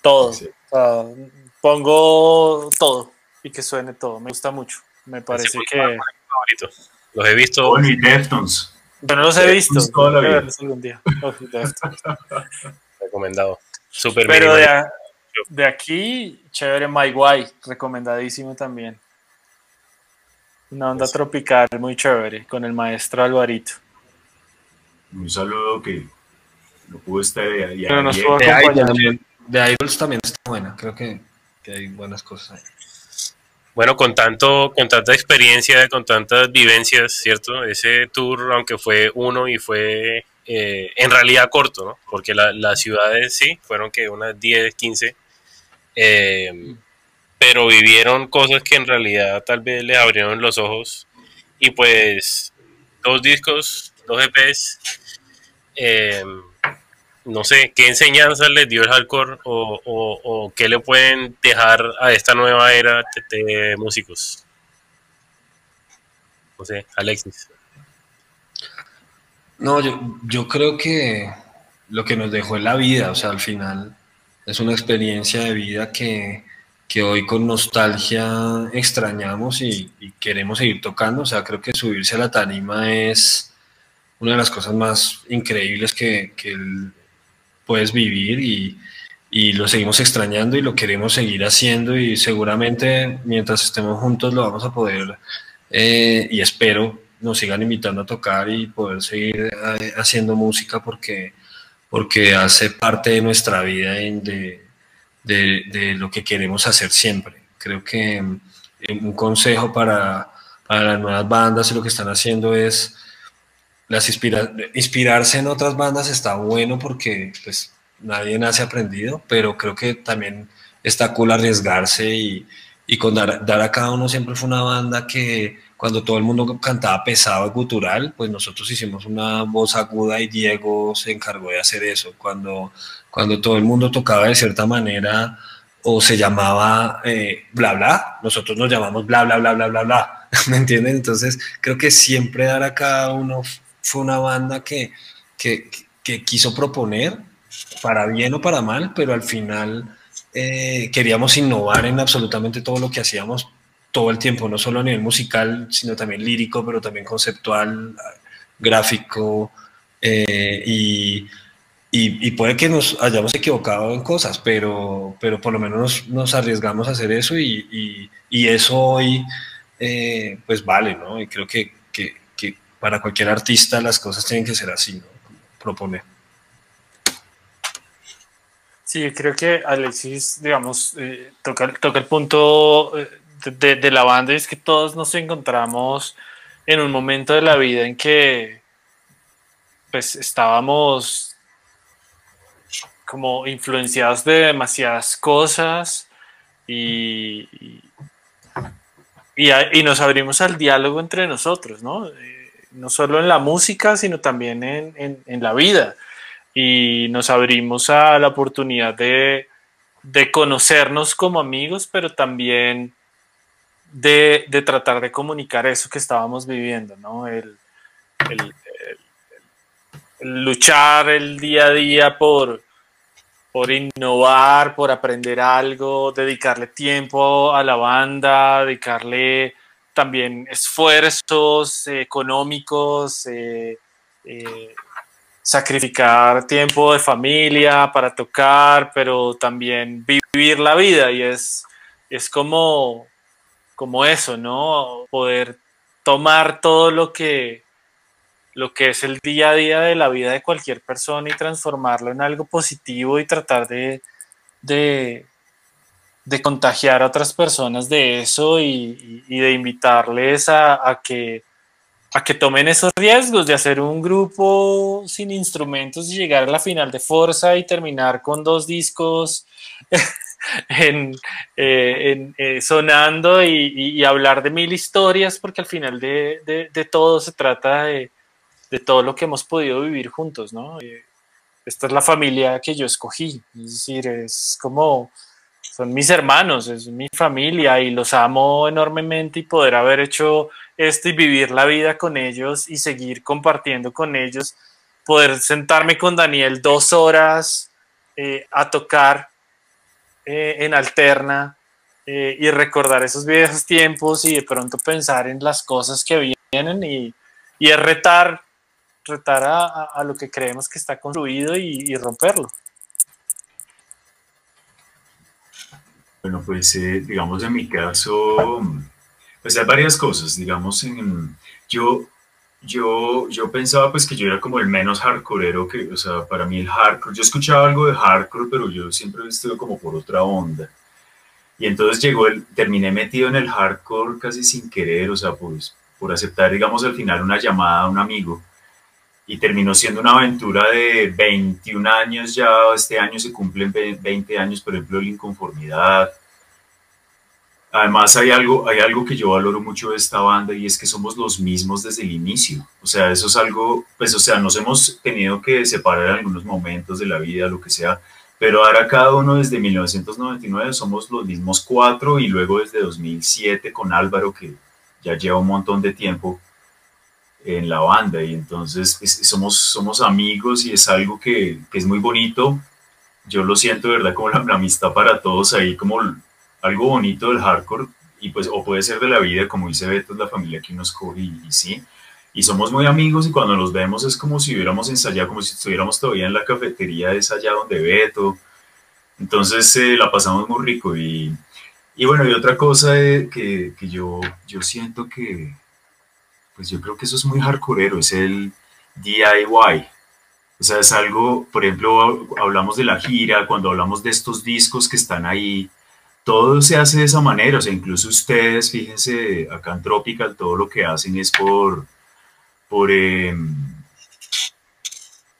Todo pongo todo y que suene todo. Me gusta mucho. Me parece que.
Los he visto.
Bueno, y Deftones.
Yo no los he visto. algún día.
Recomendado. Super
Pero de, de, aquí, chévere My White, recomendadísimo también. Una onda tropical muy chévere con el maestro Alvarito.
Un saludo que no pudo estar ahí.
Pero nos pudo acompañar. De Idols también está buena, creo que hay buenas cosas
Bueno, con tanto, con tanta experiencia, con tantas vivencias, ¿cierto? Ese tour, aunque fue uno y fue eh, en realidad corto, ¿no? Porque las ciudades sí, fueron que unas 10, 15, eh, pero vivieron cosas que en realidad tal vez les abrieron los ojos y pues dos discos, dos EPs, eh, no sé, ¿qué enseñanzas les dio el hardcore o, qué le pueden dejar a esta nueva era de, músicos? No sé, Alexis.
No, yo, creo que lo que nos dejó en la vida, o sea, al final es una experiencia de vida que, hoy con nostalgia extrañamos y, queremos seguir tocando. O sea, creo que subirse a la tarima es una de las cosas más increíbles que, que puedes vivir y, y lo seguimos extrañando y lo queremos seguir haciendo y seguramente mientras estemos juntos lo vamos a poder eh, y espero nos sigan invitando a tocar y poder seguir eh, haciendo música porque, porque hace parte de nuestra vida de, de, de, lo que queremos hacer siempre. Creo que eh, un consejo para, para las nuevas bandas y lo que están haciendo es las inspira inspirarse en otras bandas está bueno porque pues nadie nace aprendido, pero creo que también está cool arriesgarse y, y con dar, dar, a cada uno siempre fue una banda que cuando todo el mundo cantaba pesado y gutural, pues nosotros hicimos una voz aguda y Diego se encargó de hacer eso. Cuando, cuando todo el mundo tocaba de cierta manera o se llamaba eh, bla bla, nosotros nos llamamos bla bla bla bla bla bla, ¿me entienden? Entonces creo que siempre dar a cada uno fue una banda que, que, quiso proponer, para bien o para mal, pero al final eh, queríamos innovar en absolutamente todo lo que hacíamos todo el tiempo, no solo a nivel musical, sino también lírico, pero también conceptual. gráfico eh, y, y, puede que nos hayamos equivocado en cosas, pero, pero por lo menos nos, arriesgamos a hacer eso y, y eso hoy eh, pues vale, ¿no? Y creo que, que, que, para cualquier artista las cosas tienen que ser así, ¿no? Proponer.
Sí, creo que Alexis, digamos, eh, toca, toca, el punto de, de, la banda y es que todos nos encontramos en un momento de la vida en que pues estábamos como influenciados de demasiadas cosas y, y, nos abrimos al diálogo entre nosotros, ¿no? Eh, no solo en la música, sino también en, en, la vida. Y nos abrimos a la oportunidad de, de conocernos como amigos, pero también de, de, tratar de comunicar eso que estábamos viviendo, ¿no? El, luchar el día a día por, por innovar, por aprender algo, dedicarle tiempo a la banda, dedicarle también esfuerzos económicos, eh, eh, sacrificar tiempo de familia para tocar, pero también vivir la vida y es, es como, como eso, ¿no? Poder tomar todo lo que, lo que es el día a día de la vida de cualquier persona y transformarlo en algo positivo y tratar de, de, contagiar a otras personas de eso y, de invitarles a, que, a que tomen esos riesgos de hacer un grupo sin instrumentos y llegar a la final de fuerza y terminar con dos discos en, eh, eh, sonando y, hablar de mil historias porque al final de todo se trata de de todo lo que hemos podido vivir juntos, ¿no? Eh, esta es la familia que yo escogí, es decir, es como, son mis hermanos, es mi familia y los amo enormemente y poder haber hecho esto y vivir la vida con ellos y seguir compartiendo con ellos, poder sentarme con Daniel dos horas eh, a tocar eh, en alterna y recordar esos viejos tiempos y de pronto pensar en las cosas que vienen y, y es retar retar a, lo que creemos que está construido y, romperlo.
Bueno, pues eh, digamos en mi caso, pues hay varias cosas, digamos, en, yo, yo, yo pensaba pues que yo era como el menos hardcoreero que, o sea, para mí el hardcore, yo escuchaba algo de hardcore, pero yo siempre estado como por otra onda. Y entonces llegó el, terminé metido en el hardcore casi sin querer, o sea, pues por aceptar, digamos, al final una llamada a un amigo y terminó siendo una aventura de 21 años ya, este año se cumplen 20 años, por ejemplo, la inconformidad. Además hay algo, hay algo que yo valoro mucho de esta banda y es que somos los mismos desde el inicio. O sea, eso es algo, pues o sea, nos hemos tenido que separar en algunos momentos de la vida, lo que sea, pero ahora cada uno desde 1999 somos los mismos cuatro y luego desde 2007 con Álvaro que ya lleva un montón de tiempo en la banda y entonces somos, somos amigos y es algo que, es muy bonito. Yo lo siento, ¿verdad? Como la, amistad para todos ahí, como algo bonito del hardcore y pues, o puede ser de la vida, como dice Beto, la familia que nos coge y, sí. Y somos muy amigos y cuando nos vemos es como si hubiéramos ensayado, como si estuviéramos todavía en la cafetería esa allá donde Beto. Entonces eh, la pasamos muy rico y, y bueno, y otra cosa que, que yo, yo siento que, pues yo creo que eso es muy hardcoreero, es el DIY. O sea, es algo, por ejemplo, hablamos de la gira, cuando hablamos de estos discos que están ahí, todo se hace de esa manera. O sea, incluso ustedes, fíjense, acá en Tropical, todo lo que hacen es por, por, em,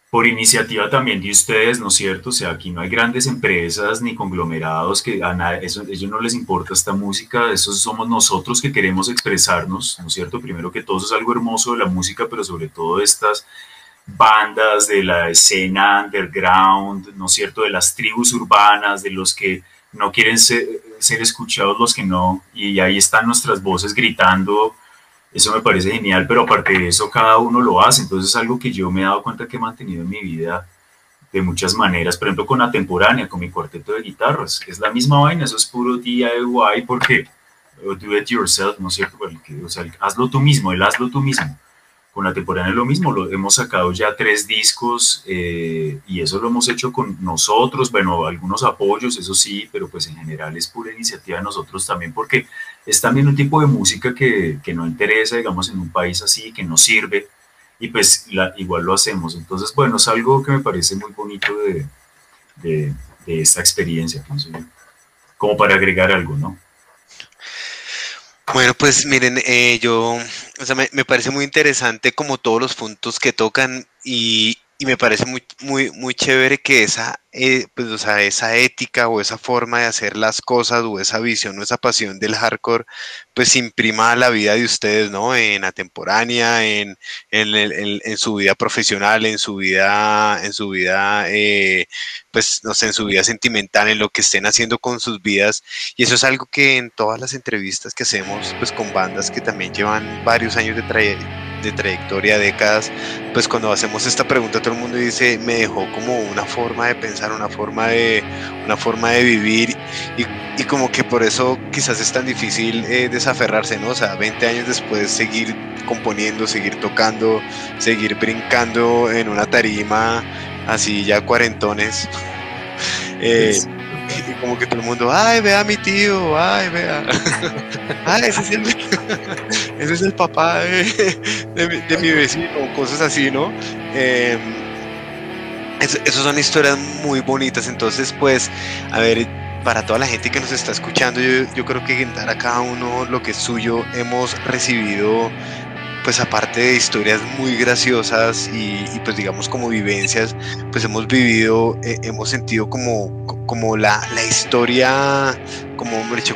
por iniciativa también de ustedes, ¿no es cierto? O sea, aquí no hay grandes empresas ni conglomerados que a eso, ellos no les importa esta música, eso somos nosotros que queremos expresarnos, ¿no es cierto? Primero que todo es algo hermoso de la música, pero sobre todo estas bandas de la escena underground, ¿no es cierto? De las tribus urbanas, de los que no quieren ser, escuchados, los que no, y ahí están nuestras voces gritando eso me parece genial, pero aparte de eso, cada uno lo hace. Entonces es algo que yo me he dado cuenta que he mantenido en mi vida de muchas maneras. Por ejemplo, con Atemporánea, con mi cuarteto de guitarras. Es la misma vaina, eso es puro DIY porque do it yourself, ¿no es cierto? o sea, hazlo tú mismo, el hazlo tú mismo. Con la temporada es lo mismo, lo, hemos sacado ya tres discos eh, y eso lo hemos hecho con nosotros, bueno, algunos apoyos, eso sí, pero pues en general es pura iniciativa de nosotros también porque es también un tipo de música que, que no interesa, digamos, en un país así, que nos sirve y pues igual lo hacemos. Entonces, bueno, es algo que me parece muy bonito de, de, de esta experiencia, como para agregar algo, ¿no?
Bueno, pues miren, eh, yo, o sea, me, me, parece muy interesante como todos los puntos que tocan y, y me parece muy, muy, muy chévere que esa, eh, pues, o sea, esa ética o esa forma de hacer las cosas o esa visión o esa pasión del hardcore, pues imprima la vida de ustedes, ¿no? En atemporánea, en, en, en, en su vida profesional, en su vida, en su vida, eh, pues, no sé, en su vida sentimental, en lo que estén haciendo con sus vidas. Y eso es algo que en todas las entrevistas que hacemos, pues, con bandas que también llevan varios años de trayectoria, de trayectoria, décadas, pues cuando hacemos esta pregunta todo el mundo dice, me dejó como una forma de pensar, una forma de, una forma de vivir y, como que por eso quizás es tan difícil eh, desaferrarse, ¿no? O sea, 20 años después seguir componiendo, seguir tocando, seguir brincando en una tarima, así ya cuarentones. Eh, y como que todo el mundo, ay, vea a mi tío, ay, vea. ay, ese es el, ese es el papá de, de, mi, de mi vecino, cosas así, ¿no? Eh, esas son historias muy bonitas, entonces pues, a ver, para toda la gente que nos está escuchando, yo, yo creo que dar a cada uno lo que es suyo, hemos recibido pues aparte de historias muy graciosas y, pues digamos como vivencias, pues hemos vivido, eh, hemos sentido como, como la, la historia, como hombre dicho,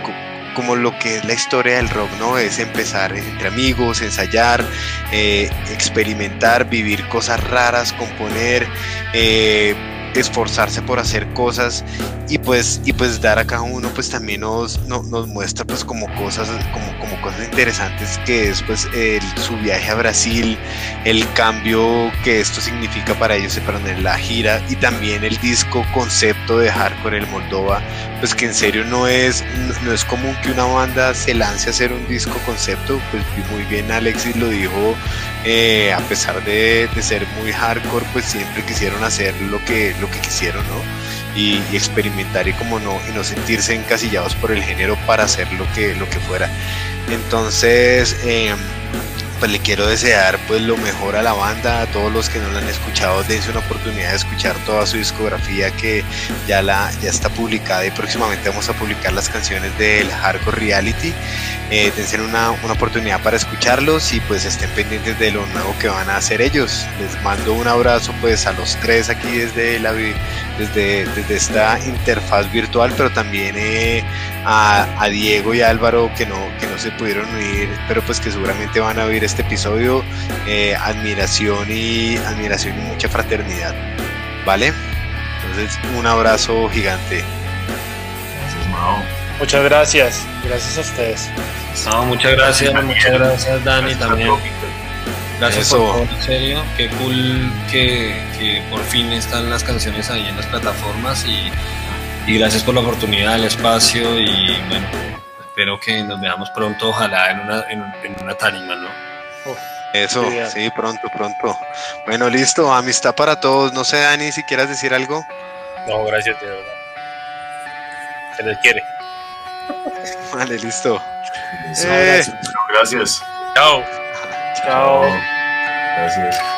como lo que es la historia del rock, ¿no? Es empezar entre amigos, ensayar, eh, experimentar, vivir cosas raras, componer, eh, esforzarse por hacer cosas y pues y pues dar a cada uno pues también nos, nos, muestra pues como cosas como, como cosas interesantes que es pues el, su viaje a Brasil el cambio que esto significa para ellos para la gira y también el disco concepto de hardcore el Moldova pues que en serio no es no es común que una banda se lance a hacer un disco concepto pues muy bien Alexis lo dijo eh, a pesar de, de ser muy hardcore pues siempre quisieron hacer lo que lo que quisieron, ¿no? Y, y, experimentar y como no, y no sentirse encasillados por el género para hacer lo que, lo que fuera. Entonces, eh, pues le quiero desear pues lo mejor a la banda, a todos los que no la han escuchado, dense una oportunidad de escuchar toda su discografía que ya la ya está publicada y próximamente vamos a publicar las canciones del Hardcore Reality. Eh, dense una, una oportunidad para escucharlos y pues estén pendientes de lo nuevo que van a hacer ellos. Les mando un abrazo pues a los tres aquí desde la desde, desde esta interfaz virtual, pero también eh, a, a, Diego y a Álvaro que no, que no se pudieron unir, pero pues que seguramente van a oír este episodio. Eh, admiración y admiración y mucha fraternidad. ¿Vale? Entonces, un abrazo gigante.
Gracias, Mao.
Muchas gracias. Gracias a ustedes.
No, muchas gracias, muchas gracias Dani también. Gracias Eso. por todo, en serio. Qué cool que, que, por fin están las canciones ahí en las plataformas y, y, gracias por la oportunidad, el espacio y bueno, espero que nos veamos pronto, ojalá en una, en, en una tarima, ¿no?
Oh, Eso, sí, sí, pronto, pronto. Bueno, listo, amistad para todos. No sé, Dani, si quieras decir algo.
No, gracias, de verdad. Se les quiere.
Vale, listo.
Eh. Gracias.
Chao.
Chao.
Gracias.